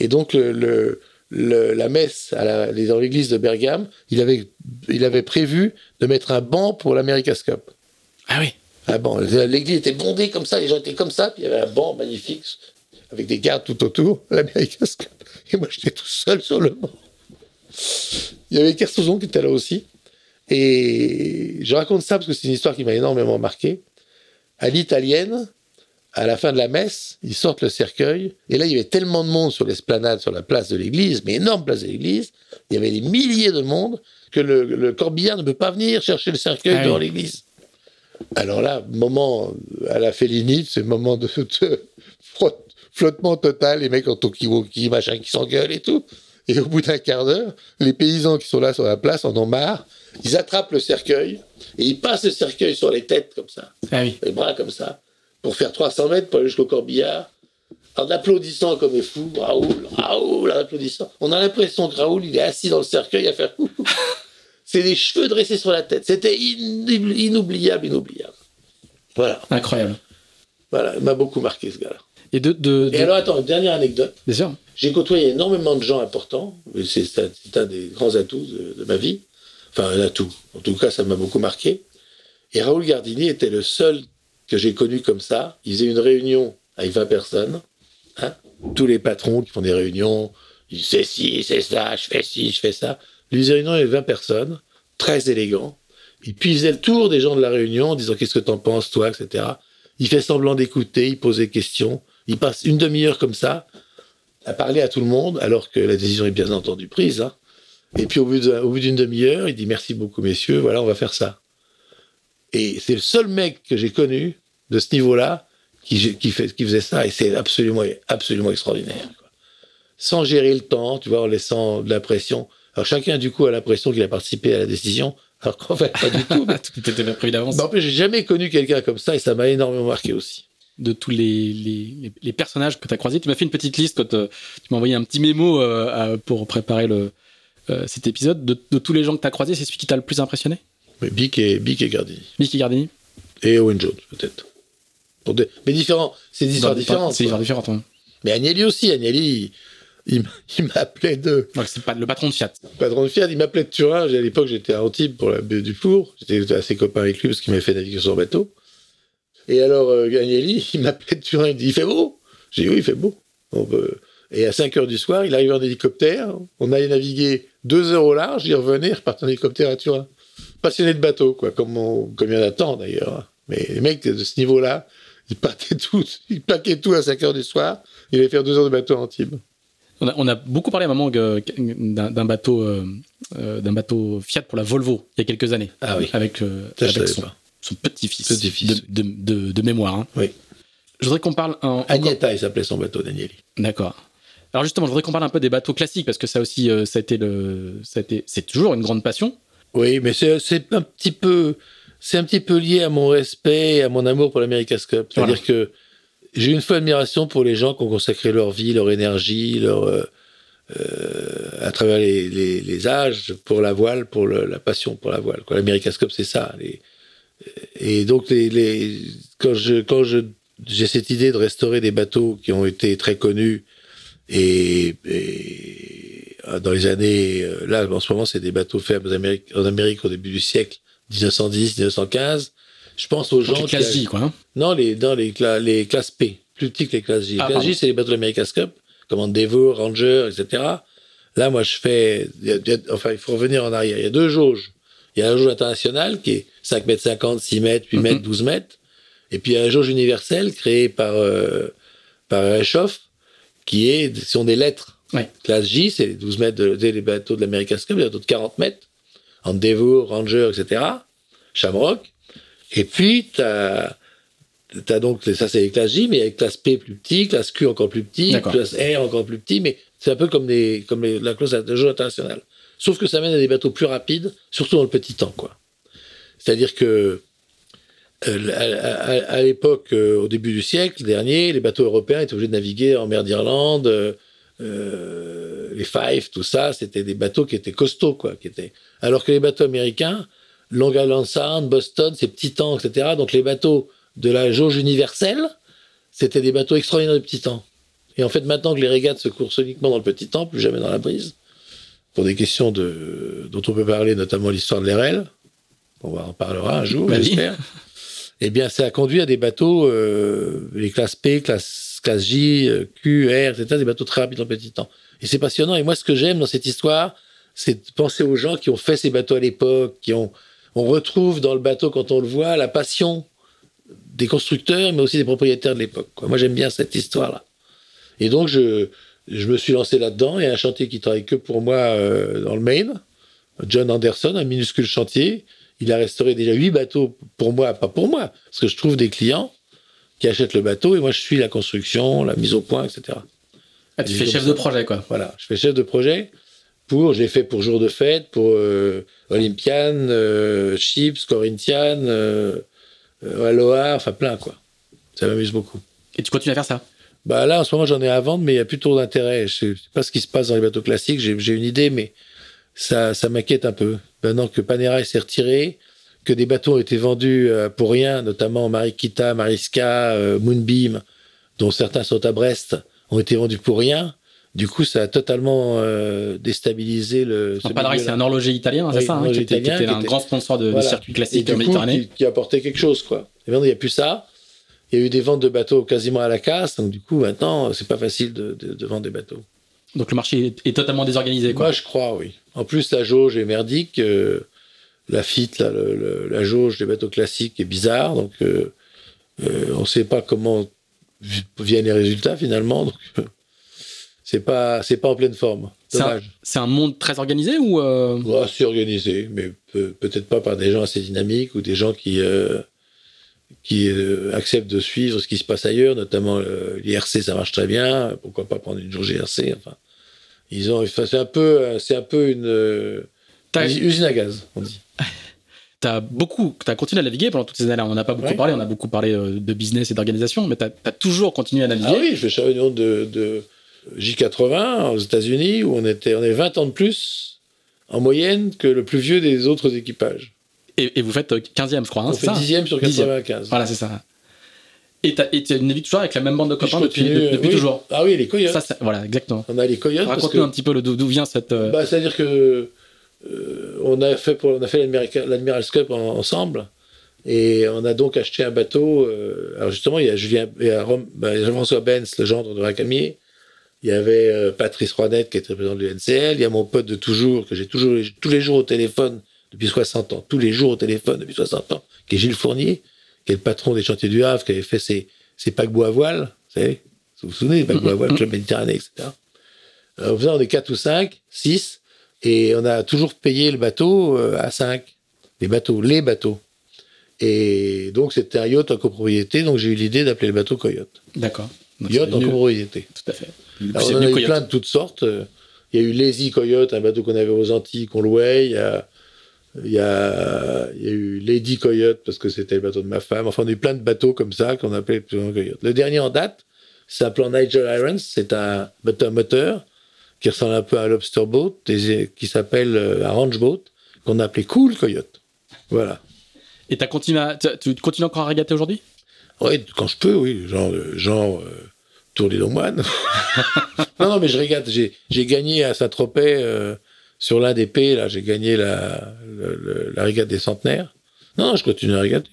Et donc, le, la messe à la, dans l'église de Bergame, il avait, il avait prévu de mettre un banc pour l'America's Cup. Ah oui. Un banc. L'église était bondée comme ça, les gens étaient comme ça, puis il y avait un banc magnifique avec des gardes tout autour, l'America's Cup. Et moi, j'étais tout seul sur le banc. Il y avait Kersozon qui était là aussi. Et je raconte ça parce que c'est une histoire qui m'a énormément marqué. À l'italienne, à la fin de la messe, ils sortent le cercueil, et là, il y avait tellement de monde sur l'esplanade, sur la place de l'église, mais énorme place de l'église, il y avait des milliers de monde, que le, corbillard ne peut pas venir chercher le cercueil ah dans l'église. Alors là, moment à la félinite, c'est moment de, flottement total, les mecs en tokiwoki, machin, qui s'engueulent et tout. Et au bout d'un quart d'heure, les paysans qui sont là sur la place en ont marre, ils attrapent le cercueil, et ils passent le cercueil sur les têtes comme ça, ah oui. les bras comme ça pour faire 300 mètres pour aller jusqu'au corbillard, en applaudissant comme des fous, Raoul, Raoul, en applaudissant. On a l'impression que Raoul, il est assis dans le cercueil à faire C'est des cheveux dressés sur la tête. C'était inoubliable, inoubliable. Voilà. Incroyable. Voilà, il m'a beaucoup marqué ce gars-là. Et, de, Et alors, attends, une dernière anecdote. Bien sûr. J'ai côtoyé énormément de gens importants. C'est un, des grands atouts de, ma vie. Enfin, un atout. En tout cas, ça m'a beaucoup marqué. Et Raoul Gardini était le seul que j'ai connu comme ça. Il faisait une réunion avec 20 personnes. Hein. Tous les patrons qui font des réunions, ils c'est ci, c'est ça, je fais ci, je fais ça. Lui faisait une réunion avec 20 personnes, très élégant. Et puis il faisait le tour des gens de la réunion en disant qu'est-ce que t'en penses, toi, etc. Il fait semblant d'écouter, il pose des questions. Il passe une demi-heure comme ça à parler à tout le monde, alors que la décision est bien entendu prise. Hein. Et puis au bout d'une demi-heure, il dit merci beaucoup messieurs, voilà, on va faire ça. Et c'est le seul mec que j'ai connu de ce niveau-là qui, qui, fait, qui faisait ça, et c'est absolument, absolument extraordinaire. Quoi. Sans gérer le temps, tu vois, en laissant de la pression. Alors chacun, du coup, a l'impression qu'il a participé à la décision, alors qu'en fait, pas du tout. tout était bien prévu d'avance. en plus, j'ai jamais connu quelqu'un comme ça, et ça m'a énormément marqué aussi de tous les, les, les personnages que tu as croisés. Tu m'as fait une petite liste quand euh, tu m'as envoyé un petit mémo euh, pour préparer le, euh, cet épisode. De, de, tous les gens que tu as croisés, c'est celui qui t'a le plus impressionné? Mais Bic et, Bic et Gardini. Bic et Gardini? Et Owen Jones, peut-être. Mais différents. C'est des histoires différentes. C'est des histoires différentes, hein. Mais Agnelli aussi. Agnelli, il, il m'appelait de. c'est pas le patron de Fiat. Le patron de Fiat, il m'appelait de Turin. À l'époque, j'étais à Antibes pour la baie du Four. J'étais assez copain avec lui parce qu'il m'avait fait naviguer sur bateau. Et alors, euh, Agnelli, il m'appelait de Turin. Il dit Il fait beau? J'ai dit Oui, il fait beau. Et à 5 heures du soir, il arrive en hélicoptère. On allait naviguer deux heures au large. Il revenait, il repartait en hélicoptère à Turin. Passionné de bateau, quoi, comme, on, comme il y en a tant d'ailleurs. Mais les mecs de ce niveau-là, ils partaient tous, ils paquaient tout à 5 heures du soir. Il allait faire deux heures de bateau à Antibes. On a, on a, beaucoup parlé à un moment d'un bateau, euh, euh, d'un bateau Fiat pour la Volvo il y a quelques années. Ah oui. Avec, euh, avec son, son petit-fils. Petit de, de, de, de, mémoire. Hein. Oui. Je voudrais qu'on parle. Un, Agnetta, il s'appelait son bateau, Danieli. D'accord. Alors justement, je voudrais qu'on parle un peu des bateaux classiques parce que ça aussi, euh, ça a été le, c'est toujours une grande passion. Oui, mais c'est un petit peu, c'est un petit peu lié à mon respect, et à mon amour pour l'America's Cup. C'est-à-dire que j'ai une fois admiration pour les gens qui ont consacré leur vie, leur énergie, leur euh, euh, à travers les, les, les, âges pour la voile, pour le, la passion pour la voile. L'America's Cup, c'est ça. Les, et donc, les, les, quand je quand je j'ai cette idée de restaurer des bateaux qui ont été très connus et, et euh, dans les années, euh, là, en ce moment, c'est des bateaux faits en Amérique, en Amérique au début du siècle, 1910, 1915. Je pense aux gens. Les classes J, quoi. Hein non, les, dans les, les classes P, plus petites que les classes J. Les ah, classes J, c'est les bateaux de l'America's Cup, comme Endeavour, Ranger, etc. Là, moi, je fais, enfin, il faut revenir en arrière. Il y a deux jauges. Il y a la jauge internationale qui est 5 mètres 50, 6 mètres, 8 mètres, 12 mètres. Et puis il y a la jauge universelle créée par, euh, par Réchoff, qui est, sont des lettres. Ouais. Classe J, c'est les 12 mètres de, des bateaux de l'America's Cup, il y a d'autres 40 mètres. Endeavour, Ranger, etc. Shamrock. Et puis, tu as, donc, ça c'est les classes J, mais il y a P plus petit, classe Q encore plus petit, classe R encore plus petit, mais c'est un peu comme, des, comme les, la classe de jeu internationale. Sauf que ça mène à des bateaux plus rapides, surtout dans le petit temps, quoi. C'est-à-dire que euh, à, l'époque, euh, au début du siècle dernier, les bateaux européens étaient obligés de naviguer en mer d'Irlande. Euh, les Five, tout ça, c'était des bateaux qui étaient costauds, quoi. Qui étaient... Alors que les bateaux américains, Long Island Sound, Boston, ces petits temps, etc. Donc les bateaux de la jauge universelle, c'était des bateaux extraordinaires de petits temps. Et en fait, maintenant que les régates se coursent uniquement dans le petit temps, plus jamais dans la brise, pour des questions de, dont on peut parler, notamment l'histoire de l'RL, on en parlera un jour, bah j'espère eh bien, ça a conduit à des bateaux, euh, les classes P, classe, classe J, Q, R, etc., des bateaux très rapides en petit temps. Et c'est passionnant. Et moi, ce que j'aime dans cette histoire, c'est de penser aux gens qui ont fait ces bateaux à l'époque, qui ont, on retrouve dans le bateau, quand on le voit, la passion des constructeurs, mais aussi des propriétaires de l'époque. Moi, j'aime bien cette histoire-là. Et donc, je, je me suis lancé là-dedans. Il y a un chantier qui travaille que pour moi euh, dans le Maine, John Anderson, un minuscule chantier, il a restauré déjà huit bateaux pour moi, pas pour moi, parce que je trouve des clients qui achètent le bateau et moi je suis la construction, la mise au point, etc. Ah, tu fais chef de projet, quoi. Voilà, je fais chef de projet pour, j'ai fait pour jour de fête, pour euh, Olympian, euh, Chips, Corinthian, euh, euh, Aloha, enfin plein, quoi. Ça m'amuse beaucoup. Et tu continues à faire ça? Bah là, en ce moment, j'en ai à vendre, mais il n'y a plus trop d'intérêt. Je sais pas ce qui se passe dans les bateaux classiques, j'ai une idée, mais ça, ça m'inquiète un peu. Maintenant que Panerai s'est retiré, que des bateaux ont été vendus euh, pour rien, notamment Marikita, Mariska, euh, Moonbeam, dont certains sont à Brest, ont été vendus pour rien. Du coup, ça a totalement euh, déstabilisé le. ce Panerai, c'est un horloger italien, c'est ça, hein, qui, était, un grand sponsor de, voilà. circuit classique en Méditerranée. Qui, qui, apportait quelque chose, quoi. Et maintenant, il n'y a plus ça. Il y a eu des ventes de bateaux quasiment à la casse, donc du coup, maintenant, c'est pas facile de, de, de, vendre des bateaux. Donc le marché est, est totalement désorganisé, quoi. Moi, je crois, oui. En plus, la jauge est merdique. Euh, la FIT, là, le, le, la jauge des bateaux classiques est bizarre, donc euh, euh, on ne sait pas comment viennent les résultats finalement. Donc, c'est pas c'est pas en pleine forme. C'est un, un, monde très organisé ou ouais, assez organisé, mais peut, peut-être pas par des gens assez dynamiques ou des gens qui qui euh, acceptent de suivre ce qui se passe ailleurs, notamment l'IRC, ça marche très bien. Pourquoi pas prendre une jour GRC Enfin, ils ont c'est un peu c'est un peu une, une usine à gaz, on dit. T'as beaucoup, t'as continué à naviguer pendant toutes ces années-là. On n'a pas beaucoup ouais. parlé, on a beaucoup parlé de business et d'organisation, mais t'as as toujours continué à naviguer. Ah oui, je fais chariot de, de J80 aux États-Unis où on était, on est 20 ans de plus en moyenne que le plus vieux des autres équipages. Et, et vous faites 15e, je crois. Hein, on fait 10e sur 95. 10e. Voilà, c'est ça. Et tu navigues toujours avec la même bande de copains depuis, depuis, depuis oui. toujours. Ah oui, les coyotes. Ça, ça, voilà, exactement. On a les coyotes. Raconte-nous un petit peu d'où vient cette. Euh... Bah, C'est-à-dire que euh, on a fait, pour, on a fait l'Admiral's Cup en, ensemble. Et on a donc acheté un bateau. Euh, alors justement, il y a Julien, il y a Rome, bah, Jean-François Benz, le gendre de Racamier. Il y avait euh, Patrice Roinette, qui était président de l'UNCL. Il y a mon pote de toujours, que j'ai toujours tous les jours au téléphone depuis 60 ans, tous les jours au téléphone depuis 60 ans, qui est Gilles Fournier, qui est le patron des chantiers du Havre, qui avait fait ses, ses paquebots à voile, vous savez, vous vous souvenez, les paquebots à voile, Club Méditerranée, etc. Alors, on est 4 ou 5, 6, et on a toujours payé le bateau euh, à 5. Les bateaux, les bateaux. Et donc, c'était un yacht en copropriété, donc j'ai eu l'idée d'appeler le bateau Coyote. D'accord. Yacht en copropriété. Tout à fait. Alors, on en a eu Coyote. plein de toutes sortes. Il y a eu Lazy Coyote, un bateau qu'on avait aux Antilles, qu'on louait. Il y a, il y a, il y a eu Lady Coyote, parce que c'était le bateau de ma femme. Enfin, on a eu plein de bateaux comme ça qu'on appelait Coyote. Le dernier en date, s'appelant Nigel Irons. C'est un bateau moteur qui ressemble un peu à un lobster boat, des, qui s'appelle un range boat, qu'on a appelé Cool Coyote. Voilà. Et as continué à, tu continues encore à régater aujourd'hui? Oui, quand je peux, oui. Genre, genre euh, Tour des Longmoines. non, non, mais je régate. J'ai gagné à Saint-Tropez, euh, sur l'un des pays, là, j'ai gagné la, la, la, régate des centenaires. Non, non, je continue à régater.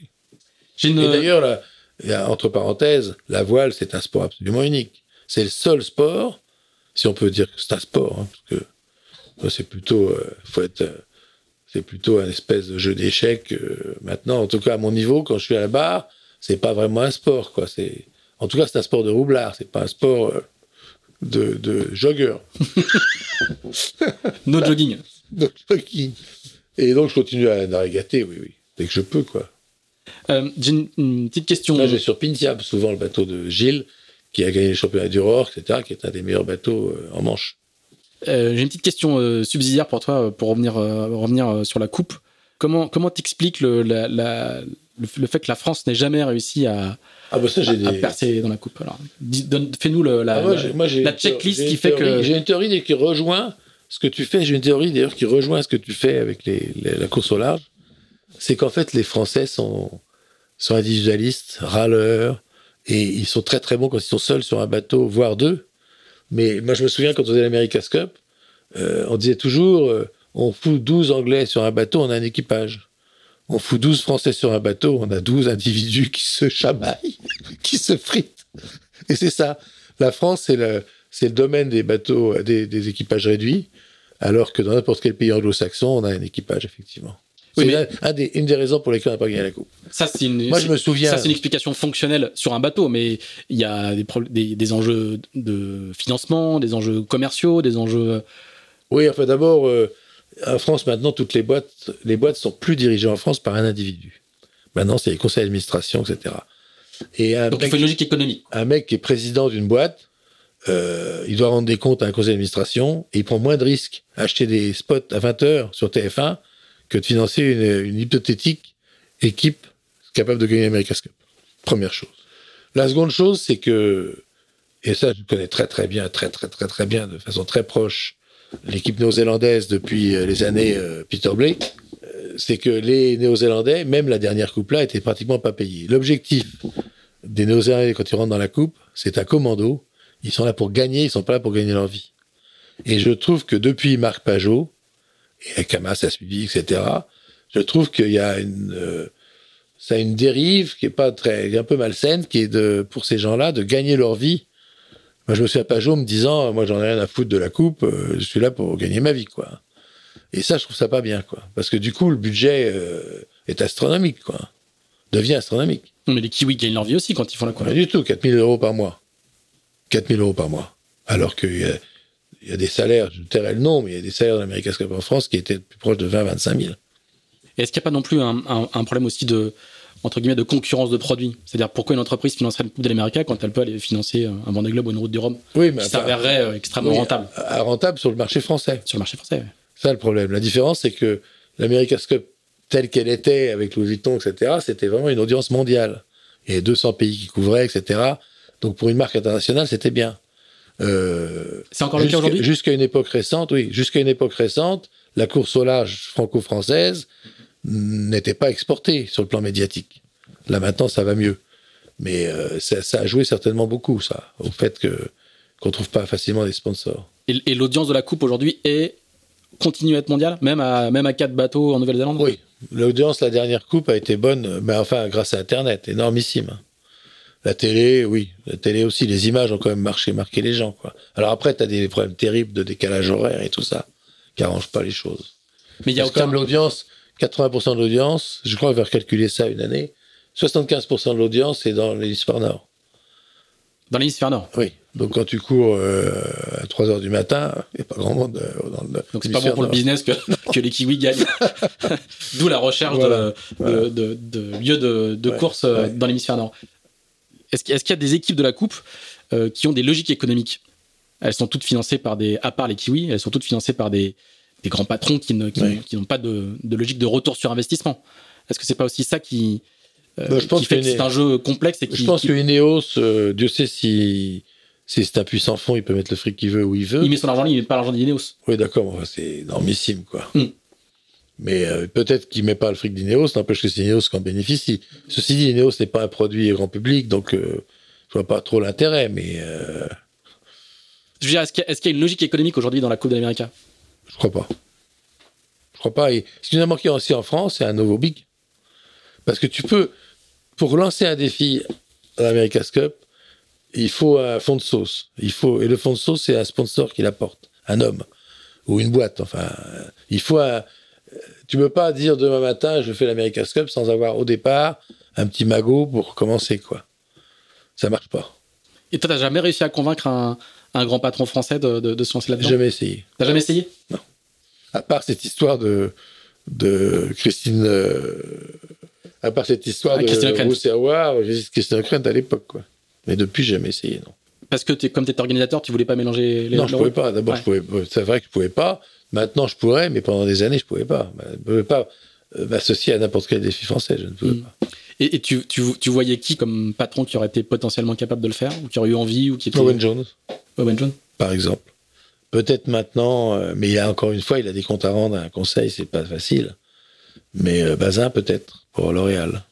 Une... Et d'ailleurs, entre parenthèses, la voile, c'est un sport absolument unique. C'est le seul sport si on peut dire que c'est un sport, hein, parce que c'est plutôt, euh, faut être, euh, c'est plutôt un espèce de jeu d'échecs. Euh, maintenant, en tout cas à mon niveau, quand je suis à la barre, c'est pas vraiment un sport, quoi. C'est, en tout cas, c'est un sport de roublard, c'est pas un sport euh, de, de jogger. no jogging. no jogging. Et donc je continue à navigater, oui, oui, dès que je peux, quoi. Euh, j'ai une, une, petite question. Là, j'ai sur Pintiab souvent le bateau de Gilles qui a gagné le championnat du Rohr, etc., qui est un des meilleurs bateaux euh, en Manche. Euh, J'ai une petite question euh, subsidiaire pour toi, pour revenir, euh, revenir sur la coupe. Comment comment t'expliques le, la, la, le, le, fait que la France n'ait jamais réussi à, ah bah ça, à, des... à, percer dans la coupe Alors, fais-nous la, ah moi, la checklist qui fait que j'ai une théorie qui rejoint ce que tu fais. J'ai une théorie d'ailleurs qui rejoint ce que tu fais avec les, les, la course au large. C'est qu'en fait les Français sont sont individualistes, râleurs, et ils sont très très bons quand ils sont seuls sur un bateau, voire deux. Mais moi, je me souviens quand on faisait l'America's Cup, euh, on disait toujours euh, on fout 12 Anglais sur un bateau, on a un équipage. On fout 12 Français sur un bateau, on a 12 individus qui se chamaillent, qui se fritent. Et c'est ça. La France, c'est le, c'est le domaine des bateaux, des, des équipages réduits, alors que dans n'importe quel pays anglo-saxon, on a un équipage, effectivement. Oui, mais... un des, une des raisons pour lesquelles on n'a pas gagné la coupe. Ça, c'est une, Moi, je me souviens. Ça, c'est une explication fonctionnelle sur un bateau, mais il y a des, des, des, enjeux de financement, des enjeux commerciaux, des enjeux. Oui, enfin, d'abord, euh, en France, maintenant, toutes les boîtes, les boîtes sont plus dirigées en France par un individu. Maintenant, c'est les conseils d'administration, etc. Et un Donc, mec, il faut une logique économique. Un mec qui est président d'une boîte, euh, il doit rendre des comptes à un conseil d'administration et il prend moins de risques à acheter des spots à 20 heures sur TF1 que de financer une, une hypothétique équipe capable de gagner l'America's Cup. Première chose. La seconde chose, c'est que, et ça je connais très très bien, très très très très bien, de façon très proche, l'équipe néo-zélandaise depuis les années euh, Peter Blake, euh, c'est que les Néo-Zélandais, même la dernière coupe-là, étaient pratiquement pas payés. L'objectif des Néo-Zélandais quand ils rentrent dans la coupe, c'est un commando. Ils sont là pour gagner, ils sont pas là pour gagner leur vie. Et je trouve que depuis Marc Pajot, et Camas a suivi, etc., je trouve qu'il y a une, euh, ça a une dérive qui est pas très, un peu malsaine, qui est de, pour ces gens-là, de gagner leur vie. Moi, je me suis à Pajot me disant, moi, j'en ai rien à foutre de la coupe, euh, je suis là pour gagner ma vie, quoi. Et ça, je trouve ça pas bien, quoi. Parce que du coup, le budget euh, est astronomique, quoi. Devient astronomique. Mais les Kiwis gagnent leur vie aussi quand ils font la course. Pas du tout, 4000 euros par mois. 4000 euros par mois. Alors qu'il y a, il y a des salaires, je tairai le nom, mais il y a des salaires d'America Cup en France qui étaient plus proches de 20 25 000. Est-ce qu'il n'y a pas non plus un, un, un, problème aussi de, entre guillemets, de concurrence de produits C'est-à-dire, pourquoi une entreprise financerait le Coupe de l'Amérique quand elle peut aller financer un Vendée Globe ou une Route du Rhum? Oui, mais. Qui s'avérerait euh, extrêmement oui, rentable. à- à rentable sur le marché français. Sur le marché français, ouais. Ça, le problème. La différence, c'est que l'America's Cup, telle qu'elle était, avec Louis Vuitton, etc., c'était vraiment une audience mondiale. Il y avait 200 pays qui couvraient, etc. Donc, pour une marque internationale, c'était bien. Euh, C'est encore le cas aujourd'hui? Jusqu'à une époque récente, oui. Jusqu'à une époque récente, la course au large franco-française n'était pas exportée sur le plan médiatique. Là, maintenant, ça va mieux. Mais euh, ça, ça a joué certainement beaucoup, ça, au fait que qu'on trouve pas facilement des sponsors. Et, et l'audience de la Coupe aujourd'hui est continue à être mondiale, même à, même à quatre bateaux en Nouvelle-Zélande? Oui, l'audience, la dernière coupe a été bonne, mais enfin, grâce à Internet, énormissime. La télé, oui, la télé aussi, les images ont quand même marché, marqué les gens, quoi. Alors après, t'as des problèmes terribles de décalage horaire et tout ça, qui arrangent pas les choses. Mais il y a aucun. l'audience, 80% de l'audience, je crois qu'on va calculer ça une année, 75% de l'audience est dans l'hémisphère nord. Dans l'hémisphère nord. Oui. Donc quand tu cours euh, à 3 heures du matin, il n'y a pas grand monde euh, dans le Donc c'est pas bon pour le business que, que les Kiwis gagnent. D'où la recherche Voilà, de, voilà. de, de, de lieux de, Ouais, course euh, ouais. dans l'hémisphère nord. Est-ce qu'il est-ce qu'il y a des équipes de la Coupe euh, qui ont des logiques économiques? Elles sont toutes financées par des, à part les Kiwis, elles sont toutes financées par des, des grands patrons qui ne- qui Ouais. n'ont qui pas de, de logique de retour sur investissement. Est-ce que c'est pas aussi ça qui, euh, Bah, je pense qui fait que que c'est un jeu complexe et qui, Je pense qui- que Ineos, euh, Dieu sait si, si c'est un puissant fond, il peut mettre le fric qu'il veut où il veut. il met son argent, il met pas l'argent d'Ineos. Oui, d'accord, c'est énormissime, quoi. Mm. Mais euh, peut-être qu'il met pas le fric d'Ineos, n'empêche que c'est Ineos qui en bénéficie. Ceci dit, Ineos n'est pas un produit grand public, donc je vois pas trop l'intérêt, mais Je veux dire, est-ce qu'il y, y a une logique économique aujourd'hui dans la Coupe de l'Amérique je crois pas. Je crois pas. Et ce qui nous a manqué aussi en France, c'est un nouveau big. Parce que tu peux, pour lancer un défi à l'America's Cup, il faut un fond de sauce. Il faut, et le fond de sauce, c'est un sponsor qui l'apporte. Un homme. Ou une boîte. Enfin, il faut un, tu peux pas dire demain matin, je fais l'America's Cup sans avoir au départ un petit magot pour commencer, quoi. Ça marche pas. Et toi, t'as jamais réussi à convaincre un, un grand patron français de, de, de se lancer là-dedans jamais essayé. T'as jamais essayé? À part cette histoire de, de Christine. euh, à part cette histoire Ah, de dit Christine O'Krent à l'époque, quoi. Mais depuis, jamais essayé, non. Parce que t'es- comme t'étais organisateur, tu voulais pas mélanger les non, je pouvais pas. D'abord, Ouais. je pouvais. C'est vrai que je pouvais pas. Maintenant, je pourrais, mais pendant des années, je pouvais pas. Je pouvais pas euh, m'associer à n'importe quel défi français. Je ne pouvais Mm. pas. Et, et tu, tu, tu voyais qui comme patron qui aurait été potentiellement capable de le faire Ou qui aurait eu envie Ou qui était... Owen Jones, Par exemple. Peut-être maintenant, euh, mais il a encore une fois, il a des comptes à rendre à un conseil, c'est pas facile. Mais euh, Bazin, peut-être, pour L'Oréal.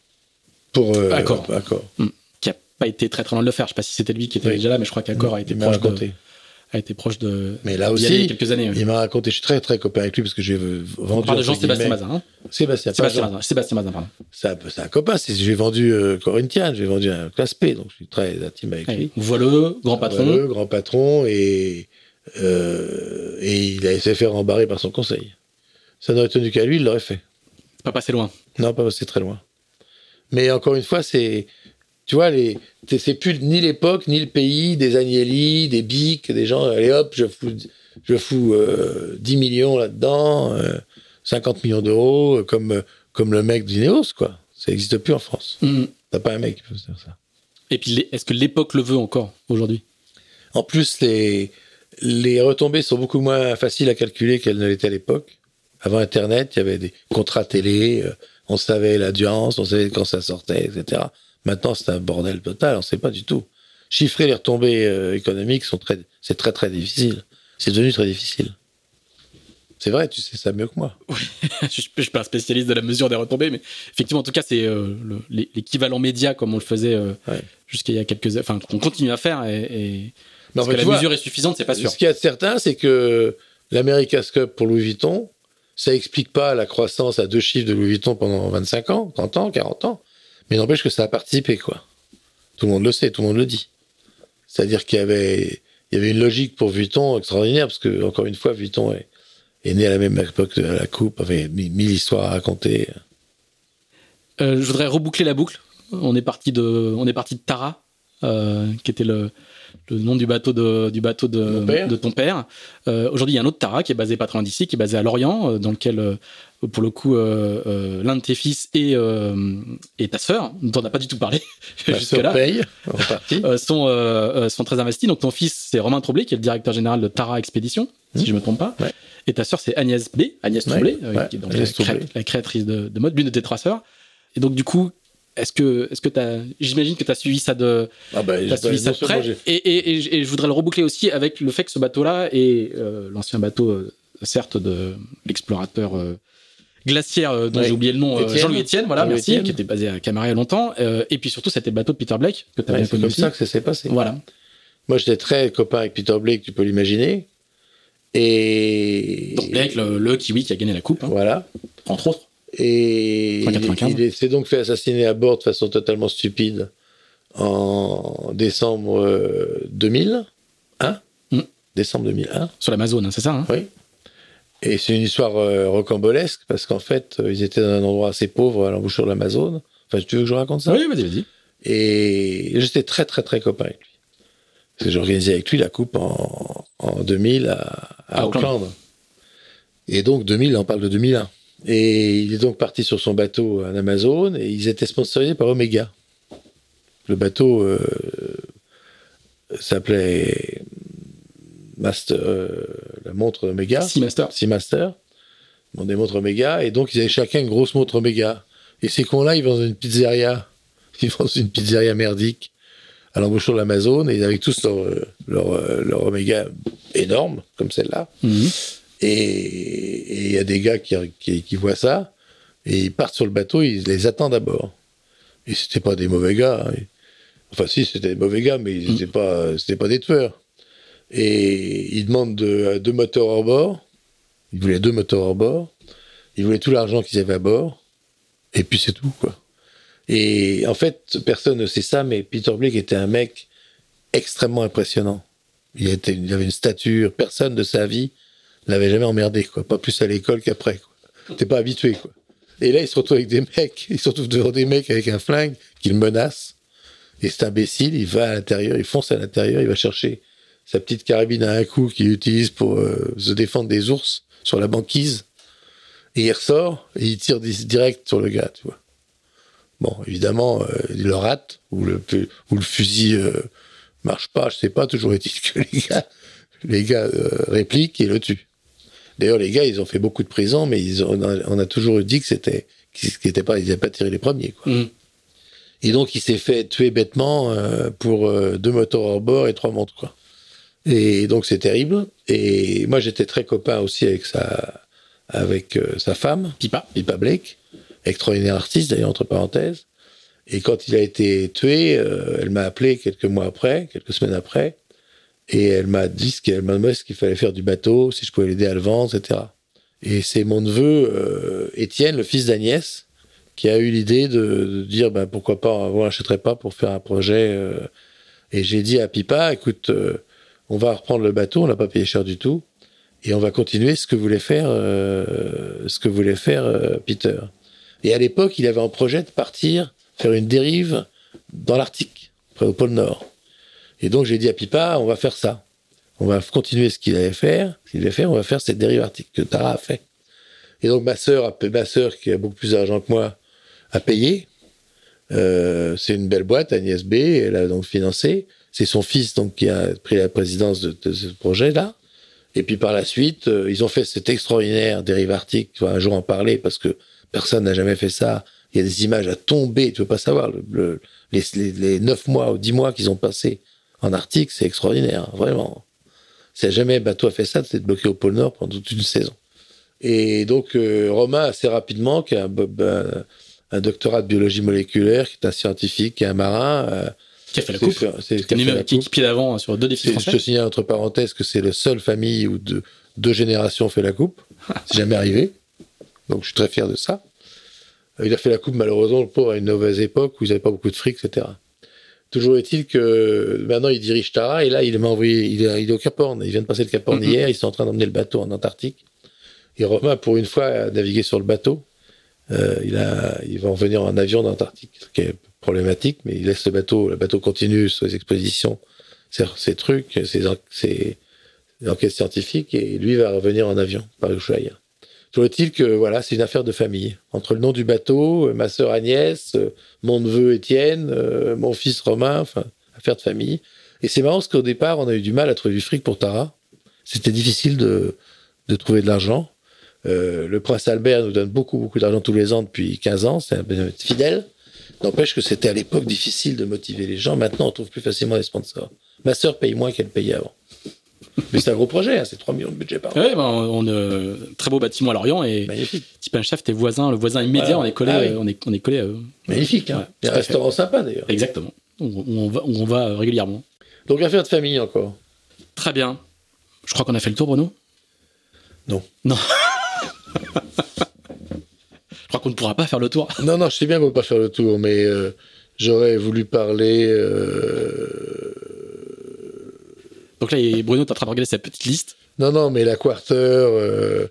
Pour. Euh, Accor. Accor. Qui a pas été très très loin de le faire. Je sais pas si c'était lui qui était Oui. déjà là, mais je crois qu'Accor a été Il m'a proche de. A été proche de. Mais là aller il y a aussi, quelques années. oui. il m'a raconté, je suis très très copain avec lui parce que j'ai vendu. On parle de Jean-Sébastien guillemets- Mazin. Hein Sébastien, Sébastien Jean. Mazin. Sébastien Mazin, pardon. C'est un, un copain. J'ai vendu euh, Corinthians, j'ai vendu un classe P, donc je suis très intime avec lui. Ouais. Voileux, grand patron. Voilà, grand patron, et, euh, et il a été fait rembarrer par son conseil. Ça n'aurait tenu qu'à lui, il l'aurait fait. Pas passé loin. Non, pas c'est très loin. Mais encore une fois, c'est. Tu vois, les, c'est plus ni l'époque, ni le pays, des Agnelli, des Bic, des gens, allez hop, je fous, je fous euh, 10 millions là-dedans, euh, 50 millions d'euros, euh, comme, euh, comme le mec d'Ineos, quoi. Ça n'existe plus en France. Mm. T'as pas un mec qui peut faire ça. Et puis, est-ce que l'époque le veut encore aujourd'hui? En plus, les, les retombées sont beaucoup moins faciles à calculer qu'elles ne l'étaient à l'époque. Avant Internet, il y avait des contrats télé, euh, on savait l'audience, on savait quand ça sortait, etc. Maintenant, c'est un bordel total, on ne sait pas du tout. Chiffrer les retombées euh, économiques, sont très, c'est très très difficile. C'est devenu très difficile. C'est vrai, tu sais ça mieux que moi. je, je suis pas un spécialiste de la mesure des retombées, mais effectivement, en tout cas, c'est euh, le- l'é- l'équivalent média comme on le faisait euh, Ouais. jusqu'à il y a quelques, enfin, qu'on continue à faire. Et, et... Mais Parce que la vois, mesure est suffisante, c'est pas sûr. Ce a de certain, c'est que l'America's Cup pour Louis Vuitton, ça explique pas la croissance à deux chiffres de Louis Vuitton pendant 25 ans, 30 ans, 40 ans, mais n'empêche que ça a participé, quoi. Tout le monde le sait, tout le monde le dit. C'est-à-dire qu'il y avait, il y avait une logique pour Vuitton extraordinaire, parce que, encore une fois, Vuitton est, né à la même époque de la coupe, avait mille mille histoires à raconter. Euh, je voudrais reboucler la boucle. On est parti de, on est parti de Tara, euh, qui était le, le nom du bateau de, du bateau de, père. de ton père. Euh, Aujourd'hui, il y a un autre Tara qui est basé pas très loin d'ici, qui est basé à Lorient, euh, dans lequel, euh, pour le coup, l'un de tes fils et, et ta sœur, dont on n'a pas du tout parlé La jusque-là, sont, sont très investis. Donc ton fils, c'est Romain Troublé, qui est le directeur général de Tara Expédition, si Mmh. je me trompe pas. Ouais. Et ta sœur, c'est Agnès B, Agnès Troublé, ouais, qui est donc cré- la créatrice de, de mode, l'une de tes trois sœurs. Et donc du coup, est-ce que, est-ce que t'as, j'imagine que tu as suivi ça de, Ah t'as suivi ça de près. Et, et, et, je- et je voudrais le reboucler aussi avec le fait que ce bateau-là est euh, l'ancien bateau, euh, certes, de l'explorateur euh, glaciaire euh, dont Ouais. j'ai oublié le nom, Étienne. Jean-Louis Etienne, voilà, merci, Etienne. qui était basé à Camaret longtemps. Et puis surtout, c'était le bateau de Peter Blake, que tu as bien c'est comme aussi. ça que ça s'est passé. Voilà. Moi, j'étais très copain avec Peter Blake, tu peux l'imaginer. Et. Donc Blake, le, le kiwi qui a gagné la coupe, hein, Voilà. entre autres. Et il, 95. il s'est donc fait assassiner à bord de façon totalement stupide en décembre euh, 2001. Mm. Décembre 2001. Sur l'Amazon, hein, c'est ça hein? Oui. Et c'est une histoire euh, rocambolesque parce qu'en fait, euh, ils étaient dans un endroit assez pauvre à l'embouchure de l'Amazon. Enfin, tu veux que je raconte ça? Oui, vas-y, vas-y. Et j'étais très, très, très copain avec lui. Parce que j'organisais avec lui la coupe en, en 2000 à, à À Auckland. Auckland. Et donc, 2000, on parle de 2001. Et il est donc parti sur son bateau en Amazon et ils étaient sponsorisés par Omega. Le bateau euh, s'appelait Master, euh, la montre Omega. Seamaster. Seamaster. Bon, des montres Omega. Et donc, ils avaient chacun une grosse montre Omega. Et ces cons-là, ils vont dans une pizzeria. Ils vont dans une pizzeria merdique à l'embouchure de l'Amazon. Et ils avaient tous leur, euh, leur, leur Omega énorme, comme celle-là. Mhm. Et il y a des gars qui, qui, qui voient ça. Et ils partent sur le bateau, ils les attendent à bord. Et c'était pas des mauvais gars. hein. Enfin, si, c'était des mauvais gars, mais ils Mm. n'étaient pas, c'était pas des tueurs. Et ils demandent de- deux moteurs hors bord. Ils voulaient deux moteurs hors bord. Ils voulaient tout l'argent qu'ils avaient à bord. Et puis c'est tout, quoi. Et en fait, personne ne sait ça, mais Peter Blake était un mec extrêmement impressionnant. Il, était, il avait une stature, personne de sa vie l'avait jamais emmerdé, quoi. Pas plus à l'école qu'après, quoi. T'es pas habitué, quoi. Et là, il se retrouve avec des mecs, il se retrouve devant des mecs avec un flingue qui le menacent. Et cet imbécile, il va à l'intérieur, il fonce à l'intérieur, il va chercher sa petite carabine à un coup qu'il utilise pour euh, se défendre des ours sur la banquise. Et il ressort et il tire di- direct sur le gars, tu vois. Bon, évidemment, euh, il le rate, ou le, ou le fusil euh, marche pas, je sais pas, toujours est-il que les gars, les gars répliquent et le tuent. D'ailleurs, les gars, ils ont fait beaucoup de prison, mais ils ont, on, a, on a toujours dit que c'était, qu'ils n'étaient pas, ils n'avaient pas tiré les premiers, quoi. Mhm. Et donc, il s'est fait tuer bêtement euh, pour euh, deux moteurs hors bord et trois montres, quoi. Et donc, c'est terrible. Et moi, j'étais très copain aussi avec sa, avec euh, sa femme, Pipa. Pipa Blake, extraordinaire artiste, d'ailleurs, entre parenthèses. Et quand il a été tué, elle m'a appelé quelques mois après, quelques semaines après, et elle m'a dit ce qu'elle m'a demandé ce qu'il fallait faire du bateau, si je pouvais l'aider à le vendre, etc. Et c'est mon neveu, euh, Étienne, le fils d'Agnès, qui a eu l'idée de, de dire ben, pourquoi pas, on n'achèterait pas pour faire un projet. euh. et j'ai dit à Pipa, écoute, euh, on va reprendre le bateau, on l'a pas payé cher du tout, et on va continuer ce que voulait faire, euh, ce que voulait faire euh, Peter. Et à l'époque, il avait en projet de partir faire une dérive dans l'Arctique, près au pôle Nord. Et donc j'ai dit à Pipa, on va faire ça. On va continuer ce qu'il allait faire, ce qu'il allait faire, on va faire cette dérive arctique que Tara a fait. Et donc ma sœur, ma sœur qui a beaucoup plus d'argent que moi, a payé. Euh, c'est une belle boîte, Agnès B, elle a donc financé. C'est son fils donc qui a pris la présidence de, de ce projet-là. Et puis par la suite, euh, ils ont fait cette extraordinaire dérive arctique. Tu vas un jour en parler parce que personne n'a jamais fait ça. Il y a des images à tomber, tu peux pas savoir. Le, le- les, les, les 9 mois ou 10 mois qu'ils ont passé en Arctique, c'est extraordinaire, vraiment. Si jamais bateau a fait ça, c'est de bloquer au pôle Nord pendant toute une saison. Et donc, euh, Romain, assez rapidement, qui a un, un, un, doctorat de biologie moléculaire, qui est un scientifique, qui est un marin. Euh, qui a fait la coupe. C'est qui a fait pied d'avant sur deux défis français. Je te signale entre parenthèses que c'est la seule famille où deux, deux générations fait la coupe. c'est jamais arrivé. Donc, je suis très fier de ça. Il a fait la coupe, malheureusement, le pauvre, à une mauvaise époque où ils n'avaient pas beaucoup de fric, etc. Toujours est-il que maintenant il dirige Tara et là il m'a envoyé, il est, il est, au Cap Horn, il vient de passer le Cap Horn mm-hmm. hier, ils sont en train d'emmener le bateau en Antarctique. Et Romain, pour une fois, a navigué sur le bateau. Euh, il, a, il va en venir en avion d'Antarctique, ce qui est problématique, mais il laisse le bateau, le bateau continue sur les expositions, ses, ses trucs, ses, ses, enquêtes scientifiques, et lui va revenir en avion par Ushuaïa. Toujours est-il que voilà, c'est une affaire de famille. Entre le nom du bateau, euh, ma sœur Agnès, euh, mon neveu Étienne, euh, mon fils Romain, enfin, affaire de famille. Et c'est marrant parce qu'au départ, on a eu du mal à trouver du fric pour Tara. C'était difficile de, de trouver de l'argent. Euh, le prince Albert nous donne beaucoup, beaucoup d'argent tous les ans depuis 15 ans. C'est un fidèle. N'empêche que c'était à l'époque difficile de motiver les gens. Maintenant, on trouve plus facilement des sponsors. Ma sœur paye moins qu'elle payait avant. Mais c'est un gros projet, hein, c'est 3 millions de budget par an. Oui, ben, on, a très beau bâtiment à Lorient et Magnifique. Type chef, tes voisins, le voisin immédiat, on est collé, ah on, est, on est collé à eux. Magnifique, hein. Ouais, un restaurant sympa d'ailleurs. Exactement. On, on, va, on va régulièrement. Donc affaire de famille encore. Très bien. Je crois qu'on a fait le tour, Bruno? Non. Non. je crois qu'on ne pourra pas faire le tour. Non, non, je sais bien qu'on ne peut pas faire le tour, mais euh, j'aurais voulu parler. Euh donc là, Bruno est en train de regarder sa petite liste. Non, non, mais la Quarter, euh,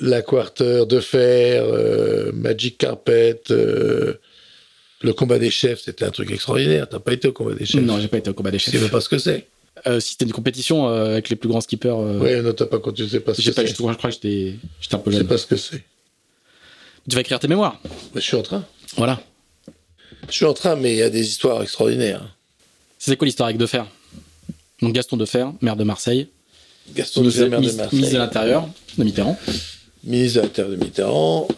la Quarter de fer, euh, Magic Carpet, euh, le combat des chefs, c'était un truc extraordinaire. T'as pas été au combat des chefs Non, j'ai pas été au combat des chefs. Tu sais pas ce que c'est si c'était une compétition avec les plus grands skippers. Oui, non, t'as pas continué, tu sais pas ce que c'est. Je crois que j'étais un peu jeune. Je sais pas ce que c'est. Tu vas écrire tes mémoires Je suis en train. Voilà. Je suis en train, mais il y a des histoires extraordinaires. C'est quoi l'histoire avec De Fer? Donc Gaston Defer, maire de Marseille. Gaston Defer, maire de Marseille. Ministre de l'Intérieur de Mitterrand. Ministre de l'Intérieur de Mitterrand,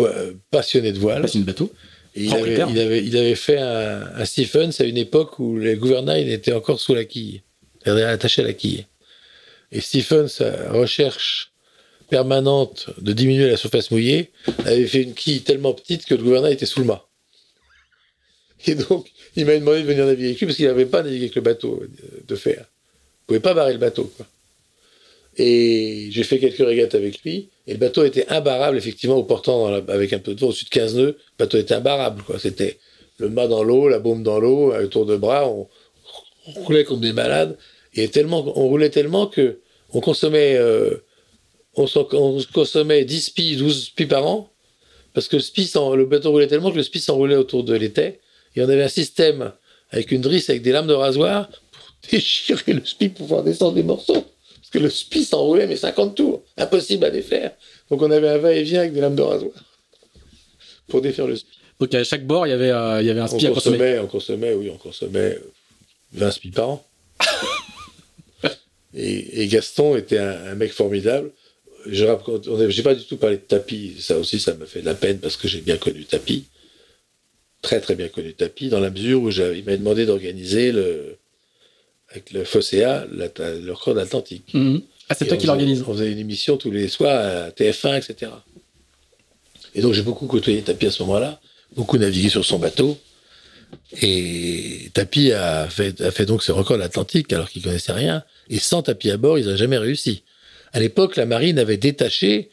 euh, passionné de voile. Passionné de bateau. il, avait, il, avait, il avait, fait un, un, Stephens à une époque où les gouvernails étaient encore sous la quille, attaché à la quille. Et Stephens, recherche permanente de diminuer la surface mouillée, avait fait une quille tellement petite que le gouvernail était sous le mât. Et donc, il m'a demandé de venir naviguer avec lui parce qu'il n'avait pas navigué avec le bateau de fer. Il pouvait pas barrer le bateau. Quoi. Et j'ai fait quelques régates avec lui. Et le bateau était imbarrable, effectivement, au portant avec un peu de vent au-dessus de 15 nœuds. Le bateau était imbarrable. C'était le mât dans l'eau, la baume dans l'eau, un tour de bras. On, roulait comme des malades. Et tellement, on roulait tellement que on consommait, euh, on, consommait 10 spies, 12 spies par an. Parce que le, le bateau roulait tellement que le spi s'enroulait autour de l'étai et on avait un système avec une drisse avec des lames de rasoir pour déchirer le spi pour pouvoir descendre des morceaux. Parce que le spi s'enroulait, mais 50 tours. Impossible à défaire. Donc on avait un va-et-vient avec des lames de rasoir pour défaire le spi. Donc à chaque bord, il y avait, euh, il y avait un spi on à consommer. On consommait, oui, on consommait 20 spi par an. et, Gaston était un, mec formidable. Je n'ai pas du tout parlé de tapis. Ça aussi, ça me fait de la peine parce que j'ai bien connu tapis très très bien connu Tapi, dans la mesure où il m'a demandé d'organiser le, avec le FOSEA le record d'Atlantique. Mhm. Ah, c'est toi qui l'organise On faisait une émission tous les soirs à TF1, etc. Et donc j'ai beaucoup côtoyé Tapi à ce moment-là, beaucoup navigué sur son bateau. Et Tapi a fait, a fait donc ce record d'Atlantique alors qu'il connaissait rien. Et sans Tapi à bord, ils n'ont jamais réussi. À l'époque, la marine avait détaché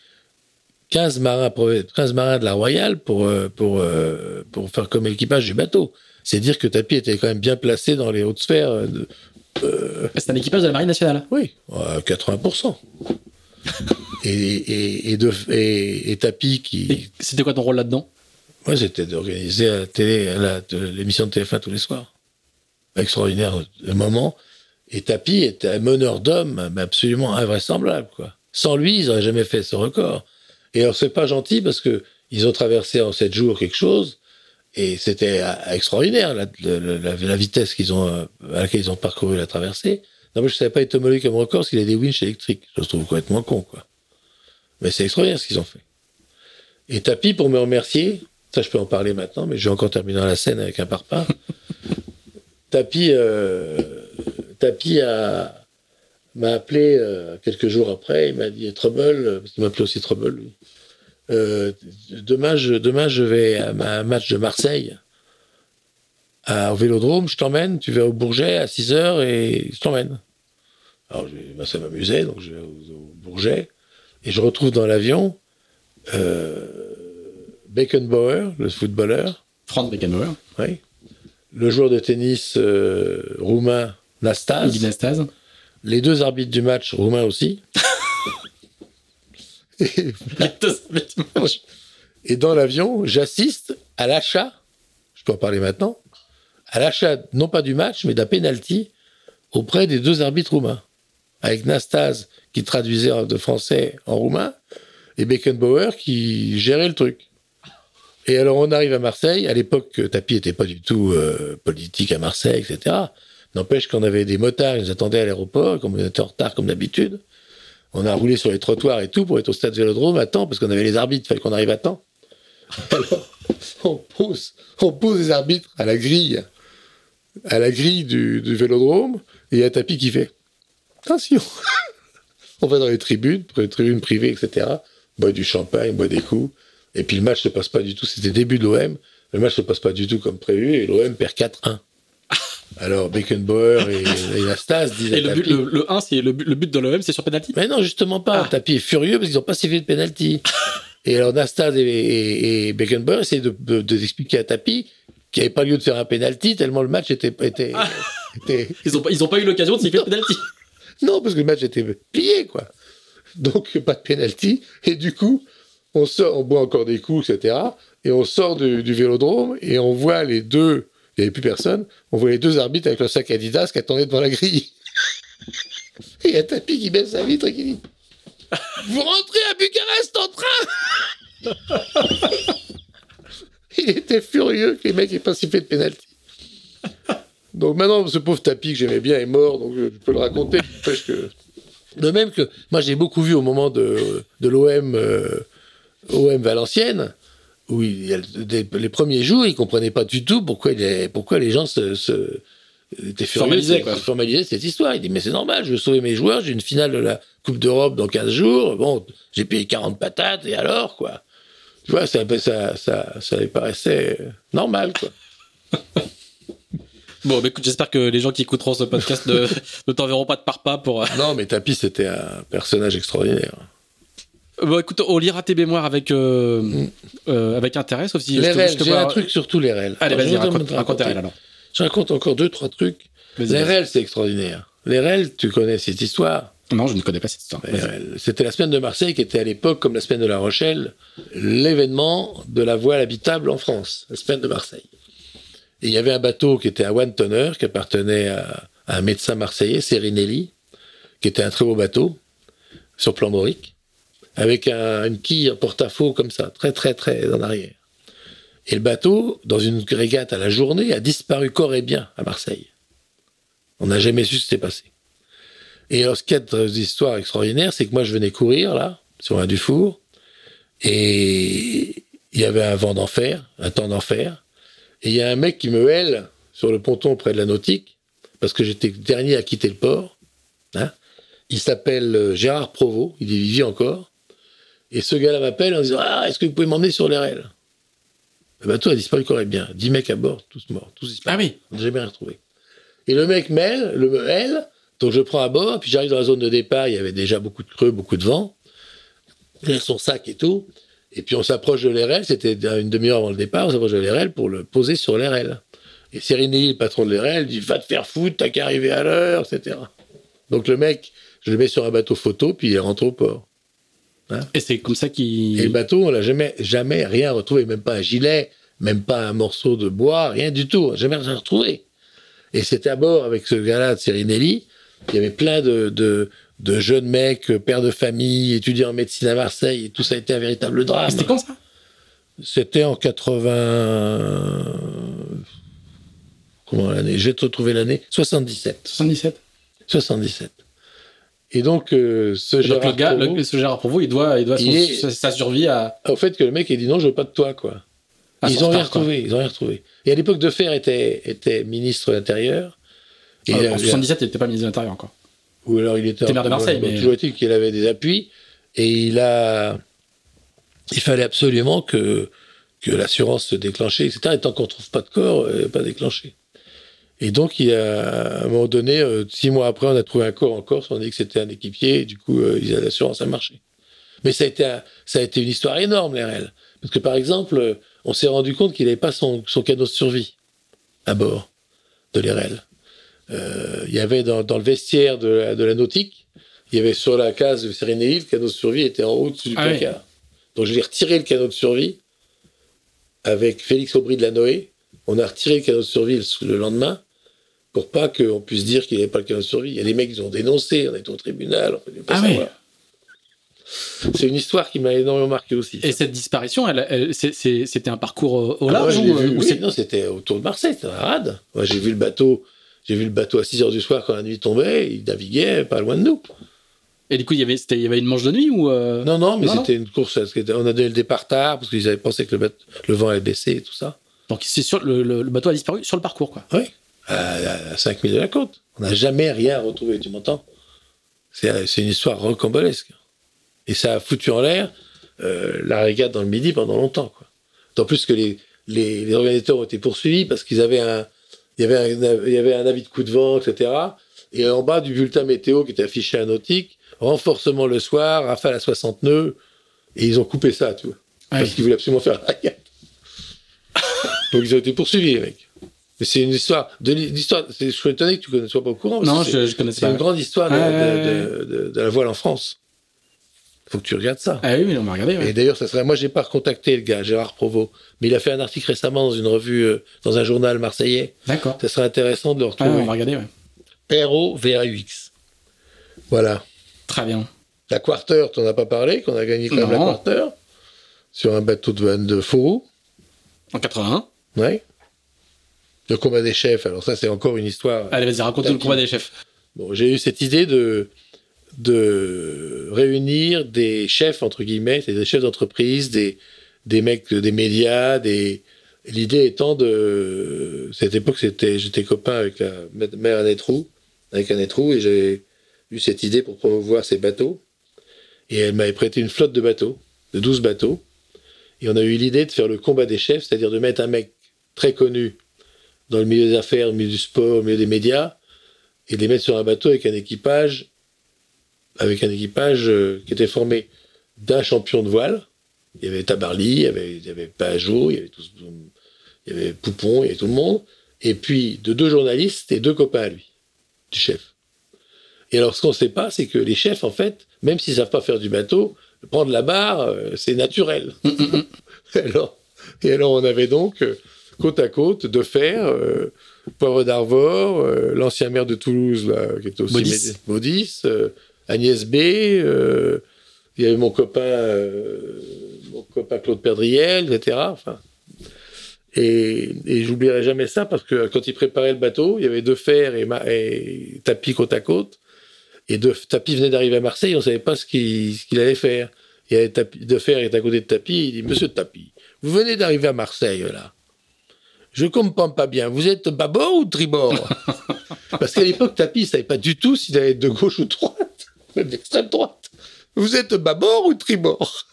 15 marins, 15 marins de la Royale pour, euh, pour, euh, pour faire comme équipage du bateau. C'est dire que Tapi était quand même bien placé dans les hautes sphères. De, euh, C'est un équipage de la Marine nationale Oui, 80%. et, et, et, de, et, et Tapi qui. C'était quoi ton rôle là-dedans? Moi, c'était d'organiser la télé, l'émission de TF1 tous les soirs. Extraordinaire moment. Et Tapi était un meneur d'hommes absolument invraisemblable. Quoi. Sans lui, ils n'auraient jamais fait ce record. Et alors, c'est pas gentil parce que ils ont traversé en sept jours quelque chose. Et c'était euh, extraordinaire, la, la, vitesse qu'ils ont, euh, à laquelle ils ont parcouru la traversée. Non, mais je savais pas homologué comme record qu'il a des winches électriques. Je trouve complètement con, quoi. Mais c'est extraordinaire ce qu'ils ont fait. Et Tapi, pour me remercier, ça je peux en parler maintenant, mais je vais encore terminer la scène avec un parpaing. Tapi, euh, Tapi a, m'a appelé euh, quelques jours après. Il m'a dit Trouble, parce qu'il m'appelait aussi Trouble, lui. Euh, demain, je, demain, je vais à un match de Marseille à, au Vélodrome. Je t'emmène. Tu vas au Bourget à 6 heures et je t'emmène. Alors, je, bah, ça m'amusait, donc je vais au, au, Bourget et je retrouve dans l'avion euh, Beckenbauer, le footballeur. Franz Beckenbauer. Oui. Le joueur de tennis euh, roumain Nastase. Guy Nastase. Les deux arbitres du match roumains aussi. et, dans l'avion, j'assiste à l'achat, je peux en parler maintenant, à l'achat non pas du match, mais d'un penalty auprès des deux arbitres roumains. Avec Nastase qui traduisait de français en roumain et Beckenbauer qui gérait le truc. Et alors on arrive à Marseille, à l'époque Tapi n'était pas du tout euh, politique à Marseille, etc. N'empêche qu'on avait des motards, ils nous attendaient à l'aéroport, comme on était en retard comme d'habitude. On a roulé sur les trottoirs et tout pour être au stade Vélodrome à temps, parce qu'on avait les arbitres, il fallait qu'on arrive à temps. Alors, on pose, on pose les arbitres à la grille, à la grille du, Vélodrome, et il y a Tapi qui fait Attention On va dans les tribunes, les tribunes privées, etc. Boit du champagne, boit des coups. Et puis le match se passe pas du tout. C'était début de l'OM. Le match se passe pas du tout comme prévu et l'OM perd 4-1. Alors Beckenbauer et, et Nastas disent Et le, but, le, le 1, c'est le but, le but de l'OM, c'est sur penalty? Mais non, justement pas. Ah. Tapi est furieux parce qu'ils n'ont pas sifflé de penalty. et alors Nastas et, et, et Beckenbauer essaient de, de, de d'expliquer à Tapi qu'il n'y avait pas lieu de faire un penalty tellement le match était, était, Ah. était- Ils ont, pas- ils ont pas eu l'occasion de siffler le penalty. non parce que le match était plié quoi. Donc pas de penalty et du coup on sort, on boit encore des coups etc. Et on sort du, du Vélodrome et on voit les deux, il n'y avait plus personne, on les deux arbitres avec le sac Adidas qui attendaient devant la grille. Et il y a Tapi qui baisse sa vitre et qui dit Vous rentrez à Bucarest en train Il était furieux que les mecs aient pas sifflé de pénalty. Donc maintenant, ce pauvre Tapi que j'aimais bien est mort, donc je, peux le raconter. De même que moi j'ai beaucoup vu au moment de, de l'OM euh, OM Valenciennes, où il des- les premiers jours, ils comprenaient pas du tout pourquoi, les, pourquoi les gens se, se étaient Formalisaient, formalisaient cette histoire. Il dit mais c'est normal, je veux sauver mes joueurs, j'ai une finale de la Coupe d'Europe dans 15 jours, bon, j'ai payé 40 patates et alors quoi? Tu vois, ça, ça, ça, ça les paraissait normal quoi. Bon, bah, écoute, j'espère que les gens qui écouteront ce podcast ne, ne t'enverront pas de parpa pour. euh, Non, mais Tapi c'était un personnage extraordinaire. Bon, écoute, on lira tes mémoires avec, euh, euh, avec intérêt, sauf si. je les je j'ai un truc sur tous les REL. Allez, vas-y, raconte, raconte alors. Je raconte encore deux, trois trucs. Les. REL, c'est extraordinaire. Les REL, tu connais cette histoire. Non, je ne connais pas cette histoire. C'était la semaine de Marseille qui était à l'époque, comme la semaine de La Rochelle, l'événement de la voile habitable en France, la semaine de Marseille. Et il y avait un bateau qui était un one tonner qui appartenait à, à un médecin marseillais, Serinelli, qui était un très beau bateau sur plan dorique, avec un- une quille en porte-à-faux comme ça, très très très en arrière. Et le bateau, dans une régate à la journée, a disparu corps et bien à Marseille. On n'a jamais su ce qui s'est passé. Et alors, ce qu'il y a d'histoire extraordinaire, c'est que moi, je venais courir, là, sur un Dufour, et il y avait un vent d'enfer, un temps d'enfer, et il y a un mec qui me hèle sur le ponton près de la nautique, parce que j'étais le dernier à quitter le port. hein. Il s'appelle euh, Gérard Provost, il vit encore, et ce gars-là m'appelle en disant Ah, est-ce que vous pouvez m'emmener sur les rails? Le bateau a disparu bien. Dix mecs à bord, tous morts, tous disparus. Ah oui. On n'a jamais rien retrouvé. Et le mec mêle, le hèle, donc je prends à bord, puis j'arrive dans la zone de départ, il y avait déjà beaucoup de creux, beaucoup de vent. Il son sac et tout. Et puis on s'approche de l'RL, c'était une demi-heure avant le départ, on s'approche de l'RL pour le poser sur l'RL. Et Serinelli, le patron de l'RL, dit Va te faire foutre, t'as qu'à arriver à l'heure, etc. Donc le mec, je le mets sur un bateau photo, puis il rentre au port. Et c'est comme ça qu'il. Et le bateau, on l'a jamais, jamais rien retrouvé, même pas un gilet, même pas un morceau de bois, rien du tout, on n'a jamais rien retrouvé. Et c'était à bord avec ce gars-là de Serinelli, il y avait plein de, de, de jeunes mecs, pères de famille, étudiants en médecine à Marseille, et tout ça a été un véritable drame. C'était quand ça? C'était en 80... Comment l'année? J'ai retrouvé l'année 77. 77. 77. Et donc, euh, ce Et donc Gérard le gars, le- ce Gérard Provost, il doit, il doit son- Il est- sa, sa survie à. au fait que le mec ait dit non, je veux pas de toi, quoi. à ils ont rien retrouvé, ils ont rien retrouvé. Et à l'époque, Defer était, était ministre de l'Intérieur. Et Ah, il en 77, il n'était pas ministre de l'Intérieur encore. ou alors il était T'es maire de Marseille, mais- toujours est-il qu'il avait des appuis et il a il fallait absolument que que l'assurance se déclenchait etc et tant qu'on trouve pas de corps euh, pas déclenché et donc il a à un moment donné euh, six mois après on a trouvé un corps en Corse on a dit que c'était un équipier et du coup euh, il a l'assurance a marché mais ça a été un- ça a été une histoire énorme l'RL parce que par exemple euh, on s'est rendu compte qu'il n'avait pas son, son canot de survie à bord de l'RL euh, il y avait dans, dans le vestiaire de la, de la nautique, il y avait sur la case de Sérénélie, le canot de survie était en haut du Ah oui. placard. Donc je l'ai retiré le canot de survie avec Félix Aubry de la Noé. On a retiré le canot de survie le, le lendemain pour pas qu'on puisse dire qu'il n'avait pas le canot de survie. Il y a des mecs qui ont dénoncé, on est au tribunal, on peut pas Ah oui. C'est une histoire qui m'a énormément marqué aussi. Et cette disparition, elle, c'était un parcours au Ah, large ou, euh, vu, ou oui, c'est- non, c'était autour de Marseille, c'était un rade. Moi, j'ai vu le bateau, j'ai vu le bateau à 6 heures du soir quand la nuit tombait, il naviguait pas loin de nous. Et du coup, il y avait, il y avait une manche de nuit ou euh, Non, non, mais c'était une course. On a donné le départ tard parce qu'ils avaient pensé que le, bateau- le vent allait baisser et tout ça. Donc c'est sur le, le- le bateau a disparu sur le parcours quoi. Oui, à, à 5 milles de la côte. On n'a jamais rien retrouvé, tu m'entends? C'est une histoire rocambolesque. Et ça a foutu en l'air euh, la régate dans le Midi pendant longtemps. Quoi. D'autant plus que les, les, les organisateurs ont été poursuivis parce qu'ils avaient un, il y avait un, il y avait un avis de coup de vent, etc. Et en bas du bulletin météo qui était affiché à Nautique, renforcement le soir, rafale à 60 nœuds, et ils ont coupé ça, tu vois. Ah Parce qu'ils voulaient absolument faire la régate. Donc ils ont été poursuivis, les mecs. Mais c'est une histoire. De l'histoire. c'est- Je suis étonné que tu ne sois pas au courant. Non, c'est- je, je connaissais c'est pas. une grande histoire de, la voile en France. Faut que tu regardes ça. Ah oui, mais on m'a regardé. ouais. Et d'ailleurs, ça serait. Moi, j'ai pas recontacté le gars, Gérard Provost, mais il a fait un article récemment dans une revue, euh, dans un journal marseillais. D'accord. Ça serait intéressant de le Ah, retrouver. on va regarder. Ouais. R-O-V-A-U-X. Voilà. Très bien. La Quarter, t'en as pas parlé, qu'on a gagné quand même la. Quarter sur un bateau de de Faux. En 81. Ouais. Le combat des chefs. Alors ça, c'est encore une histoire. Allez, vas-y, raconte le combat des chefs. Bon, j'ai eu cette idée de, de réunir des chefs, entre guillemets, c'est des chefs d'entreprise, des, des mecs des médias, des... L'idée étant de... Cette époque, c'était, j'étais copain avec la mère Annette Roux, avec Annette Roux, et j'ai eu cette idée pour promouvoir ces bateaux. Et elle m'avait prêté une flotte de bateaux, de 12 bateaux. Et on a eu l'idée de faire le combat des chefs, c'est-à-dire de mettre un mec très connu dans le milieu des affaires, au milieu du sport, au milieu des médias, et de les mettre sur un bateau avec un équipage, avec un équipage euh, qui était formé d'un champion de voile. Il y avait Tabarly, il y avait, il y avait Pajot, il y avait tous, il y avait Poupon, il y avait tout le monde. Et puis de deux journalistes et deux copains à lui, du chef. Et alors ce qu'on ne sait pas, c'est que les chefs, en fait, même s'ils savent pas faire du bateau, prendre la barre, euh, c'est naturel. alors, et alors on avait donc euh, côte à côte de fer, euh, Poivre d'Arvor, euh, l'ancien maire de Toulouse, là, qui était aussi Baudis, euh, Agnès B, euh, il y avait mon copain, mon copain Claude Perdriel, etc. Enfin, et, et j'oublierai jamais ça parce que quand il préparait le bateau, il y avait deux fers et, et tapis côte à côte. Et deux tapis venait d'arriver à Marseille, on savait pas ce qu'il allait faire. Il y avait tapis, de fer est à côté de tapis, il dit Monsieur Tapis, vous venez d'arriver à Marseille là. Je comprends pas bien. Vous êtes bâbord ou tribord? Parce qu'à l'époque, Tapis, il savait pas du tout s'il allait être de gauche ou de droite, même d'extrême droite. Vous êtes bâbord ou tribord?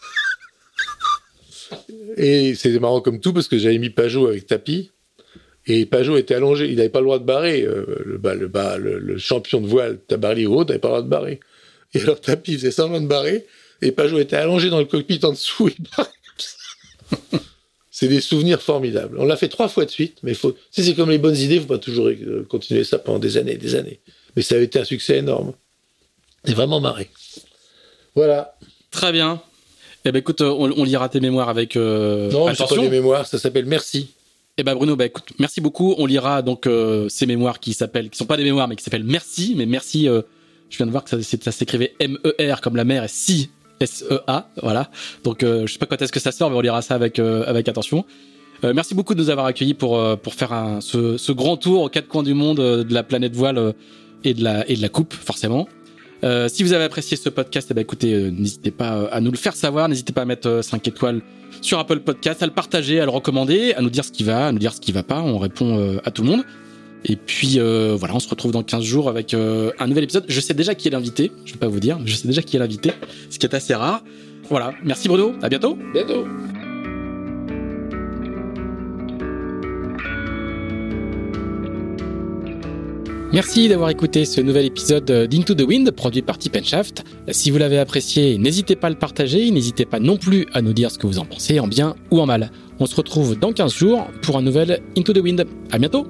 Et c'était marrant comme tout parce que j'avais mis Pajot avec Tapis. Et Pajot était allongé, il n'avait pas le droit de barrer. euh, le, le, le, le champion de voile, Tabarly ou n'avait pas le droit de barrer. Et alors Tapis faisait semblant de barrer, et Pajot était allongé dans le cockpit en dessous, il barrait comme ça. C'est des souvenirs formidables. On l'a fait trois fois de suite, mais faut... c'est comme les bonnes idées, il faut pas toujours euh, continuer ça pendant des années et des années. Mais ça a été un succès énorme. C'est vraiment marré. Voilà. Très bien. Eh ben écoute, on, on lira tes mémoires avec euh, non, mais c'est pas attention. des mémoires, ça s'appelle Merci. Eh ben Bruno, bah écoute, merci beaucoup. On lira donc euh, ces mémoires qui s'appellent, qui sont pas des mémoires, mais qui s'appellent Merci. Mais merci, euh, je viens de voir que ça, ça s'écrivait M-E-R comme la mer et si S-E-A. Voilà. Donc euh, je sais pas quand est-ce que ça sort, mais on lira ça avec euh, avec attention. Euh, merci beaucoup de nous avoir accueillis pour euh, pour faire ce, ce grand tour aux quatre coins du monde de la planète voile et de la et de la coupe forcément. Si vous avez apprécié ce podcast, eh ben écoutez, n'hésitez pas à nous le faire savoir, n'hésitez pas à mettre euh, 5 étoiles sur Apple Podcast, à le partager, à le recommander, à nous dire ce qui va, à nous dire ce qui va pas. On répond à tout le monde. Et puis euh, voilà, on se retrouve dans 15 jours avec euh, un nouvel épisode. Je sais déjà qui est l'invité, je vais pas vous dire, je sais déjà qui est l'invité, ce qui est assez rare. Voilà, merci Bruno, à bientôt. Bientôt. Merci d'avoir écouté ce nouvel épisode d'Into the Wind produit par Tip Shaft. Si vous l'avez apprécié, n'hésitez pas à le partager, n'hésitez pas non plus à nous dire ce que vous en pensez, en bien ou en mal. On se retrouve dans 15 jours pour un nouvel Into the Wind. À bientôt!